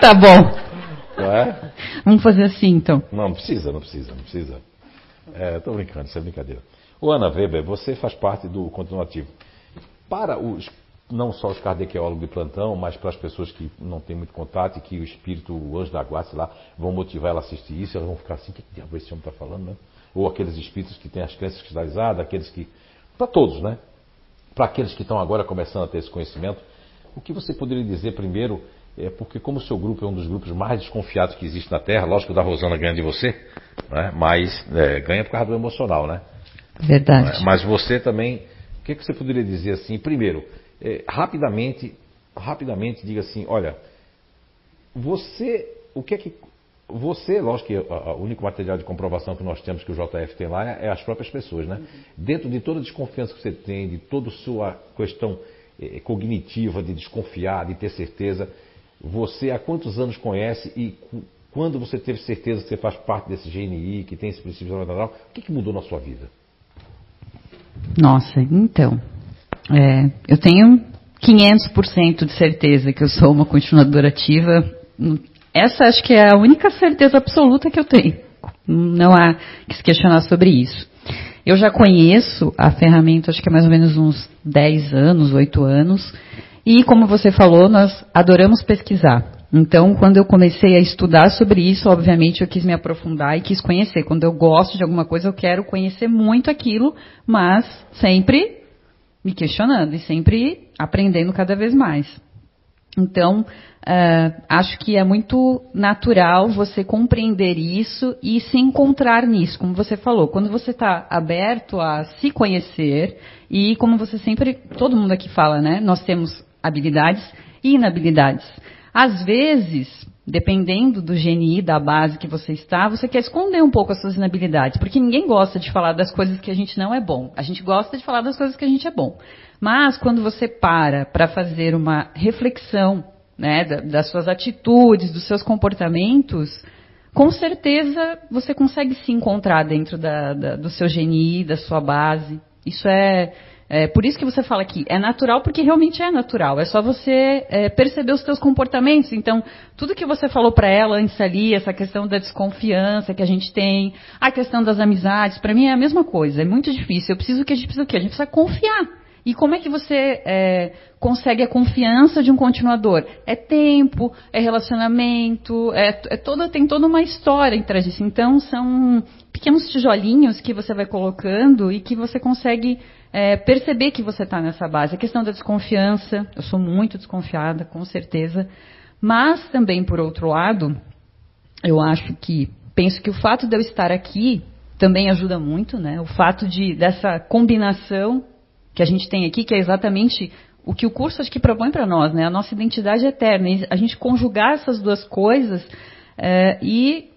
tá bom. Não é? Vamos fazer assim, então. Não, não precisa, não precisa, não precisa. É, tô brincando, isso é brincadeira. O Ana Weber, você faz parte do continuativo. Para os não só os kardecólogos de plantão, mas para as pessoas que não têm muito contato e que o espírito, o anjo da guarda, sei lá, vão motivar ela a assistir isso, elas vão ficar assim, o que diabo esse homem está falando, né? Ou aqueles espíritos que têm as crenças cristalizadas, aqueles que. Para todos, né? Para aqueles que estão agora começando a ter esse conhecimento, o que você poderia dizer primeiro, é porque como o seu grupo é um dos grupos mais desconfiados que existe na Terra, lógico que o da Rosana ganha de você, né? mas é, ganha por causa do emocional, né? Verdade. Mas você também, o que, que você poderia dizer assim, primeiro, é, rapidamente, rapidamente diga assim, olha, você, o que é que você, lógico que o único material de comprovação que nós temos que o JF tem lá é, é as próprias pessoas, né? Uhum. Dentro de toda a desconfiança que você tem, de toda a sua questão eh, cognitiva de desconfiar, de ter certeza, você há quantos anos conhece e quando você teve certeza que você faz parte desse GNI, que tem esse princípio sobrenatural, o que, que mudou na sua vida? Nossa, então, é, eu tenho 500% de certeza que eu sou uma continuadora ativa. Essa acho que é a única certeza absoluta que eu tenho. Não há que se questionar sobre isso. Eu já conheço a ferramenta, acho que há mais ou menos uns 10 anos, 8 anos. E como você falou, nós adoramos pesquisar. Então, quando eu comecei a estudar sobre isso, obviamente eu quis me aprofundar e quis conhecer. Quando eu gosto de alguma coisa, eu quero conhecer muito aquilo, mas sempre me questionando e sempre aprendendo cada vez mais. Então, uh, acho que é muito natural você compreender isso e se encontrar nisso, como você falou. Quando você está aberto a se conhecer e, como você sempre, todo mundo aqui fala, né? Nós temos habilidades e inabilidades. Às vezes, dependendo do GNI, da base que você está, você quer esconder um pouco as suas inabilidades, porque ninguém gosta de falar das coisas que a gente não é bom. A gente gosta de falar das coisas que a gente é bom. Mas quando você para para fazer uma reflexão né, das suas atitudes, dos seus comportamentos, com certeza você consegue se encontrar dentro da, da, do seu GNI, da sua base. Isso é, é, por isso que você fala que é natural, porque realmente é natural. É só você é, perceber os seus comportamentos. Então, tudo que você falou para ela antes ali, essa questão da desconfiança que a gente tem, a questão das amizades, para mim é a mesma coisa. É muito difícil. Eu preciso que a gente precisa o quê? A gente precisa confiar. E como é que você é, consegue a confiança de um continuador? É tempo, é relacionamento, é, é toda, tem toda uma história atrás disso. Então, são pequenos tijolinhos que você vai colocando e que você consegue é, perceber que você está nessa base. A questão da desconfiança, eu sou muito desconfiada, com certeza. Mas também, por outro lado, eu acho que, penso que o fato de eu estar aqui também ajuda muito, né? O fato de, dessa combinação que a gente tem aqui, que é exatamente o que o curso acho que propõe para nós, né? A nossa identidade eterna. E a gente conjugar essas duas coisas é, e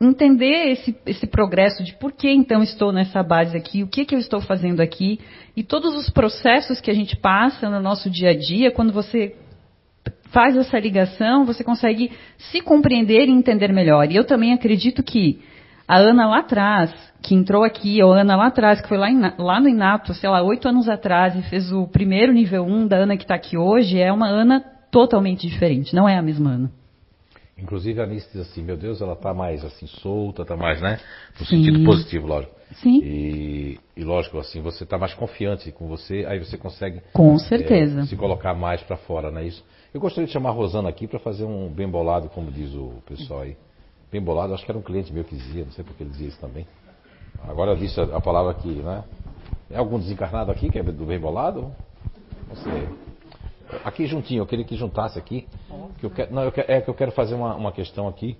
entender esse, esse progresso de por que então estou nessa base aqui, o que, que eu estou fazendo aqui, e todos os processos que a gente passa no nosso dia a dia, quando você faz essa ligação, você consegue se compreender e entender melhor. E eu também acredito que a Ana lá atrás, que entrou aqui, ou a Ana lá atrás, que foi lá, em, lá no Inato, sei lá, oito anos atrás, e fez o primeiro nível 1 da Ana que está aqui hoje, é uma Ana totalmente diferente, não é a mesma Ana. Inclusive a Anice diz assim, meu Deus, ela está mais assim solta, está mais, né? No Sim. sentido positivo, lógico. Sim. E, e lógico, assim, você está mais confiante com você, aí você consegue Com certeza. é, se colocar mais para fora, não é isso? Eu gostaria de chamar a Rosana aqui para fazer um bem bolado, como diz o pessoal aí. Bem bolado, acho que era um cliente meu que dizia, não sei porque ele dizia isso também. Agora eu disse a, a palavra aqui, né? É algum desencarnado aqui que é do bem bolado? Não sei. Aqui juntinho, eu queria que juntasse aqui. Que eu quero, não, eu quero- é que eu quero fazer uma, uma questão aqui.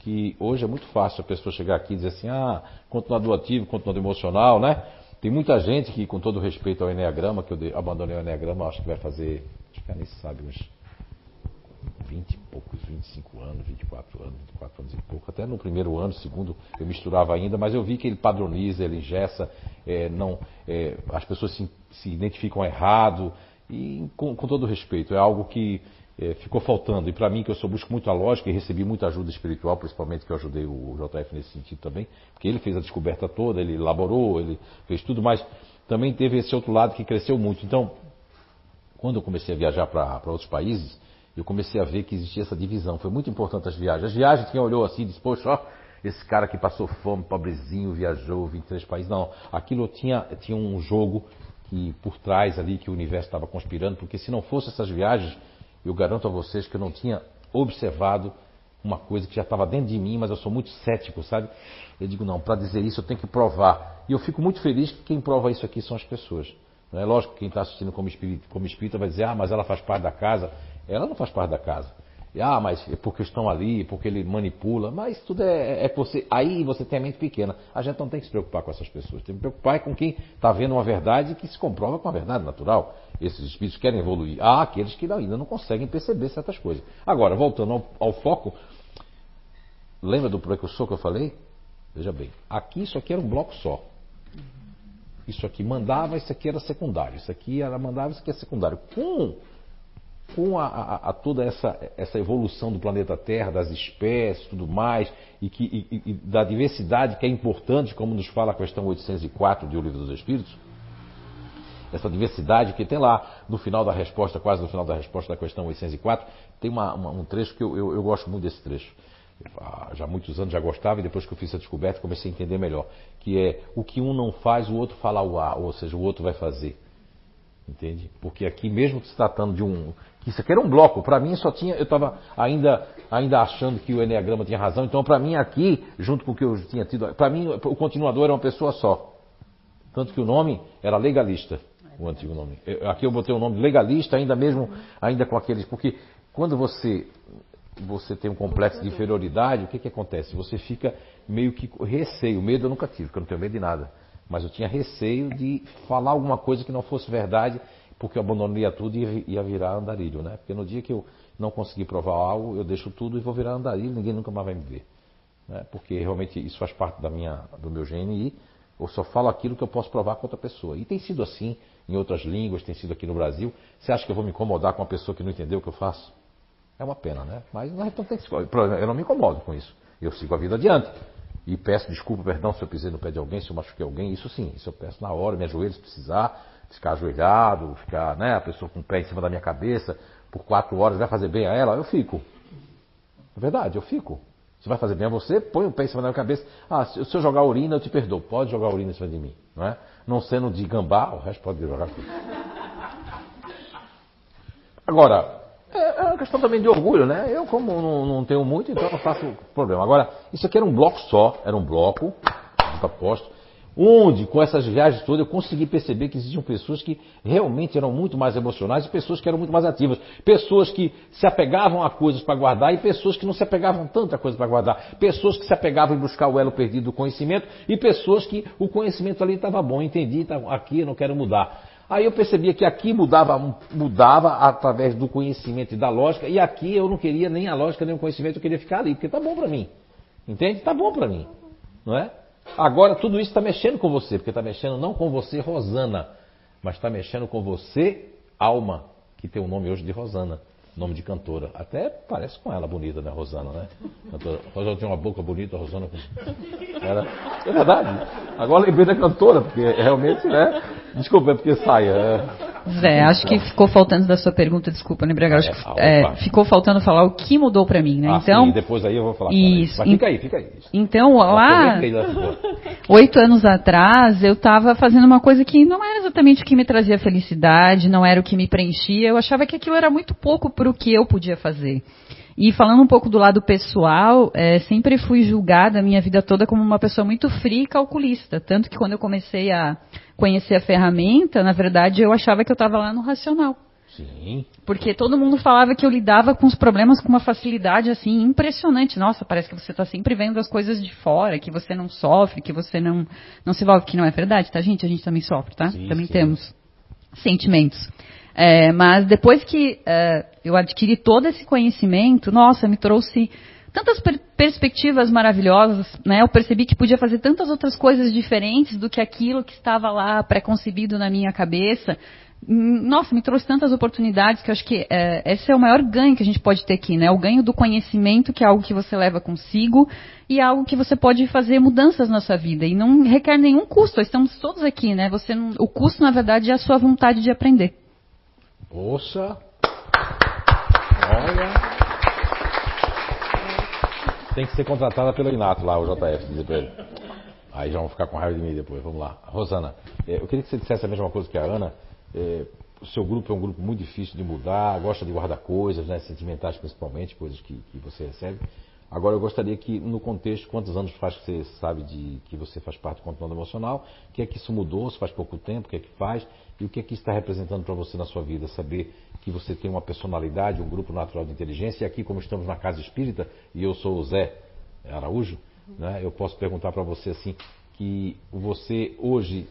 Que hoje é muito fácil a pessoa chegar aqui e dizer assim, ah, continuador ativo, continuador emocional, né? Tem muita gente que, com todo respeito ao Enneagrama, que eu de- abandonei o Enneagrama, acho que vai fazer, acho que nem sabe, uns 20 e poucos, 25 anos, 24 anos, 24 anos e pouco. Até no primeiro ano, segundo, eu misturava ainda, mas eu vi que ele padroniza, ele ingessa, é, não, é, as pessoas se, se identificam errado, e com, com todo respeito, é algo que é, ficou faltando. E para mim, que eu sou busco muito a lógica e recebi muita ajuda espiritual, principalmente que eu ajudei o JF nesse sentido também, porque ele fez a descoberta toda, ele elaborou, ele fez tudo, mas também teve esse outro lado que cresceu muito. Então, quando eu comecei a viajar para outros países, eu comecei a ver que existia essa divisão. Foi muito importante as viagens. As viagens, quem olhou assim, disse, poxa, ó, esse cara que passou fome, pobrezinho, viajou 23 países. Não, aquilo tinha, tinha um jogo que por trás ali, que o universo estava conspirando, porque se não fosse essas viagens, eu garanto a vocês que eu não tinha observado uma coisa que já estava dentro de mim, mas eu sou muito cético, sabe? Eu digo, não, para dizer isso eu tenho que provar. E eu fico muito feliz que quem prova isso aqui são as pessoas. Não é lógico que quem está assistindo como espírita, como espírita vai dizer, ah, mas ela faz parte da casa. Ela não faz parte da casa. E, ah, mas é porque estão ali, porque ele manipula. Mas tudo é, é por você. Aí você tem a mente pequena. A gente não tem que se preocupar com essas pessoas. Tem que se preocupar com quem está vendo uma verdade que se comprova com a verdade natural. Esses espíritos querem evoluir. Há aqueles que ainda não conseguem perceber certas coisas. Agora, voltando ao, ao foco, lembra do precursor que eu falei? Veja bem, aqui isso aqui era um bloco só. Isso aqui mandava, isso aqui era secundário. Isso aqui era mandava, isso aqui é secundário. Com com a, a, a toda essa, essa evolução do planeta Terra, das espécies, tudo mais, e, que, e, e da diversidade que é importante, como nos fala a questão 804 do Livro dos Espíritos, essa diversidade que tem lá no final da resposta, quase no final da resposta da questão 804, tem uma, uma, um trecho que eu, eu, eu, gosto muito desse trecho. Já há muitos anos já gostava e depois que eu fiz a descoberta comecei a entender melhor. Que é o que um não faz, o outro fala o A, ou seja, o outro vai fazer. Entende? Porque aqui, mesmo se tratando de um. Isso aqui era um bloco, para mim só tinha. Eu estava ainda, ainda achando que o Enneagrama tinha razão, então para mim aqui, junto com o que eu tinha tido. Para mim, o continuador era uma pessoa só. Tanto que o nome era legalista, o antigo nome. Eu, aqui eu botei o nome legalista, ainda mesmo, ainda com aqueles. Porque quando você. Você tem um complexo de inferioridade, o que, que acontece? Você fica meio que receio. Medo eu nunca tive, porque eu não tenho medo de nada. Mas eu tinha receio de falar alguma coisa que não fosse verdade, porque eu abandonaria tudo e ia virar andarilho, né? Porque no dia que eu não conseguir provar algo, eu deixo tudo e vou virar andarilho, ninguém nunca mais vai me ver. Né? Porque realmente isso faz parte da minha, do meu GNI, eu só falo aquilo que eu posso provar com outra pessoa. E tem sido assim em outras línguas, tem sido aqui no Brasil. Você acha que eu vou me incomodar com uma pessoa que não entendeu o que eu faço? É uma pena, né? Mas não então tem que Eu não me incomodo com isso. Eu sigo a vida adiante. E peço desculpa, perdão se eu pisei no pé de alguém, se eu machuquei alguém, isso sim, isso eu peço na hora, me ajoelho se precisar, ficar ajoelhado, ficar, né, a pessoa com o pé em cima da minha cabeça por quatro horas, vai fazer bem a ela, eu fico. É verdade, eu fico. Se vai fazer bem a você, põe o pé em cima da minha cabeça. Ah, se eu jogar urina, eu te perdoo. Pode jogar urina em cima de mim, não é? Não sendo de gambá, o resto pode jogar tudo. Agora, é uma questão também de orgulho, né? Eu, como não, não tenho muito, então não faço problema. Agora, isso aqui era um bloco só, era um bloco, aposto, onde, com essas viagens todas, eu consegui perceber que existiam pessoas que realmente eram muito mais emocionais e pessoas que eram muito mais ativas. Pessoas que se apegavam a coisas para guardar e pessoas que não se apegavam tanto a coisas para guardar. Pessoas que se apegavam em buscar o elo perdido do conhecimento e pessoas que o conhecimento ali estava bom, entendi, tá, aqui eu não quero mudar. Aí eu percebia que aqui mudava, mudava através do conhecimento e da lógica, e aqui eu não queria nem a lógica nem o conhecimento, eu queria ficar ali, porque tá bom para mim. Entende? Tá bom para mim. Não é? Agora tudo isso está mexendo com você, porque está mexendo não com você, Rosana, mas está mexendo com você, Alma, que tem o nome hoje de Rosana, nome de cantora. Até parece com ela bonita, né, Rosana, né? Cantora. Rosana tem uma boca bonita, Rosana. Era... É verdade. Agora lembrei da cantora, porque realmente, né? Desculpa, é porque sai. É... Zé, acho que ficou faltando da sua pergunta, desculpa, lembrei agora. Acho que, é, ficou faltando falar o que mudou pra mim, né? Ah, então, sim, depois aí eu vou falar. Isso. Mas fica aí, fica aí. então lá, oito anos atrás, eu estava fazendo uma coisa que não era exatamente o que me trazia felicidade, não era o que me preenchia. Eu achava que aquilo era muito pouco para o que eu podia fazer. E falando um pouco do lado pessoal, é, sempre fui julgada a minha vida toda como uma pessoa muito fria e calculista. Tanto que quando eu comecei a conhecer a ferramenta, na verdade eu achava que eu estava lá no racional. Sim. Porque todo mundo falava que eu lidava com os problemas com uma facilidade assim impressionante. Nossa, parece que você está sempre vendo as coisas de fora, que você não sofre, que você não não se envolve, que não é verdade, tá gente? A gente também sofre, tá? Sim, também sim. temos sentimentos. É, mas depois que é, eu adquiri todo esse conhecimento, nossa, me trouxe tantas per- perspectivas maravilhosas, né? Eu percebi que podia fazer tantas outras coisas diferentes do que aquilo que estava lá pré-concebido na minha cabeça. Hum, Nossa, me trouxe tantas oportunidades que eu acho que é, esse é o maior ganho que a gente pode ter aqui, né? O ganho do conhecimento, que é algo que você leva consigo, e é algo que você pode fazer mudanças na sua vida. E não requer nenhum custo. Estamos todos aqui, né? Você o custo, na verdade, é a sua vontade de aprender. Poxa. Olha. Tem que ser contratada pelo Inato lá, o JF, dizer pra ele. Aí já vão ficar com raiva de mim depois. Vamos lá. Rosana, eh, eu queria que você dissesse a mesma coisa que a Ana. Eh, o seu grupo é um grupo muito difícil de mudar, gosta de guardar coisas, né, sentimentais principalmente, coisas que, que você recebe. Agora eu gostaria que, no contexto, quantos anos faz que você sabe de que você faz parte do controle emocional, o que é que isso mudou, se faz pouco tempo, o que é que faz, e o que é que está representando para você na sua vida, saber que você tem uma personalidade, um grupo natural de inteligência, e aqui como estamos na casa espírita, e eu sou o Zé Araújo, né, eu posso perguntar para você assim, que você hoje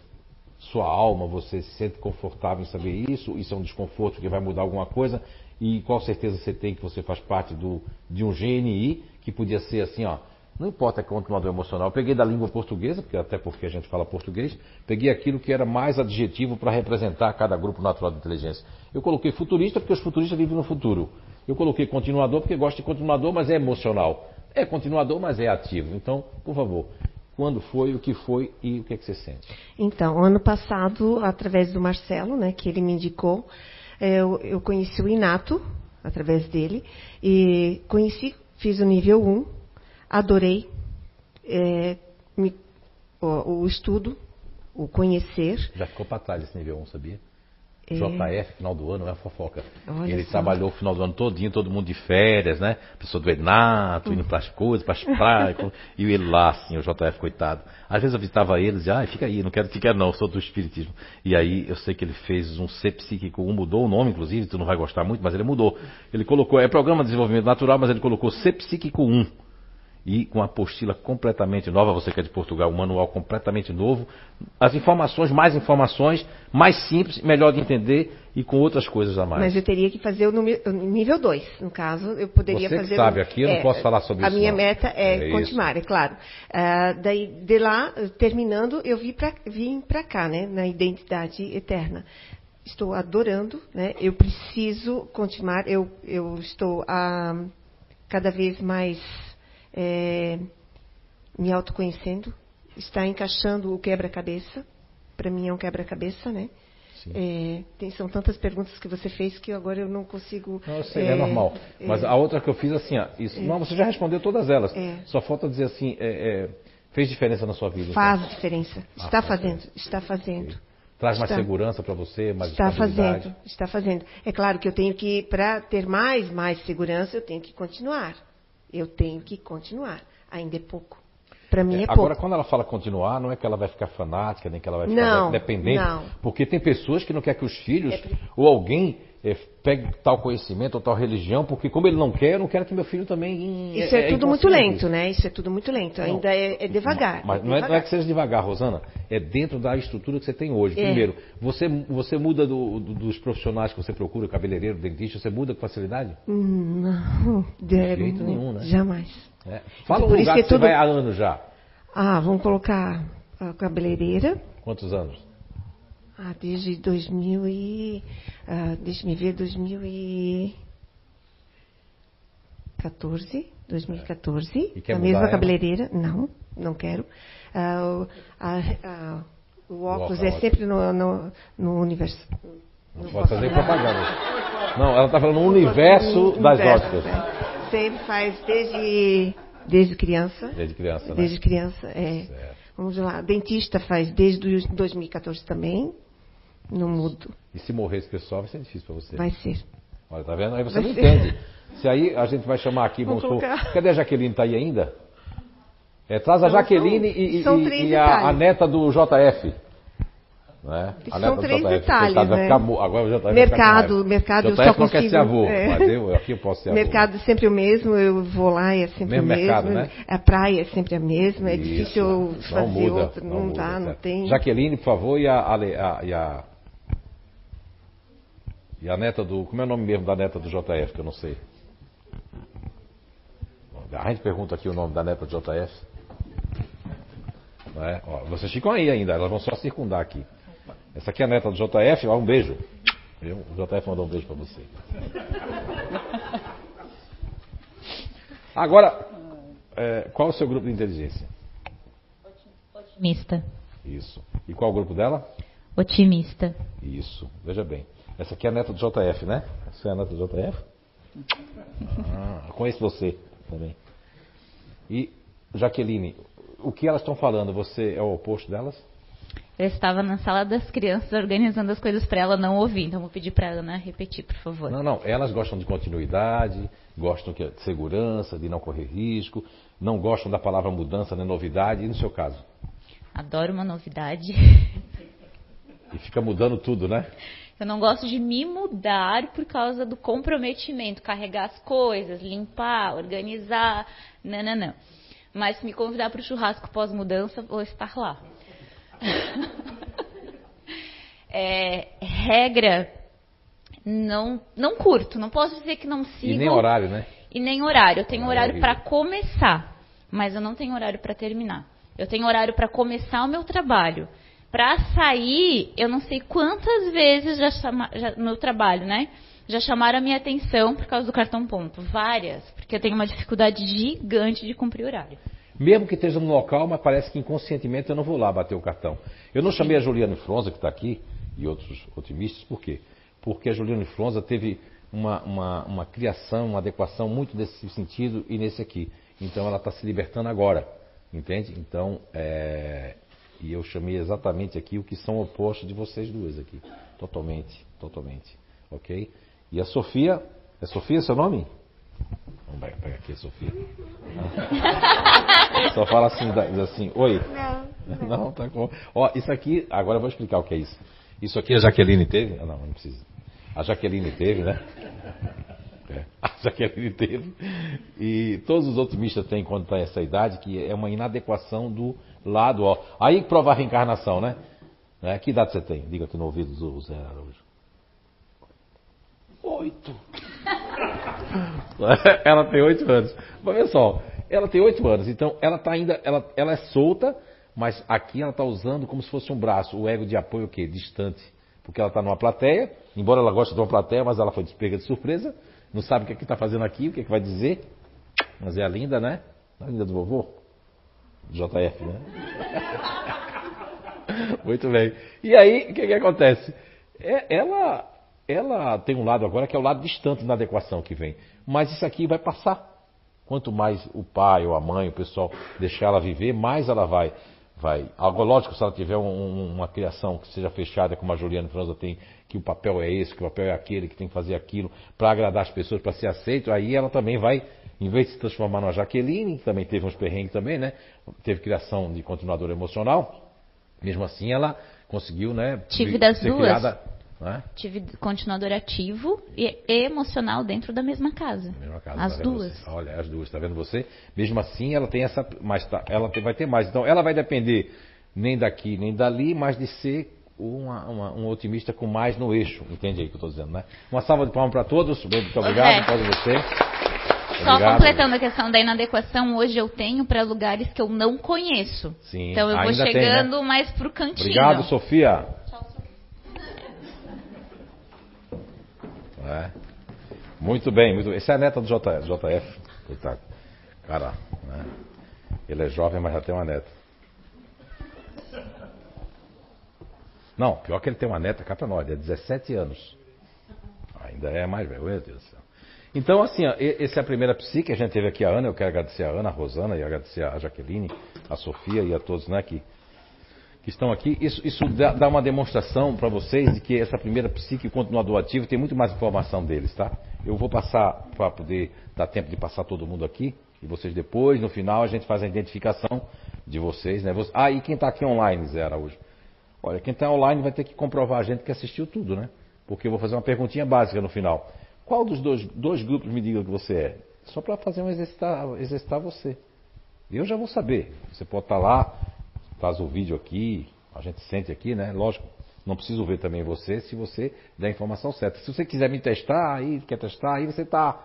sua alma, você se sente confortável em saber isso? Isso é um desconforto que vai mudar alguma coisa? E qual certeza você tem que você faz parte do, de um GNI que podia ser assim, ó. Não importa continuador emocional. Eu peguei da língua portuguesa, porque até porque a gente fala português, peguei aquilo que era mais adjetivo para representar cada grupo natural de inteligência. Eu coloquei futurista porque os futuristas vivem no futuro. Eu coloquei continuador porque gosto de continuador, mas é emocional. É continuador, mas é ativo. Então, por favor, quando foi, o que foi e o que, é que você sente? Então, ano passado, através do Marcelo, né, que ele me indicou, eu, eu conheci o Inato, através dele, e conheci, fiz o nível 1, adorei é, me- o, o estudo, o conhecer. Já ficou para trás esse nível 1, sabia? É. JF, final do ano, é uma fofoca. Olha Ele só. trabalhou o final do ano todinho, todo mundo de férias, né? Pessoa do Enato, indo pras coisas, pras [laughs] praias, e ele lá, assim, o JF, coitado. Às vezes eu visitava ele e dizia, ah, fica aí, não quero ficar não, sou do Espiritismo. E aí eu sei que ele fez um C psíquico 1, mudou o nome, inclusive, tu não vai gostar muito, mas ele mudou. Ele colocou, é Programa de Desenvolvimento Natural, mas ele colocou C psíquico 1 e com a apostila completamente nova, você que é de Portugal, um manual completamente novo, as informações, mais informações, mais simples, melhor de entender e com outras coisas a mais. Mas eu teria que fazer o, número- o nível 2. No caso, eu poderia Você fazer. sabe, o- aqui eu não posso falar sobre a isso, minha não. meta é, É isso. continuar, é claro. Ah, daí, de lá, terminando, eu vim pra, vim para cá, né, na identidade eterna. Estou adorando, né? Eu preciso continuar. Eu, eu estou ah, cada vez mais eh, me autoconhecendo. Está encaixando o quebra-cabeça. Para mim é um quebra-cabeça, né? É, tem- são tantas perguntas que você fez que agora eu não consigo. Não, eu sei, é, normal. Mas a outra que eu fiz assim, ó, isso, não, você já respondeu todas elas. É. Só falta dizer assim, é, é, fez diferença na sua vida? então? Faz diferença. Ah, Está faz fazendo, está fazendo. Traz mais Está. segurança para você, mais Está fazendo, está fazendo. É claro que eu tenho que, para ter mais, mais segurança, eu tenho que continuar. Eu tenho que continuar. Ainda é pouco. Para mim é, É, pouco. Agora, quando ela fala continuar, não é que ela vai ficar fanática, nem que ela vai ficar Não, dependente. não. Porque tem pessoas que não querem que os filhos É ou alguém pegue tal conhecimento ou tal religião, porque como ele não quer, eu não quero que meu filho também. Isso é, tudo muito lento, né? Isso é tudo muito lento. Não. Ainda é, é devagar. Mas é não é, não é devagar. que seja devagar, Rosana. É dentro da estrutura que você tem hoje. É. Primeiro, você, você muda do- do- dos profissionais que você procura, cabeleireiro, dentista, você muda com facilidade? Não, de jeito nenhum, né? Jamais. É. Fala um Por isso lugar que que, você tudo- vai há anos já. Ah, vamos colocar a cabeleireira. Quantos anos? Ah, desde 2000 e... Ah, deixa me ver, 2014. 2014. E quer a mesma ela? cabeleireira. Não, não quero. Ah, o, óculos é é sempre no, no, no universo. Não, Não pode posso fazer propaganda. Não, ela está falando no universo das Universo, óticas. é. Sempre faz desde, desde criança. Desde criança, né? Desde criança, é. Certo. Vamos lá. Dentista faz desde o 2014 também. Não mudo. E se morrer esse pessoal, vai ser difícil para você. Vai ser. Olha, tá vendo? Aí você Vai não ser. entende. Se aí a gente vai chamar aqui, vamos supor. Cadê a Jaqueline? Está aí ainda? É, traz a Não, Jaqueline são- e, são e- e a, a neta do JF. Né? A São neta do três JF, detalhes, coitado, vai né? ficar agora o JF vai Mercado, raiva. mercado, eu JF só não quer consigo- ser avô, é. mas eu aqui eu posso ser avô. mercado é sempre o mesmo, eu vou lá e é sempre Mesmo o mesmo. mercado, né? A praia é sempre a mesma, é Isso. difícil eu Não fazer muda, outra, não não, muda, dá, não certo. tem. Jaqueline, por favor, e a, a- e a. E a neta do. Como é o nome mesmo da neta do JF, que eu não sei? A gente pergunta aqui o nome da neta do JF. Não é? Ó, vocês ficam aí ainda, elas vão só circundar aqui. Essa aqui é a neta do JF, ó, um beijo. Viu? O JF mandou um beijo pra você. Agora, é, qual é o seu grupo de inteligência? Otimista. Isso. E qual é o grupo dela? Otimista. Isso. Veja bem. Essa aqui é a neta do JF, né? Você é a neta do JF? Ah, conheço você também. E, Jaqueline, o que elas estão falando? Você é o oposto delas? Eu estava na sala das crianças organizando as coisas para ela não ouvir, então vou pedir para a Ana repetir, por favor. Não, não. Elas gostam de continuidade, gostam de segurança, de não correr risco, não gostam da palavra mudança nem novidade. E no seu caso? Adoro uma novidade. E fica mudando tudo, né? [laughs] Eu não gosto de me mudar por causa do comprometimento, carregar as coisas, limpar, organizar, não, não, não. Mas se me convidar para o churrasco pós-mudança, vou estar lá. [laughs] É, regra, não, não curto, não posso dizer que não sigo. E nem horário, né? E nem horário. Eu tenho Ah, horário para começar, mas eu não tenho horário para terminar. Eu tenho horário para começar o meu trabalho. Para sair, eu não sei quantas vezes já, chama, já no trabalho, né? Já chamaram a minha atenção por causa do cartão ponto. Várias, porque eu tenho uma dificuldade gigante de cumprir horário. Mesmo que esteja no local, mas parece que inconscientemente eu não vou lá bater o cartão. Eu não chamei a Juliana Fronza, que está aqui, e outros otimistas, por quê? Porque a Juliana Fronza teve uma, uma, uma criação, uma adequação muito nesse sentido e nesse aqui. Então ela está se libertando agora, entende? Então, é, e eu chamei exatamente aqui o que são opostos de vocês duas aqui. Totalmente, totalmente. Ok? E a Sofia, é Sofia seu nome? Vamos pegar aqui a Sofia. [laughs] Só fala assim, diz assim, oi. Não. Não, tá com. Ó, isso aqui, agora eu vou explicar o que é isso. Isso aqui a Jaqueline teve? Ah, não, não precisa. A Jaqueline teve, né? É, a Jaqueline teve. E todos os outros mistas têm quando está essa idade, que é uma inadequação do lado, ó. Aí que prova a reencarnação, né? Né? Que idade você tem? Diga aqui no ouvido do Zé Araújo. Oito. [laughs] ela tem oito anos. Mas olha só, ela tem oito anos, então ela tá ainda, ela, ela é solta, mas aqui ela está usando como se fosse um braço, o ego de apoio o quê? Distante. Porque ela está numa plateia, embora ela goste de uma plateia, mas ela foi despega de surpresa, não sabe o que é que está fazendo aqui, o que é que vai dizer. Mas é a linda, né? A linda do vovô? JF, né? [laughs] Muito bem. E aí, o que, que acontece? É- ela, ela tem um lado agora que é o lado distante da adequação que vem. Mas isso aqui vai passar. Quanto mais o pai ou a mãe, o pessoal deixar ela viver, mais ela vai. vai. Agora, lógico, se ela tiver um- um- uma criação que seja fechada, como a Juliana Franza tem, que o papel é esse, que o papel é aquele, que tem que fazer aquilo, para agradar as pessoas, para ser aceito, aí ela também vai, em vez de se transformar numa Jaqueline, que também teve uns perrengues também, né? Teve criação de continuador emocional, mesmo assim ela conseguiu, né? Tive das duas. criada, né? Tive continuador ativo e emocional dentro da mesma casa. Mesma casa, As tá duas. você? Olha, as duas, tá vendo você? Mesmo assim, ela tem essa, mas tá- ela tem- vai ter mais. Então, ela vai depender nem daqui nem dali, mas de ser uma- uma- um otimista com mais no eixo. Entende aí o que eu estou dizendo, né? Uma salva de palmas para todos. Muito obrigado. Zé. Pode você. Só Obrigado. completando a questão da inadequação, hoje eu tenho para lugares que eu não conheço. Sim, então eu vou ainda tem, né? chegando mais pro cantinho. Obrigado, Sofia. É. Muito bem, muito bem. Essa é a neta do JF. Coitado. Cara, né? ele é jovem, mas já tem uma neta. Não, pior que ele tem uma neta cá pra nós, é 17 anos. Ainda é mais velho, meu Deus. Então, assim, ó, essa é a primeira psique, a gente teve aqui a Ana, eu quero agradecer a Ana, a Rosana e agradecer a Jaqueline, a Sofia e a todos né, que, que estão aqui. Isso, isso dá, dá uma demonstração para vocês de que essa primeira psique continuador ativo tem muito mais informação deles, tá? Eu vou passar para poder dar tempo de passar todo mundo aqui e vocês depois, no final, a gente faz a identificação de vocês, né? Ah, e quem está aqui online, Zé Araújo? Olha, quem está online vai ter que comprovar a gente que assistiu tudo, né? Porque eu vou fazer uma perguntinha básica no final. Qual dos dois, dois grupos me diga que você é? Só para fazer um exercitar, exercitar você. Eu já vou saber. Você pode estar lá, faz o vídeo aqui, a gente sente aqui, né? Lógico, não preciso ver também você se você der a informação certa. Se você quiser me testar, aí quer testar, aí você está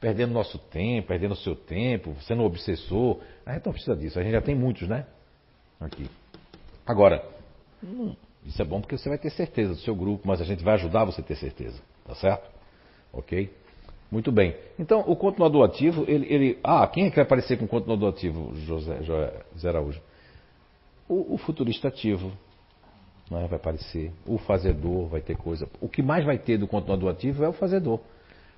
perdendo nosso tempo, perdendo o seu tempo, sendo um obsessor. A gente não precisa disso, a gente já tem muitos, né? Aqui. Agora, hum, isso é bom porque você vai ter certeza do seu grupo, mas a gente vai ajudar você a ter certeza, tá certo? Ok? Muito bem. Então, o continuador ativo, ele, ele- Ah, quem é que vai aparecer com o continuador ativo, José, José Araújo? O, o futurista ativo né, vai aparecer. O fazedor vai ter coisa. O que mais vai ter do continuador ativo é o fazedor.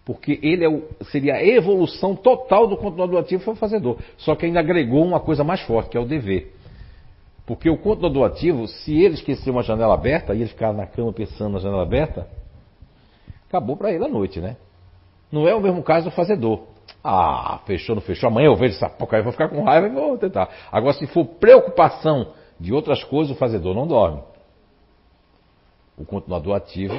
Porque ele é o, seria a evolução total do continuador ativo foi o fazedor. Só que ainda agregou uma coisa mais forte, que é o dever. Porque o continuador ativo, se ele esquecer uma janela aberta e ele ficar na cama pensando na janela aberta, acabou para ele a noite, né? Não é o mesmo caso do fazedor. Ah, fechou, não fechou. Amanhã eu vejo essa porcaria, eu vou ficar com raiva e vou tentar. Agora, se for preocupação de outras coisas, o fazedor não dorme. O continuador ativo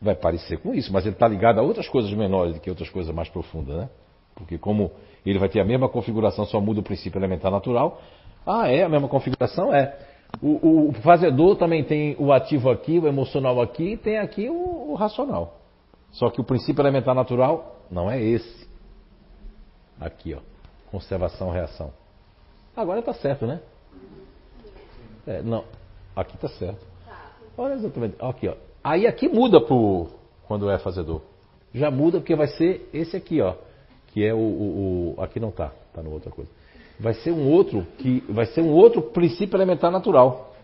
vai parecer com isso, mas ele está ligado a outras coisas menores do que outras coisas mais profundas, né? Porque como ele vai ter a mesma configuração, só muda o princípio elementar natural. Ah, é a mesma configuração? É. O, o fazedor também tem o ativo aqui, o emocional aqui, e tem aqui o, o racional. Só que o princípio elementar natural não é esse. Aqui, ó. Conservação, reação. Agora está certo, né? É, não. Aqui está certo. Olha exatamente. Aqui, ó. Aí aqui muda pro quando é fazedor. Já muda porque vai ser esse aqui, ó. Que é o. o, o aqui não tá, tá no outra coisa. Vai ser um outro que vai ser um outro princípio elementar natural.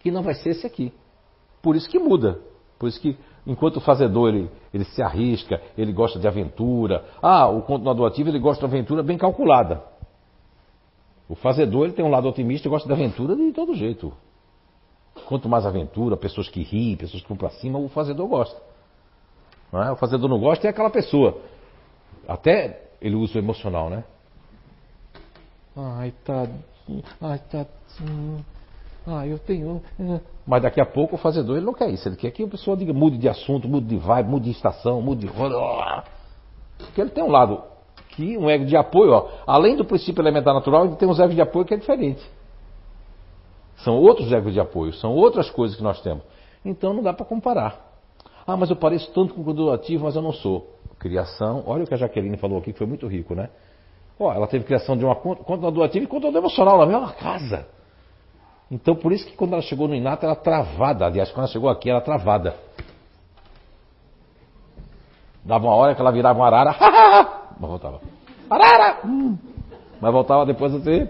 Que não vai ser esse aqui. Por isso que muda. Por isso que enquanto o fazedor ele, ele se arrisca, ele gosta de aventura. Ah, o continuador ativo ele gosta de aventura bem calculada. O fazedor ele tem um lado otimista e gosta de aventura de todo jeito. Quanto mais aventura, pessoas que riem, pessoas que vão para cima, o fazedor gosta. É? O fazedor não gosta é aquela pessoa. Até ele usa o emocional, né? Ai, tadinho, ai, tadinho. Ah, eu tenho. Mas daqui a pouco o fazedor ele não quer isso. Ele quer que a pessoa diga, mude de assunto, mude de vibe, mude de estação, mude de. Porque ele tem um lado que um ego de apoio, ó, além do princípio elementar natural, ele tem uns egos de apoio que é diferente. São outros egos de apoio, são outras coisas que nós temos. Então não dá para comparar. Ah, mas eu pareço tanto com o ativo, mas eu não sou. Criação, olha o que a Jaqueline falou aqui, que foi muito rico, né? Ó, ela teve criação de uma contador ativo e contador emocional na mesma casa. Então por isso que quando ela chegou no Inato, ela travada. Aliás, quando ela chegou aqui, ela travada. Dava uma hora que ela virava uma arara, [laughs] mas voltava. Arara! Hum. Mas voltava depois assim,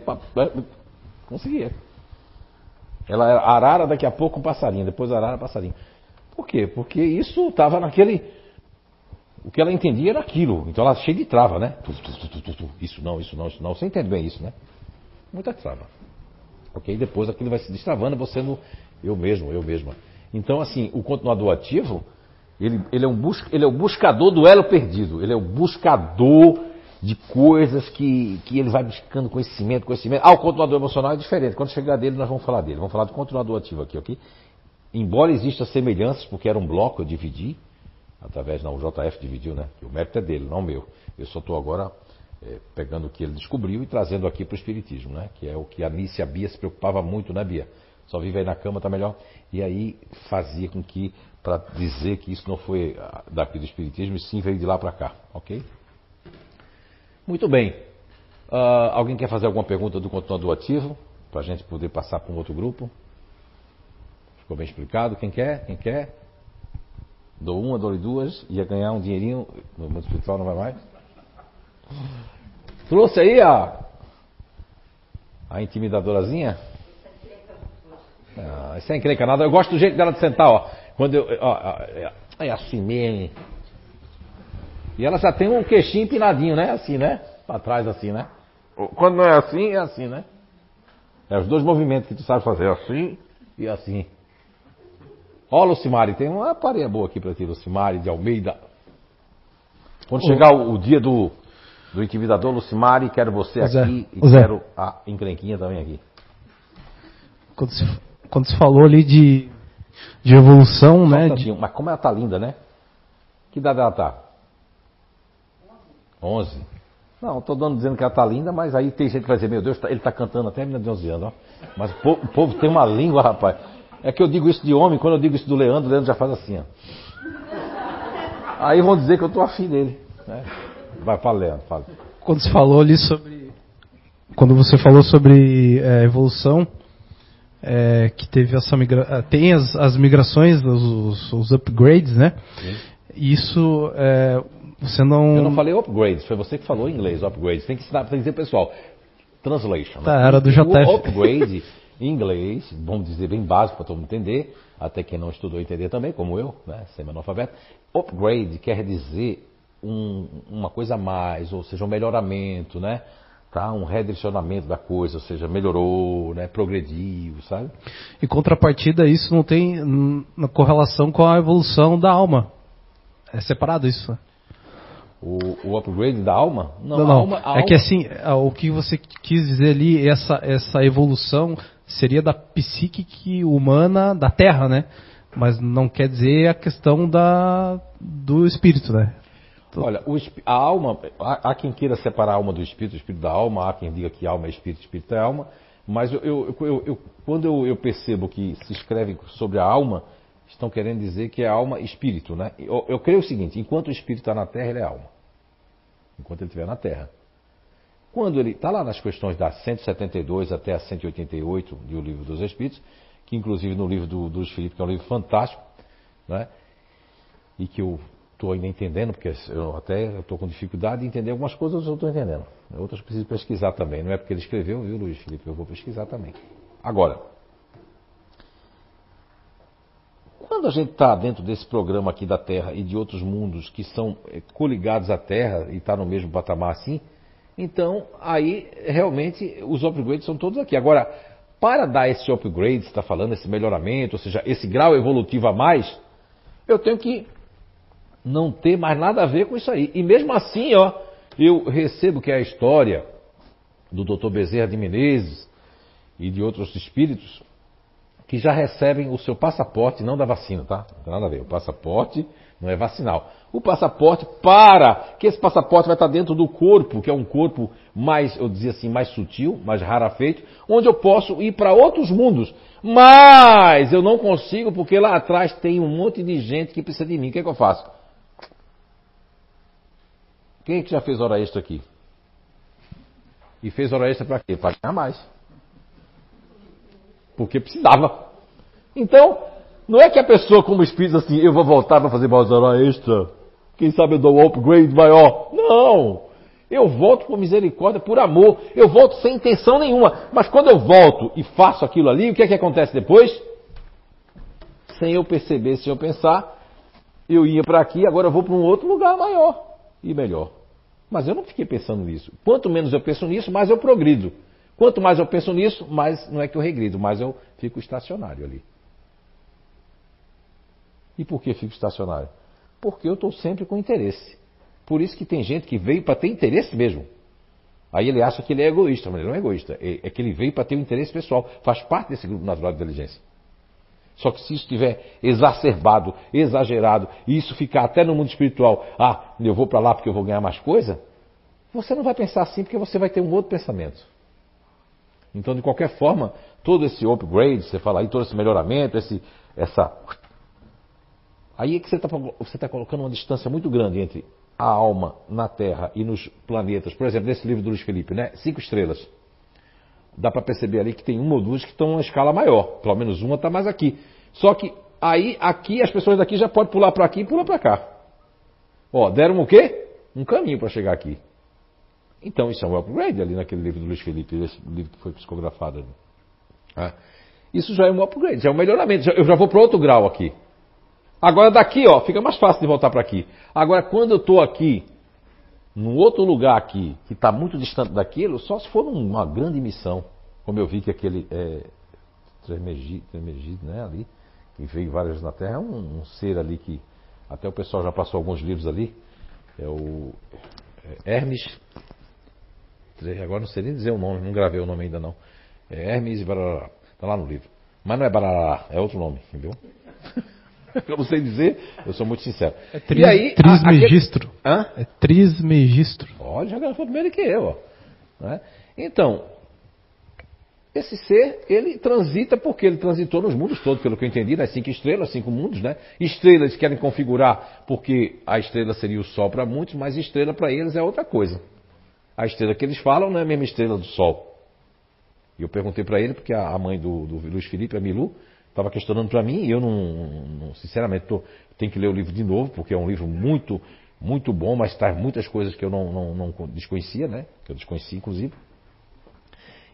conseguia. Ela era arara, daqui a pouco um passarinho, depois arara, passarinho. Por quê? Porque isso estava naquele. O que ela entendia era aquilo. Então ela cheia de trava, né? Isso não, isso não, isso não. Você entende bem isso, né? Muita trava. Ok? Depois aquilo vai se destravando, você no. Eu mesmo, eu mesma. Então, assim, o continuador ativo, ele, ele, é um bus, ele é o buscador do elo perdido. Ele é o buscador de coisas que, que ele vai buscando conhecimento, conhecimento. Ah, o continuador emocional é diferente. Quando chegar dele, nós vamos falar dele. Vamos falar do continuador ativo aqui, ok? Embora exista semelhanças, porque era um bloco, eu dividi, através, não, o JF dividiu, né? O mérito é dele, não meu. Eu só estou agora é, pegando o que ele descobriu e trazendo aqui para o Espiritismo, né? Que é o que a Nícia a Bia se preocupava muito, né, Bia? Só vive aí na cama, tá melhor. E aí fazia com que, para dizer que isso não foi daqui do Espiritismo, e sim veio de lá para cá, ok? Muito bem. Uh, alguém quer fazer alguma pergunta do continuador ativo? Para a gente poder passar para um outro grupo? Ficou bem explicado? Quem quer? Quem quer? Dou uma, dou duas, ia ganhar um dinheirinho no mundo espiritual, não vai mais? Trouxe aí a, a intimidadorazinha? Ah, isso é encrenca nada. Eu gosto do jeito dela de sentar, ó. Quando eu. Ó, ó, é, é assim mesmo. E ela já tem um queixinho empinadinho, né? Assim, né? Pra trás, assim, né? Quando não é assim, é assim, né? É os dois movimentos que tu sabe fazer, assim e assim. Ó, Lucimari, tem uma pareia boa aqui pra ti, Lucimari de Almeida. Quando chegar o, o dia do, do intimidador, Lucimari, quero você Zé, aqui e Zé. quero a encrenquinha também aqui. Quando se, quando se falou ali de, de evolução, Só um né? de- tantinho. Mas como ela tá linda, né? Que idade ela tá? 11. Não, tô dando dizendo que ela tá linda, mas aí tem gente que vai dizer, meu Deus, tá- ele tá cantando até a menina de 11 anos, ó. Mas o povo, o povo tem uma língua, rapaz. É que eu digo isso de homem, quando eu digo isso do Leandro, o Leandro já faz assim, ó. Aí vão dizer que eu tô afim dele. Né? Vai, fala, Leandro, fala. quando se falou ali sobre. Quando você falou sobre é, evolução, é, que teve essa migra... ah, tem as, as migrações, os, os upgrades, né? Isso é, você não. Eu não falei upgrades, foi você que falou em inglês, upgrades. Tem que ensinar, tem que dizer pessoal. Translation. Tá, né? era do O JF. upgrade em inglês, vamos dizer bem básico para todo mundo entender, até quem não estudou entender também, como eu, né, semi-analfabeto. Upgrade quer dizer um- uma coisa a mais, ou seja, um melhoramento, né? Tá? Um redirecionamento da coisa, ou seja, melhorou, né? progrediu, sabe? Em contrapartida, isso não tem na correlação com a evolução da alma. É separado isso. né? O, o upgrade da alma? Não, a não. alma- a é que assim, o que você quis dizer ali, essa, essa evolução seria da psique que- humana da Terra, né? Mas não quer dizer a questão da, do espírito, né? Olha, o a alma, há, há quem queira separar a alma do espírito, o espírito da alma, há quem diga que alma é espírito, espírito é alma, mas eu, eu- eu- eu- quando eu, percebo que se escreve sobre a alma, estão querendo dizer que é alma espírito, né? Eu creio o seguinte, enquanto o espírito está na terra, ele é alma. Enquanto ele estiver na terra. Quando ele está lá nas questões da 172 até a 188 do livro dos Espíritos, que inclusive no livro do, dos Filipe, que é um livro fantástico, né? e que eu estou ainda entendendo, porque eu até estou com dificuldade de entender algumas coisas, eu estou entendendo. Outras preciso pesquisar também. Não é porque ele escreveu, viu, Luiz Felipe? Eu vou pesquisar também. Agora, quando a gente está dentro desse programa aqui da Terra e de outros mundos que são eh, coligados à Terra e está no mesmo patamar assim, então aí realmente os upgrades são todos aqui. Agora, para dar esse upgrade, está falando, esse melhoramento, ou seja, esse grau evolutivo a mais, eu tenho que não ter mais nada a ver com isso aí. E mesmo assim, ó, eu recebo que é a história do Dr. Bezerra de Menezes e de outros espíritos que já recebem o seu passaporte, não da vacina, tá? Não tem nada a ver. O passaporte não é vacinal. O passaporte para que esse passaporte vai estar dentro do corpo, que é um corpo mais, eu dizia assim, mais sutil, mais rarefeito, onde eu posso ir para outros mundos. Mas eu não consigo porque lá atrás tem um monte de gente que precisa de mim. O que, é que eu faço? Quem é que já fez hora extra aqui? E fez hora extra para quê? Para ganhar mais. Porque precisava. Então, não é que a pessoa como espírito assim, eu vou voltar para fazer mais hora extra. Quem sabe eu dou um upgrade maior. Não! Eu volto por misericórdia, por amor. Eu volto sem intenção nenhuma. Mas quando eu volto e faço aquilo ali, o que é que acontece depois? Sem eu perceber, sem eu pensar, eu ia para aqui, agora eu vou para um outro lugar maior e melhor. Mas eu não fiquei pensando nisso. Quanto menos eu penso nisso, mais eu progrido. Quanto mais eu penso nisso, mais não é que eu regrido, mais eu fico estacionário ali. E por que fico estacionário? Porque eu estou sempre com interesse. Por isso que tem gente que veio para ter interesse mesmo. Aí ele acha que ele é egoísta, mas ele não é egoísta. É é que ele veio para ter um interesse pessoal. Faz parte desse grupo natural de inteligência. Só que se isso estiver exacerbado, exagerado, e isso ficar até no mundo espiritual, ah, eu vou para lá porque eu vou ganhar mais coisa, você não vai pensar assim porque você vai ter um outro pensamento. Então, de qualquer forma, todo esse upgrade, você fala aí, todo esse melhoramento, esse, essa. Aí é que você está tá colocando uma distância muito grande entre a alma na Terra e nos planetas. Por exemplo, nesse livro do Luiz Felipe, né? Cinco estrelas. Dá para perceber ali que tem uma ou duas que estão em escala maior. Pelo menos uma está mais aqui. Só que aí, aqui, as pessoas daqui já podem pular para aqui e pular para cá. Ó, deram o quê? Um caminho para chegar aqui. Então isso é um upgrade ali naquele livro do Luiz Felipe, esse livro que foi psicografado ali. Ah. Isso já é um upgrade, já é um melhoramento. Eu já vou para outro grau aqui. Agora daqui, ó, fica mais fácil de voltar para aqui. Agora, quando eu estou aqui, num outro lugar aqui, que está muito distante daquilo, só se for numa grande missão, como eu vi que aquele é, Tremegi- Tremegide, né, ali, que veio várias vezes na Terra, é um, um ser ali que até o pessoal já passou alguns livros ali, é o é Hermes, agora não sei nem dizer o nome, não gravei o nome ainda não. É Hermes e Barará, está lá no livro. Mas não é Barará, é outro nome, entendeu? [laughs] eu não sei dizer, eu sou muito sincero. É tris, e aí, a- trismegistro. aquele- Hã? É trismegistro. Olha, já gravou primeiro que eu. Ó. Né? Então, esse ser, ele transita porque ele transitou nos mundos todos, pelo que eu entendi, nas cinco estrelas, cinco mundos, né? Estrelas querem configurar porque a estrela seria o Sol para muitos, mas estrela para eles é outra coisa. A estrela que eles falam não é a mesma estrela do Sol. E eu perguntei para ele, porque a a mãe do, do Luiz Felipe, a Milu, estava questionando para mim, e eu não, não- sinceramente, tô, tenho que ler o livro de novo, porque é um livro muito, muito bom, mas traz muitas coisas que eu não, não, não desconhecia, né? Que eu desconhecia, inclusive.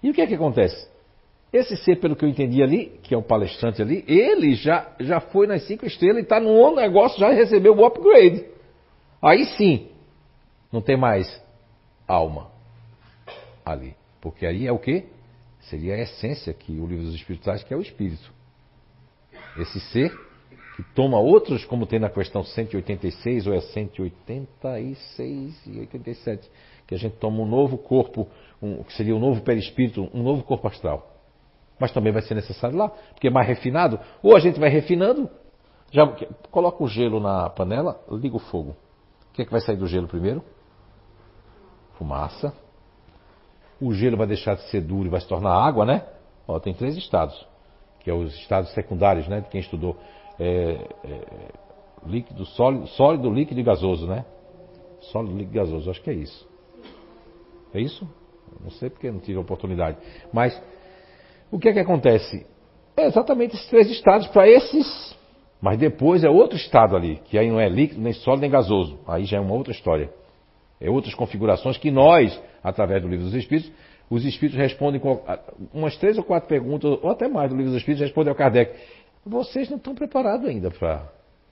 E o que é que acontece? Esse ser, pelo que eu entendi ali, que é o palestrante ali, ele já, já foi nas cinco estrelas e está no negócio, já recebeu o upgrade. Aí sim, não tem mais alma ali. Porque aí é o que? Seria a essência que o livro dos traz, que é o Espírito. Esse ser que toma outros, como tem na questão 186, ou é 186 e 87, que a gente toma um novo corpo, um, que seria um novo perispírito, um novo corpo astral. Mas também vai ser necessário lá, porque é mais refinado. Ou a gente vai refinando, já coloca o gelo na panela, liga o fogo. O que é que vai sair do gelo primeiro? Fumaça. O gelo vai deixar de ser duro e vai se tornar água, né? Ó, tem três estados, que é os estados secundários, né? De quem estudou é, é, líquido, sólido, sólido, líquido e gasoso, né? Sólido, líquido e gasoso, acho que é isso. É isso? Não sei porque não tive a oportunidade. Mas o que é que acontece? É exatamente esses três estados para esses, mas depois é outro estado ali, que aí não é líquido, nem sólido, nem gasoso. Aí já é uma outra história. É outras configurações que nós, através do livro dos Espíritos, os Espíritos respondem com umas três ou quatro perguntas, ou até mais do livro dos Espíritos, respondem ao Kardec. Vocês não estão preparados ainda para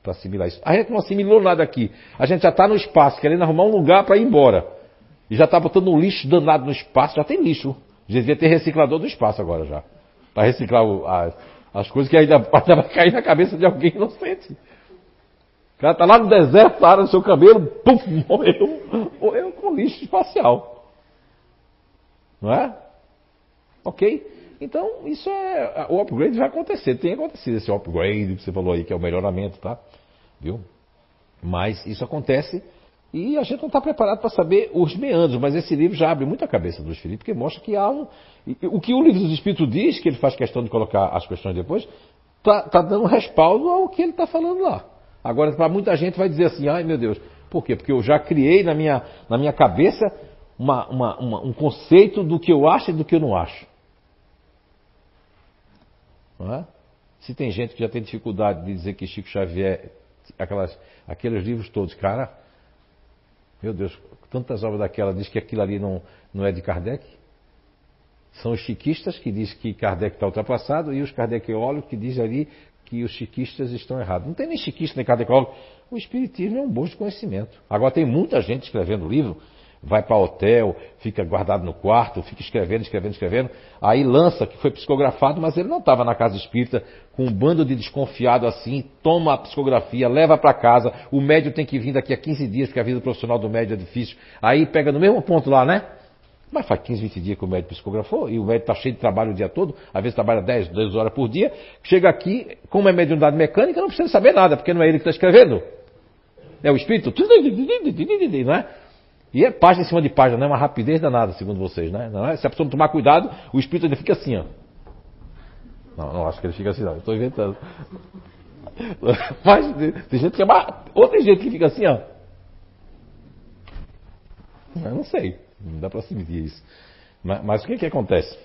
assimilar isso. A gente não assimilou nada aqui. A gente já está no espaço, querendo arrumar um lugar para ir embora. E já está botando um lixo danado no espaço, já tem lixo. Já devia ter reciclador do espaço agora já. Para reciclar o, a, as coisas que ainda, [laughs] ainda vai cair na cabeça de alguém inocente. O cara está lá no deserto, área do seu cabelo, puf, [laughs] morreu. Morreu com lixo espacial. Não é? Ok? Então, isso é. O upgrade vai acontecer. Tem acontecido esse upgrade que você falou aí, que é o melhoramento, tá? Viu? Mas isso acontece e a gente não está preparado para saber os meandros, mas esse livro já abre muito a cabeça dos Felipe, porque mostra que há um. O que o livro dos Espíritos diz, que ele faz questão de colocar as questões depois, está tá dando respaldo ao que ele está falando lá. Agora, para muita gente vai dizer assim, ai meu Deus, por quê? Porque eu já criei na minha, na minha cabeça uma, uma, uma, um conceito do que eu acho e do que eu não acho. Não é? Se tem gente que já tem dificuldade de dizer que Chico Xavier, aquelas, aqueles livros todos, cara, meu Deus, tantas obras daquela diz que aquilo ali não, não é de Kardec. São os chiquistas que dizem que Kardec está ultrapassado e os kardecólogos que dizem ali que os chiquistas estão errados. Não tem nem chiquista nem kardecólogo. O Espiritismo é um bom de conhecimento. Agora tem muita gente escrevendo livro, vai para hotel, fica guardado no quarto, fica escrevendo, escrevendo, escrevendo. Aí lança que foi psicografado, mas ele não estava na casa espírita com um bando de desconfiado assim, toma a psicografia, leva para casa, o médium tem que vir daqui a 15 dias, porque a vida profissional do médium é difícil. Aí pega no mesmo ponto lá, né? Mas faz 15, 20 dias que o médico psicografou e o médico está cheio de trabalho o dia todo, às vezes trabalha 10, 12 horas por dia. Chega aqui, como é mediunidade mecânica, não precisa saber nada, porque não é ele que está escrevendo. É o espírito, não é? E é página em cima de página, não é uma rapidez danada, segundo vocês, né? Não é? Se a pessoa não tomar cuidado, o espírito ainda fica assim, ó. Não, não acho que ele fica assim, não. Estou inventando. [laughs] Mas tem gente que é mais... Ou tem gente que fica assim, ó. Eu não sei. Não dá para se medir isso. Mas, mas o que, que acontece?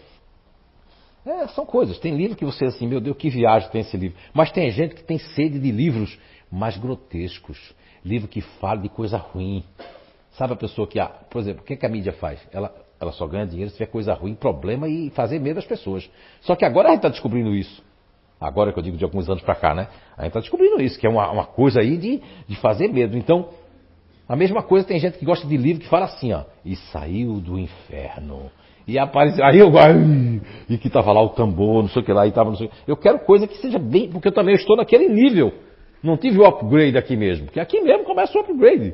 É, são coisas. Tem livro que você assim, meu Deus, que viagem tem esse livro. Mas tem gente que tem sede de livros mais grotescos. Livro que fala de coisa ruim. Sabe a pessoa que, ah, por exemplo, o que, que a mídia faz? Ela ela só ganha dinheiro se tiver coisa ruim, problema e fazer medo às pessoas. Só que agora a gente está descobrindo isso. Agora que eu digo de alguns anos para cá, né? A gente está descobrindo isso, que é uma, uma coisa aí de, de fazer medo. Então, a mesma coisa tem gente que gosta de livro que fala assim, ó, e saiu do inferno. E apareceu, aí eu, e que tava lá o tambor, não sei o que lá, e tava não sei Eu quero coisa que seja bem, porque eu também estou naquele nível. Não tive o upgrade aqui mesmo, porque aqui mesmo começa o upgrade.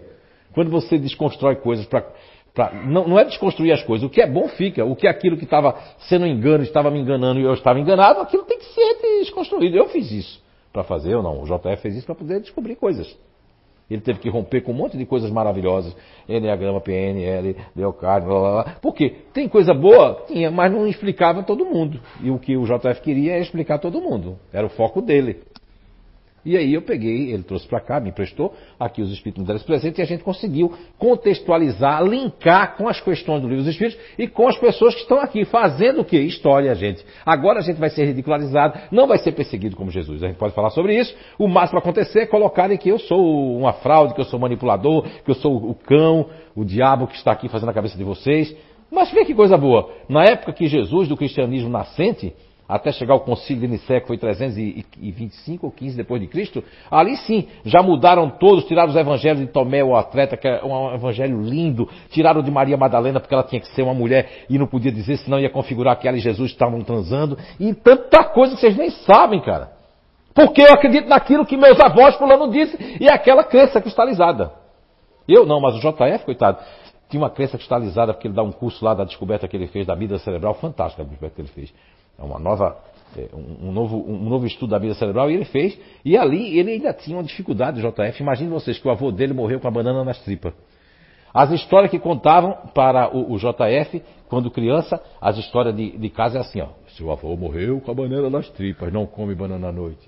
Quando você desconstrói coisas para não, não, é desconstruir as coisas. O que é bom fica. O que é aquilo que estava sendo engano, estava me enganando e eu estava enganado, aquilo tem que ser desconstruído. Eu fiz isso para fazer ou não. O JF fez isso para poder descobrir coisas. Ele teve que romper com um monte de coisas maravilhosas. Enneagrama, PNL, Leocard, blá blá blá. Por quê? Tem coisa boa? Tinha, mas não explicava todo mundo. E o que o JF queria é explicar todo mundo. Era o foco dele. E aí eu peguei, ele trouxe para cá, me emprestou, aqui os Espíritos me deram esse presente e a gente conseguiu contextualizar, linkar com as questões do Livro dos Espíritos e com as pessoas que estão aqui, fazendo o quê? História, gente. Agora a gente vai ser ridicularizado, não vai ser perseguido como Jesus. A gente pode falar sobre isso. O máximo para acontecer é colocarem que eu sou uma fraude, que eu sou manipulador, que eu sou o cão, o diabo que está aqui fazendo a cabeça de vocês. Mas vê que coisa boa. Na época que Jesus, do cristianismo nascente, até chegar ao concílio de Nicéia, que foi 325 ou 15 depois de Cristo, ali sim, já mudaram todos, tiraram os evangelhos de Tomé, o atleta, que é um evangelho lindo, tiraram de Maria Madalena, porque ela tinha que ser uma mulher e não podia dizer, senão ia configurar que ela e Jesus estavam transando, e tanta coisa que vocês nem sabem, cara. Porque eu acredito naquilo que meus avós fulano disse, e é aquela crença cristalizada. Eu não, mas o JF, coitado, tinha uma crença cristalizada, porque ele dá um curso lá da descoberta que ele fez da vida cerebral, fantástica a descoberta que ele fez. É uma nova, é, um, novo, um novo estudo da vida cerebral e ele fez. E ali ele ainda tinha uma dificuldade, JF. Imagine vocês que o avô dele morreu com a banana nas tripas. As histórias que contavam para o, o JF, quando criança, as histórias de, de casa é assim, ó. Seu avô morreu com a banana nas tripas, não come banana à noite.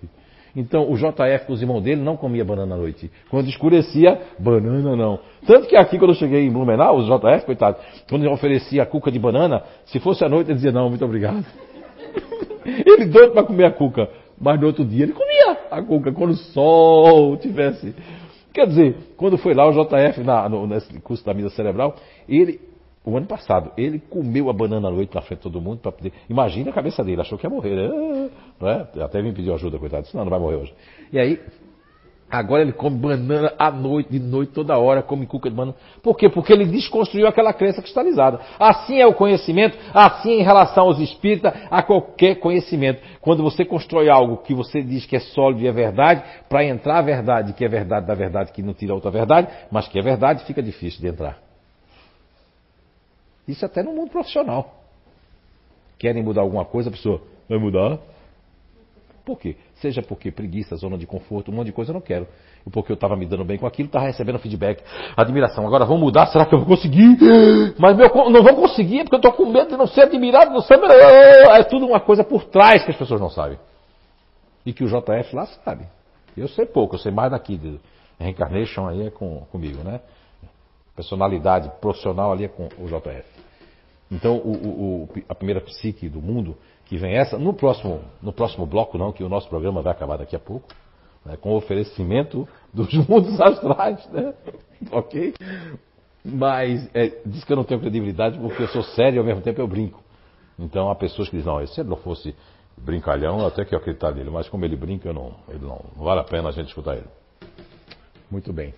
Então o JF com os irmãos dele não comia banana à noite. Quando escurecia, banana não. Tanto que aqui quando eu cheguei em Blumenau, os JF, coitado, quando eu oferecia a cuca de banana, se fosse à noite ele dizia, não, muito obrigado. Ele doido para comer a cuca. Mas no outro dia ele comia a cuca quando o sol tivesse. Quer dizer, quando foi lá o JF na, no, nesse curso da mídia cerebral, ele, o ano passado, ele comeu a banana à noite na frente de todo mundo para poder. Imagina a cabeça dele, achou que ia morrer, né? É? Até me pediu ajuda, coitado. Disse, não, não vai morrer hoje. E aí, Agora ele come banana à noite, de noite, toda hora, come cuca de banana. Por quê? Porque ele desconstruiu aquela crença cristalizada. Assim é o conhecimento, assim é em relação aos espíritas, a qualquer conhecimento. Quando você constrói algo que você diz que é sólido e é verdade, para entrar a verdade, que é verdade da verdade, que não tira outra verdade, mas que é verdade, fica difícil de entrar. Isso até no mundo profissional. Querem mudar alguma coisa, a pessoa vai mudar? Por quê? Seja porque preguiça, zona de conforto, um monte de coisa eu não quero. Porque eu estava me dando bem com aquilo, estava recebendo feedback, admiração. Agora vamos mudar, será que eu vou conseguir? [gasps] Mas meu, não vou conseguir porque eu estou com medo de não ser admirado, não ser. É tudo uma coisa por trás que as pessoas não sabem. E que o JF lá sabe. Eu sei pouco, eu sei mais daqui. De reencarnation aí é com, comigo, né? Personalidade profissional ali é com o JF. Então, o, o, a primeira psique do mundo que vem essa. No próximo, no próximo bloco, não, que o nosso programa vai acabar daqui a pouco, né, com o oferecimento [laughs] dos mundos astrais, né? [laughs] ok? Mas é, diz que eu não tenho credibilidade porque eu sou sério e ao mesmo tempo eu brinco. Então há pessoas que dizem, não, se ele não fosse brincalhão, até que eu acreditar nele, mas como ele brinca, eu não, ele não, não vale a pena a gente escutar ele. Muito bem.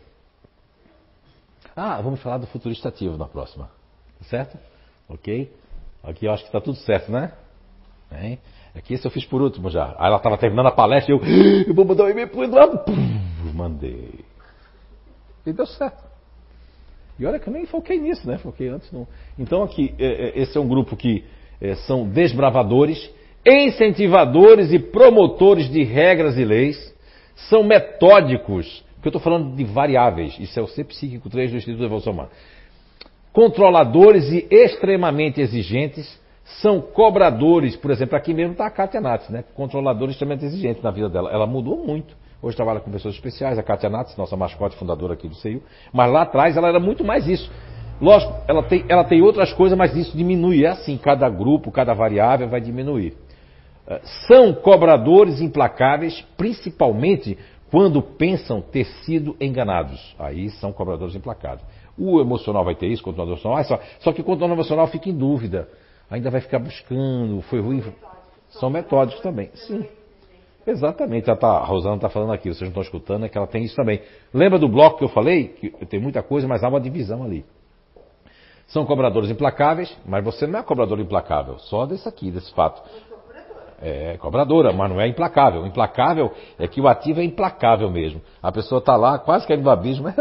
Ah, vamos falar do futurista ativo na próxima. Certo? Ok? Aqui eu acho que está tudo certo, né? Hein? Aqui esse eu fiz por último já. Aí ela estava terminando a palestra e eu, eu vou mandar um e-mail pro Eduardo. Pum, mandei. E deu certo. E olha que eu nem foquei nisso, né? Foquei antes. Não. Então aqui, é, é, esse é um grupo que é, são desbravadores, incentivadores e promotores de regras e leis. São metódicos, porque eu estou falando de variáveis. Isso é o C Psíquico 3 do Instituto de Evolução Humana. Controladores e extremamente exigentes são cobradores, por exemplo, aqui mesmo está a Kátia Natz, né? controladora extremamente exigente na vida dela. Ela mudou muito. Hoje trabalha com pessoas especiais, a Kátia Natz, nossa mascote fundadora aqui do CEIU. Mas lá atrás ela era muito mais isso. Lógico, ela tem, ela tem outras coisas, mas isso diminui. É assim, cada grupo, cada variável vai diminuir. Eh, são cobradores implacáveis, principalmente quando pensam ter sido enganados. Aí são cobradores implacáveis. O emocional vai ter isso, o continuador emocional, ah, só, só que o continuador emocional fica em dúvida. Ainda vai ficar buscando, foi ruim. São metódicos também. Sim. Exatamente. Tá, a Rosana está falando aqui, vocês não estão escutando, é que ela tem isso também. Lembra do bloco que eu falei? Que tem muita coisa, mas há uma divisão ali. São cobradores implacáveis, mas você não é cobrador implacável, só desse aqui, desse fato. É cobradora, mas não é implacável. O implacável é que o ativo é implacável mesmo. A pessoa está lá, quase caindo no abismo. [laughs]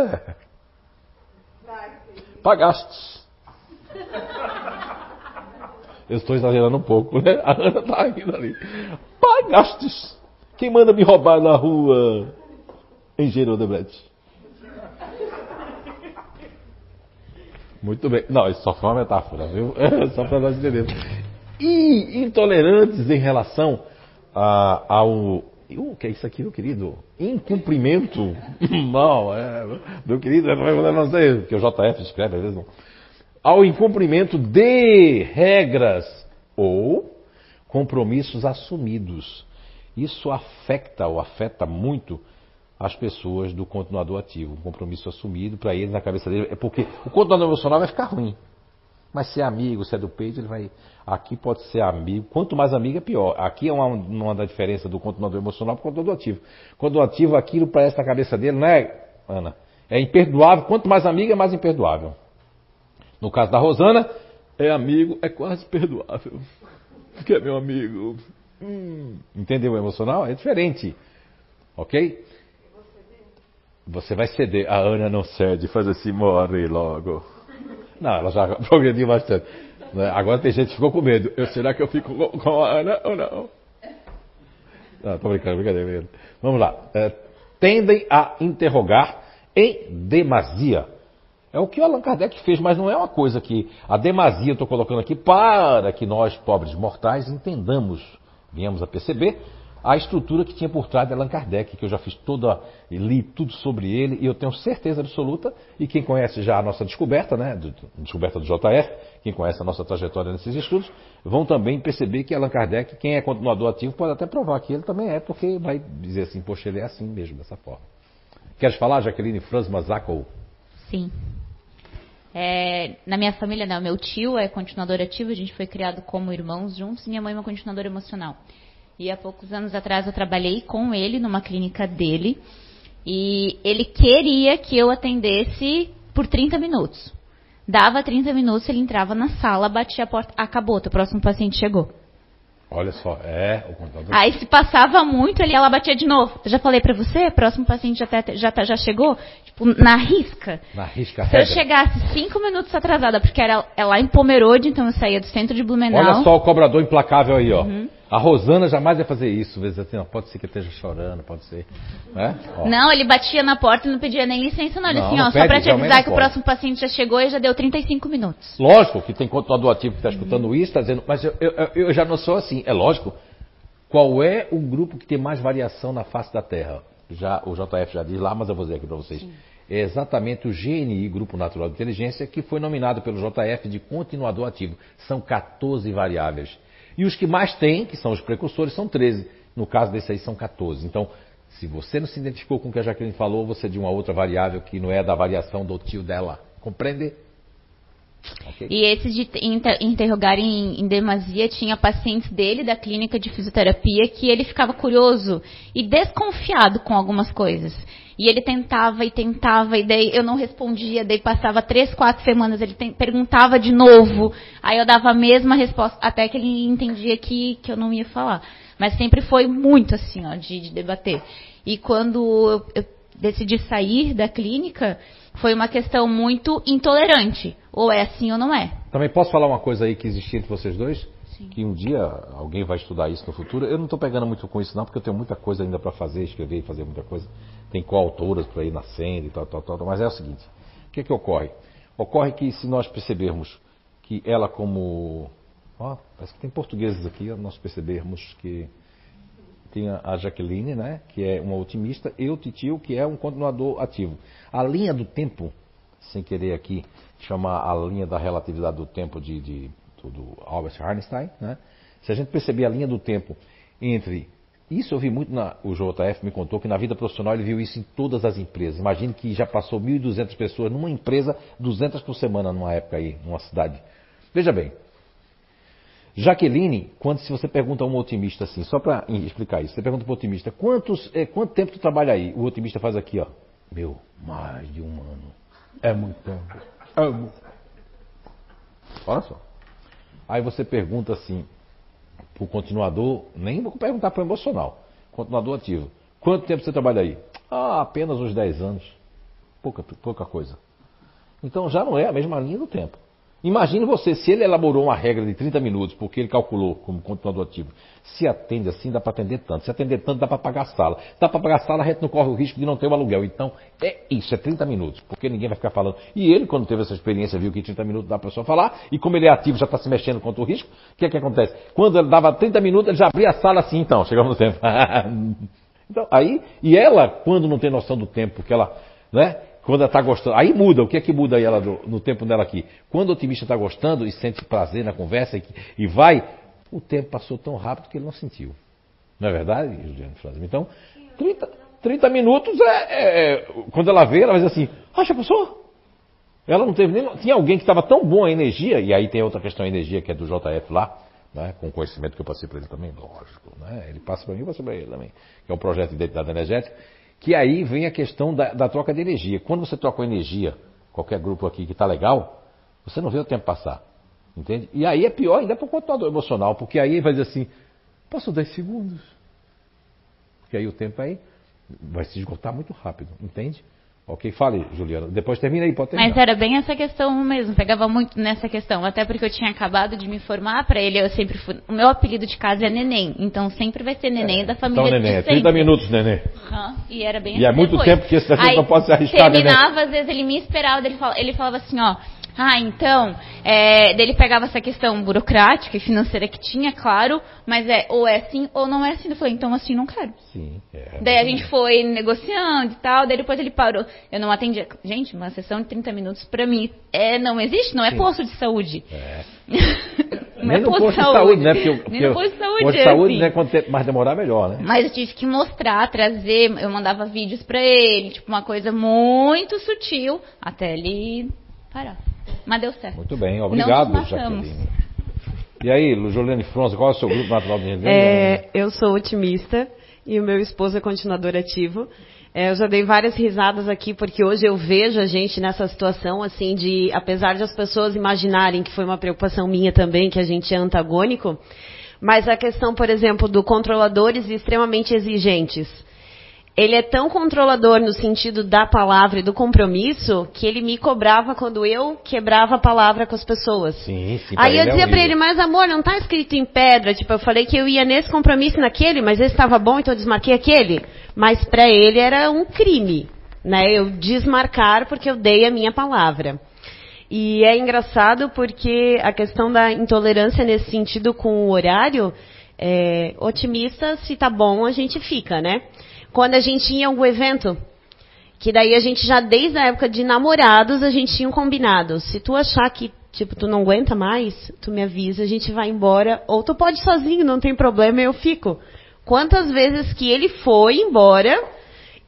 Pagaste. Eu estou exagerando um pouco, né? A Ana está rindo ali. Pagastes. Quem manda me roubar na rua em Gerodebrecht? Muito bem. Não, isso só foi uma metáfora, viu? [laughs] só para nós entendermos. E intolerantes em relação a, ao. O que é isso aqui, meu querido? Incumprimento. [laughs] Não, é. Meu querido, não sei, porque o JF escreve, às vezes não. Ao incumprimento de regras ou compromissos assumidos. Isso afeta ou afeta muito as pessoas do continuador ativo. Um compromisso assumido para ele na cabeça dele. É porque o continuador emocional vai ficar ruim. Mas se é amigo, se é do peito, ele vai. Aqui pode ser amigo. Quanto mais amigo é pior. Aqui é uma, uma da diferença do continuador emocional para o continuador ativo. O ativo, aquilo parece na cabeça dele, não é, Ana? É imperdoável. Quanto mais amigo, é mais imperdoável. No caso da Rosana, é amigo, é quase perdoável. Porque é meu amigo. Hum, entendeu o emocional? É diferente. Ok? Você vai ceder. A Ana não cede, faz assim, morre logo. Não, ela já [laughs] progrediu bastante. Né? Agora tem gente que ficou com medo. Eu, será que eu fico com a Ana ou não? Não, tô brincando, brincadeira. Vamos lá. É, tendem a interrogar em demasia. É o que o Allan Kardec fez, mas não é uma coisa que a demasia eu estou colocando aqui para que nós, pobres mortais, entendamos, venhamos a perceber a estrutura que tinha por trás de Allan Kardec, que eu já fiz toda, li tudo sobre ele, e eu tenho certeza absoluta, e quem conhece já a nossa descoberta, né, descoberta do JF, quem conhece a nossa trajetória nesses estudos, vão também perceber que Allan Kardec, quem é continuador ativo, pode até provar que ele também é, porque vai dizer assim, poxa, ele é assim mesmo, dessa forma. Queres falar, Jaqueline Franz Mazakow? Sim. É, na minha família, não, meu tio é continuador ativo, a gente foi criado como irmãos juntos, e minha mãe é uma continuadora emocional. E há poucos anos atrás eu trabalhei com ele numa clínica dele. E ele queria que eu atendesse por 30 minutos. Dava 30 minutos, ele entrava na sala, batia a porta, acabou, o próximo paciente chegou. Olha só, é o contador. Aí se passava muito, ele ela batia de novo. Eu já falei para você, próximo paciente já, tá, já, tá, já chegou, tipo, na risca. Na risca Se eu chegasse cinco minutos atrasada, porque era é lá em Pomerode, então eu saía do centro de Blumenau. Olha só o cobrador implacável aí, ó. Uhum. A Rosana jamais ia fazer isso. Vezes assim, ó, pode ser que esteja chorando, pode ser. Né? Não, ele batia na porta e não pedia nem licença, não. Ele não, assim, ó, só para te avisar que o próximo paciente já chegou e já deu 35 minutos. Lógico que tem continuador ativo que está escutando uhum. isso, está dizendo, mas eu, eu, eu, já não sou assim. É lógico. Qual é o grupo que tem mais variação na face da Terra? Já, o JF já diz lá, mas eu vou dizer aqui para vocês. Sim. É exatamente o GNI, Grupo Natural de Inteligência, que foi nominado pelo JF de continuador ativo. São 14 variáveis. E os que mais têm, que são os precursores, são 13. No caso desse aí são 14. Então, se você não se identificou com o que a Jaqueline falou, você é de uma outra variável que não é da variação do tio dela. Compreende? Okay. E esse de inter interrogar em, em, demasia tinha pacientes dele da clínica de fisioterapia que ele ficava curioso e desconfiado com algumas coisas. E ele tentava e tentava, e daí eu não respondia, daí passava três, quatro semanas, ele perguntava de novo, aí eu dava a mesma resposta, até que ele entendia que, que eu não ia falar. Mas sempre foi muito assim, ó, de, de debater. E quando eu, eu decidi sair da clínica, foi uma questão muito intolerante. Ou é assim ou não é. Também posso falar uma coisa aí que existia entre vocês dois? Sim. Que um dia alguém vai estudar isso no futuro. Eu não estou pegando muito com isso não, porque eu tenho muita coisa ainda para fazer, escrever e fazer muita coisa. Tem coautoras para ir nascendo e tal, tal, tal. Mas é o seguinte, o que é que ocorre? Ocorre que se nós percebermos que ela como... Ó, parece que tem portugueses aqui, nós percebermos que tem a Jaqueline, né, que é uma otimista, e o Titio, que é um continuador ativo. A linha do tempo, sem querer aqui chamar a linha da relatividade do tempo de, de do Albert Einstein, né? se a gente perceber a linha do tempo entre Isso eu vi muito na. O JF me contou que na vida profissional ele viu isso em todas as empresas. Imagine que já passou 1.200 pessoas numa empresa, 200 por semana numa época aí, numa cidade. Veja bem. Jaqueline, quando se você pergunta a um otimista assim, só para explicar isso, você pergunta para o otimista, quantos, é, quanto tempo tu trabalha aí? O otimista faz aqui, ó. Meu, mais de um ano. É muito tempo. Muito... Olha só. Aí você pergunta assim, o continuador, nem vou perguntar para o emocional, continuador ativo. Quanto tempo você trabalha aí? Ah, apenas uns 10 anos. Pouca, pouca coisa. Então já não é a mesma linha do tempo. Imagine você, se ele elaborou uma regra de 30 minutos, porque ele calculou como continuador ativo, se atende assim, dá para atender tanto. Se atender tanto, dá para pagar a sala. Dá para pagar a sala, a gente não corre o risco de não ter o aluguel. Então, é isso, é 30 minutos, porque ninguém vai ficar falando. E ele, quando teve essa experiência, viu que 30 minutos dá para pessoa falar, e como ele é ativo, já está se mexendo contra o risco, o que é que acontece? Quando ele dava 30 minutos, ele já abria a sala assim, então, chegamos no tempo. [laughs] então, aí, e ela, quando não tem noção do tempo, porque ela, né? Quando ela está gostando. Aí muda. O que é que muda ela no, tempo dela aqui? Quando o otimista está gostando e sente prazer na conversa e, e, vai, o tempo passou tão rápido que ele não sentiu. Não é verdade, Juliano Franz? Então, 30, 30 minutos é, é, é, Quando ela vê, ela vai dizer assim: já passou? Ela não teve nem. Tinha alguém que estava tão bom a energia, e aí tem outra questão a energia que é do JF lá, né, com o conhecimento que eu passei para ele também, lógico. Né, ele passa para mim, eu passo para ele também, que é um projeto de identidade energética. Que aí vem a questão da, da troca de energia. Quando você troca energia, qualquer grupo aqui que está legal, você não vê o tempo passar. Entende? E aí é pior ainda para o controlador emocional, porque aí vai dizer assim, passou 10 segundos. Porque aí o tempo aí vai se esgotar muito rápido, entende? Ok, fale, Juliana. Depois termina aí, pode terminar. Mas era bem essa questão mesmo, pegava muito nessa questão. Até porque eu tinha acabado de me formar, para ele eu sempre fui. O meu apelido de casa é Neném, então sempre vai ser Neném é, da família então, neném, de 30 minutos, Neném. Uhum, e era bem E é é muito depois. tempo que esse assunto não pode se arriscar, terminava, Neném. às vezes ele me esperava, ele falava, ele falava assim, ó. Ah, então, é, ele pegava essa questão burocrática e financeira que tinha, claro, mas é ou é assim ou não é assim. Eu falei, então assim não quero. Sim. É, daí a gente foi negociando e tal, daí depois ele parou. Eu não atendia. Gente, uma sessão de 30 minutos pra mim é, não existe, não é Sim. posto de saúde. É. [laughs] não Nem é posto, de saúde, saúde né? Porque, porque Nem no posto de saúde. Posto de saúde, assim. né? Quanto mais demorar, melhor, né? Mas eu tive que mostrar, trazer, eu mandava vídeos pra ele, tipo, uma coisa muito sutil, até ele parar. Mas deu certo. Muito bem, obrigado, Jaqueline. E aí, Juliane Fronza, qual é o seu grupo natural de revenda? É, eu sou otimista e o meu esposo é continuador ativo. É, eu já dei várias risadas aqui porque hoje eu vejo a gente nessa situação assim de, apesar de as pessoas imaginarem que foi uma preocupação minha também que a gente é antagônico, mas a questão, por exemplo, do controladores extremamente exigentes ele é tão controlador no sentido da palavra e do compromisso que ele me cobrava quando eu quebrava a palavra com as pessoas. Sim, sim. Aí eu dizia é para ele, mas amor, não está escrito em pedra. Tipo, eu falei que eu ia nesse compromisso naquele, mas esse estava bom, então eu desmarquei aquele. Mas para ele era um crime, né? Eu desmarcar porque eu dei a minha palavra. E é engraçado porque a questão da intolerância nesse sentido com o horário, é, otimista, se tá bom, a gente fica, né? Quando a gente ia a algum evento, que daí a gente já desde a época de namorados a gente tinha um combinado. Se tu achar que tipo tu não aguenta mais, tu me avisa, a gente vai embora, ou tu pode ir sozinho, não tem problema, eu fico. Quantas vezes que ele foi embora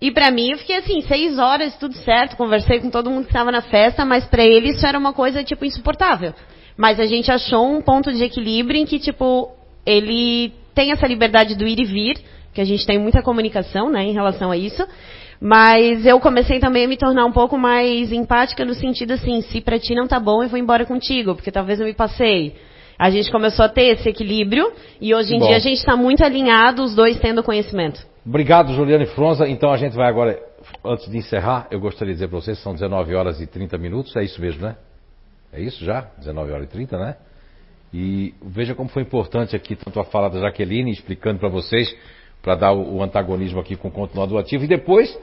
e para mim eu fiquei assim seis horas tudo certo, conversei com todo mundo que estava na festa, mas para ele isso era uma coisa tipo insuportável. Mas a gente achou um ponto de equilíbrio em que tipo ele tem essa liberdade do ir e vir que a gente tem muita comunicação né, em relação a isso. Mas eu comecei também a me tornar um pouco mais empática no sentido assim, se para ti não tá bom, eu vou embora contigo, porque talvez eu me passei. A gente começou a ter esse equilíbrio e hoje em dia a gente está muito alinhado, os dois tendo conhecimento. Obrigado, Juliane Fronza. Então a gente vai agora, antes de encerrar, eu gostaria de dizer para vocês, são 19 horas e 30 minutos, é isso mesmo, né? É isso já? 19 horas e 30, né? E veja como foi importante aqui, tanto a fala da Jaqueline, explicando para vocês para dar o, o, antagonismo aqui com o continuador ativo. E depois,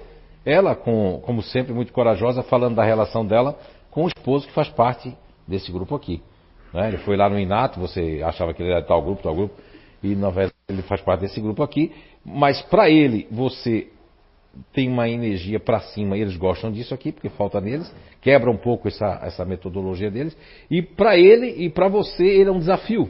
ela, com, como sempre, muito corajosa, falando da relação dela com o esposo que faz parte desse grupo aqui. Né? Ele foi lá no Inato, você achava que ele era tal grupo, tal grupo, e na verdade ele faz parte desse grupo aqui. Mas para ele, você tem uma energia para cima, eles gostam disso aqui, porque falta neles, quebra um pouco essa, essa metodologia deles. E para ele e para você, ele é um desafio.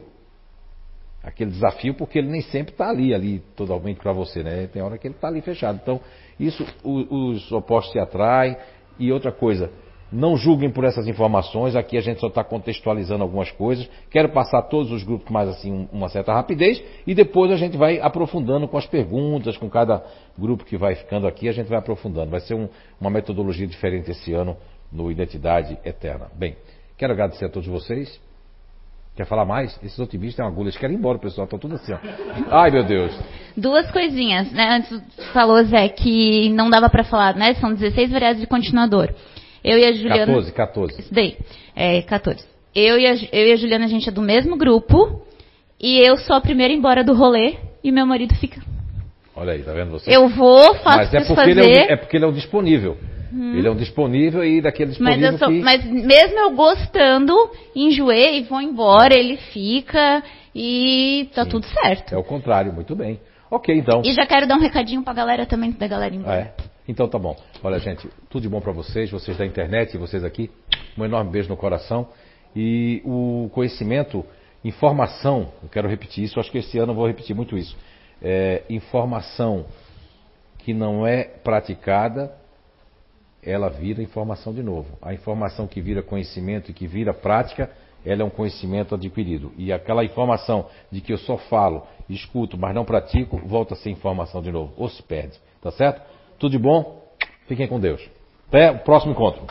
Aquele desafio, porque ele nem sempre está ali, ali totalmente para você, né? Tem hora que ele está ali fechado. Então, isso o- os opostos se atraem. E outra coisa, não julguem por essas informações, aqui a gente só está contextualizando algumas coisas. Quero passar todos os grupos mais assim, um- uma certa rapidez, e depois a gente vai aprofundando com as perguntas, com cada grupo que vai ficando aqui, a gente vai aprofundando. Vai ser um- uma metodologia diferente esse ano no Identidade Eterna. Bem, quero agradecer a todos vocês. Quer falar mais? Esses otimistas têm uma agulha, eles querem ir embora, pessoal. Estão tudo assim, ó. Ai, meu Deus. Duas coisinhas, né? Antes falou, Zé, que não dava pra falar, né? São 16 variedades de continuador. Eu e a Juliana. 14, 14. Isso daí. É, 14. Eu e, a, eu e a Juliana, a gente é do mesmo grupo. E eu sou a primeira embora do rolê. E meu marido fica. Olha aí, tá vendo você? Eu vou, faço Mas é porque, ele fazer. é, o, é porque ele é o disponível. Ele é um disponível e daquele Mas, disponível eu sou- que... mas mesmo eu gostando, enjoei vou embora, ele fica e tá Sim. tudo certo. É o contrário, muito bem. Ok, então. E já quero dar um recadinho pra galera também, da Ah, embora. é? Então tá bom. Olha, gente, tudo de bom para vocês, vocês da internet e vocês aqui. Um enorme beijo no coração. E o conhecimento, informação, eu quero repetir isso, acho que esse ano eu vou repetir muito isso. É, informação que não é praticada, ela vira informação de novo. A informação que vira conhecimento e que vira prática, ela é um conhecimento adquirido. E aquela informação de que eu só falo, escuto, mas não pratico, volta a ser informação de novo. Ou se perde. Tá certo? Tudo de bom? Fiquem com Deus. Até o próximo encontro.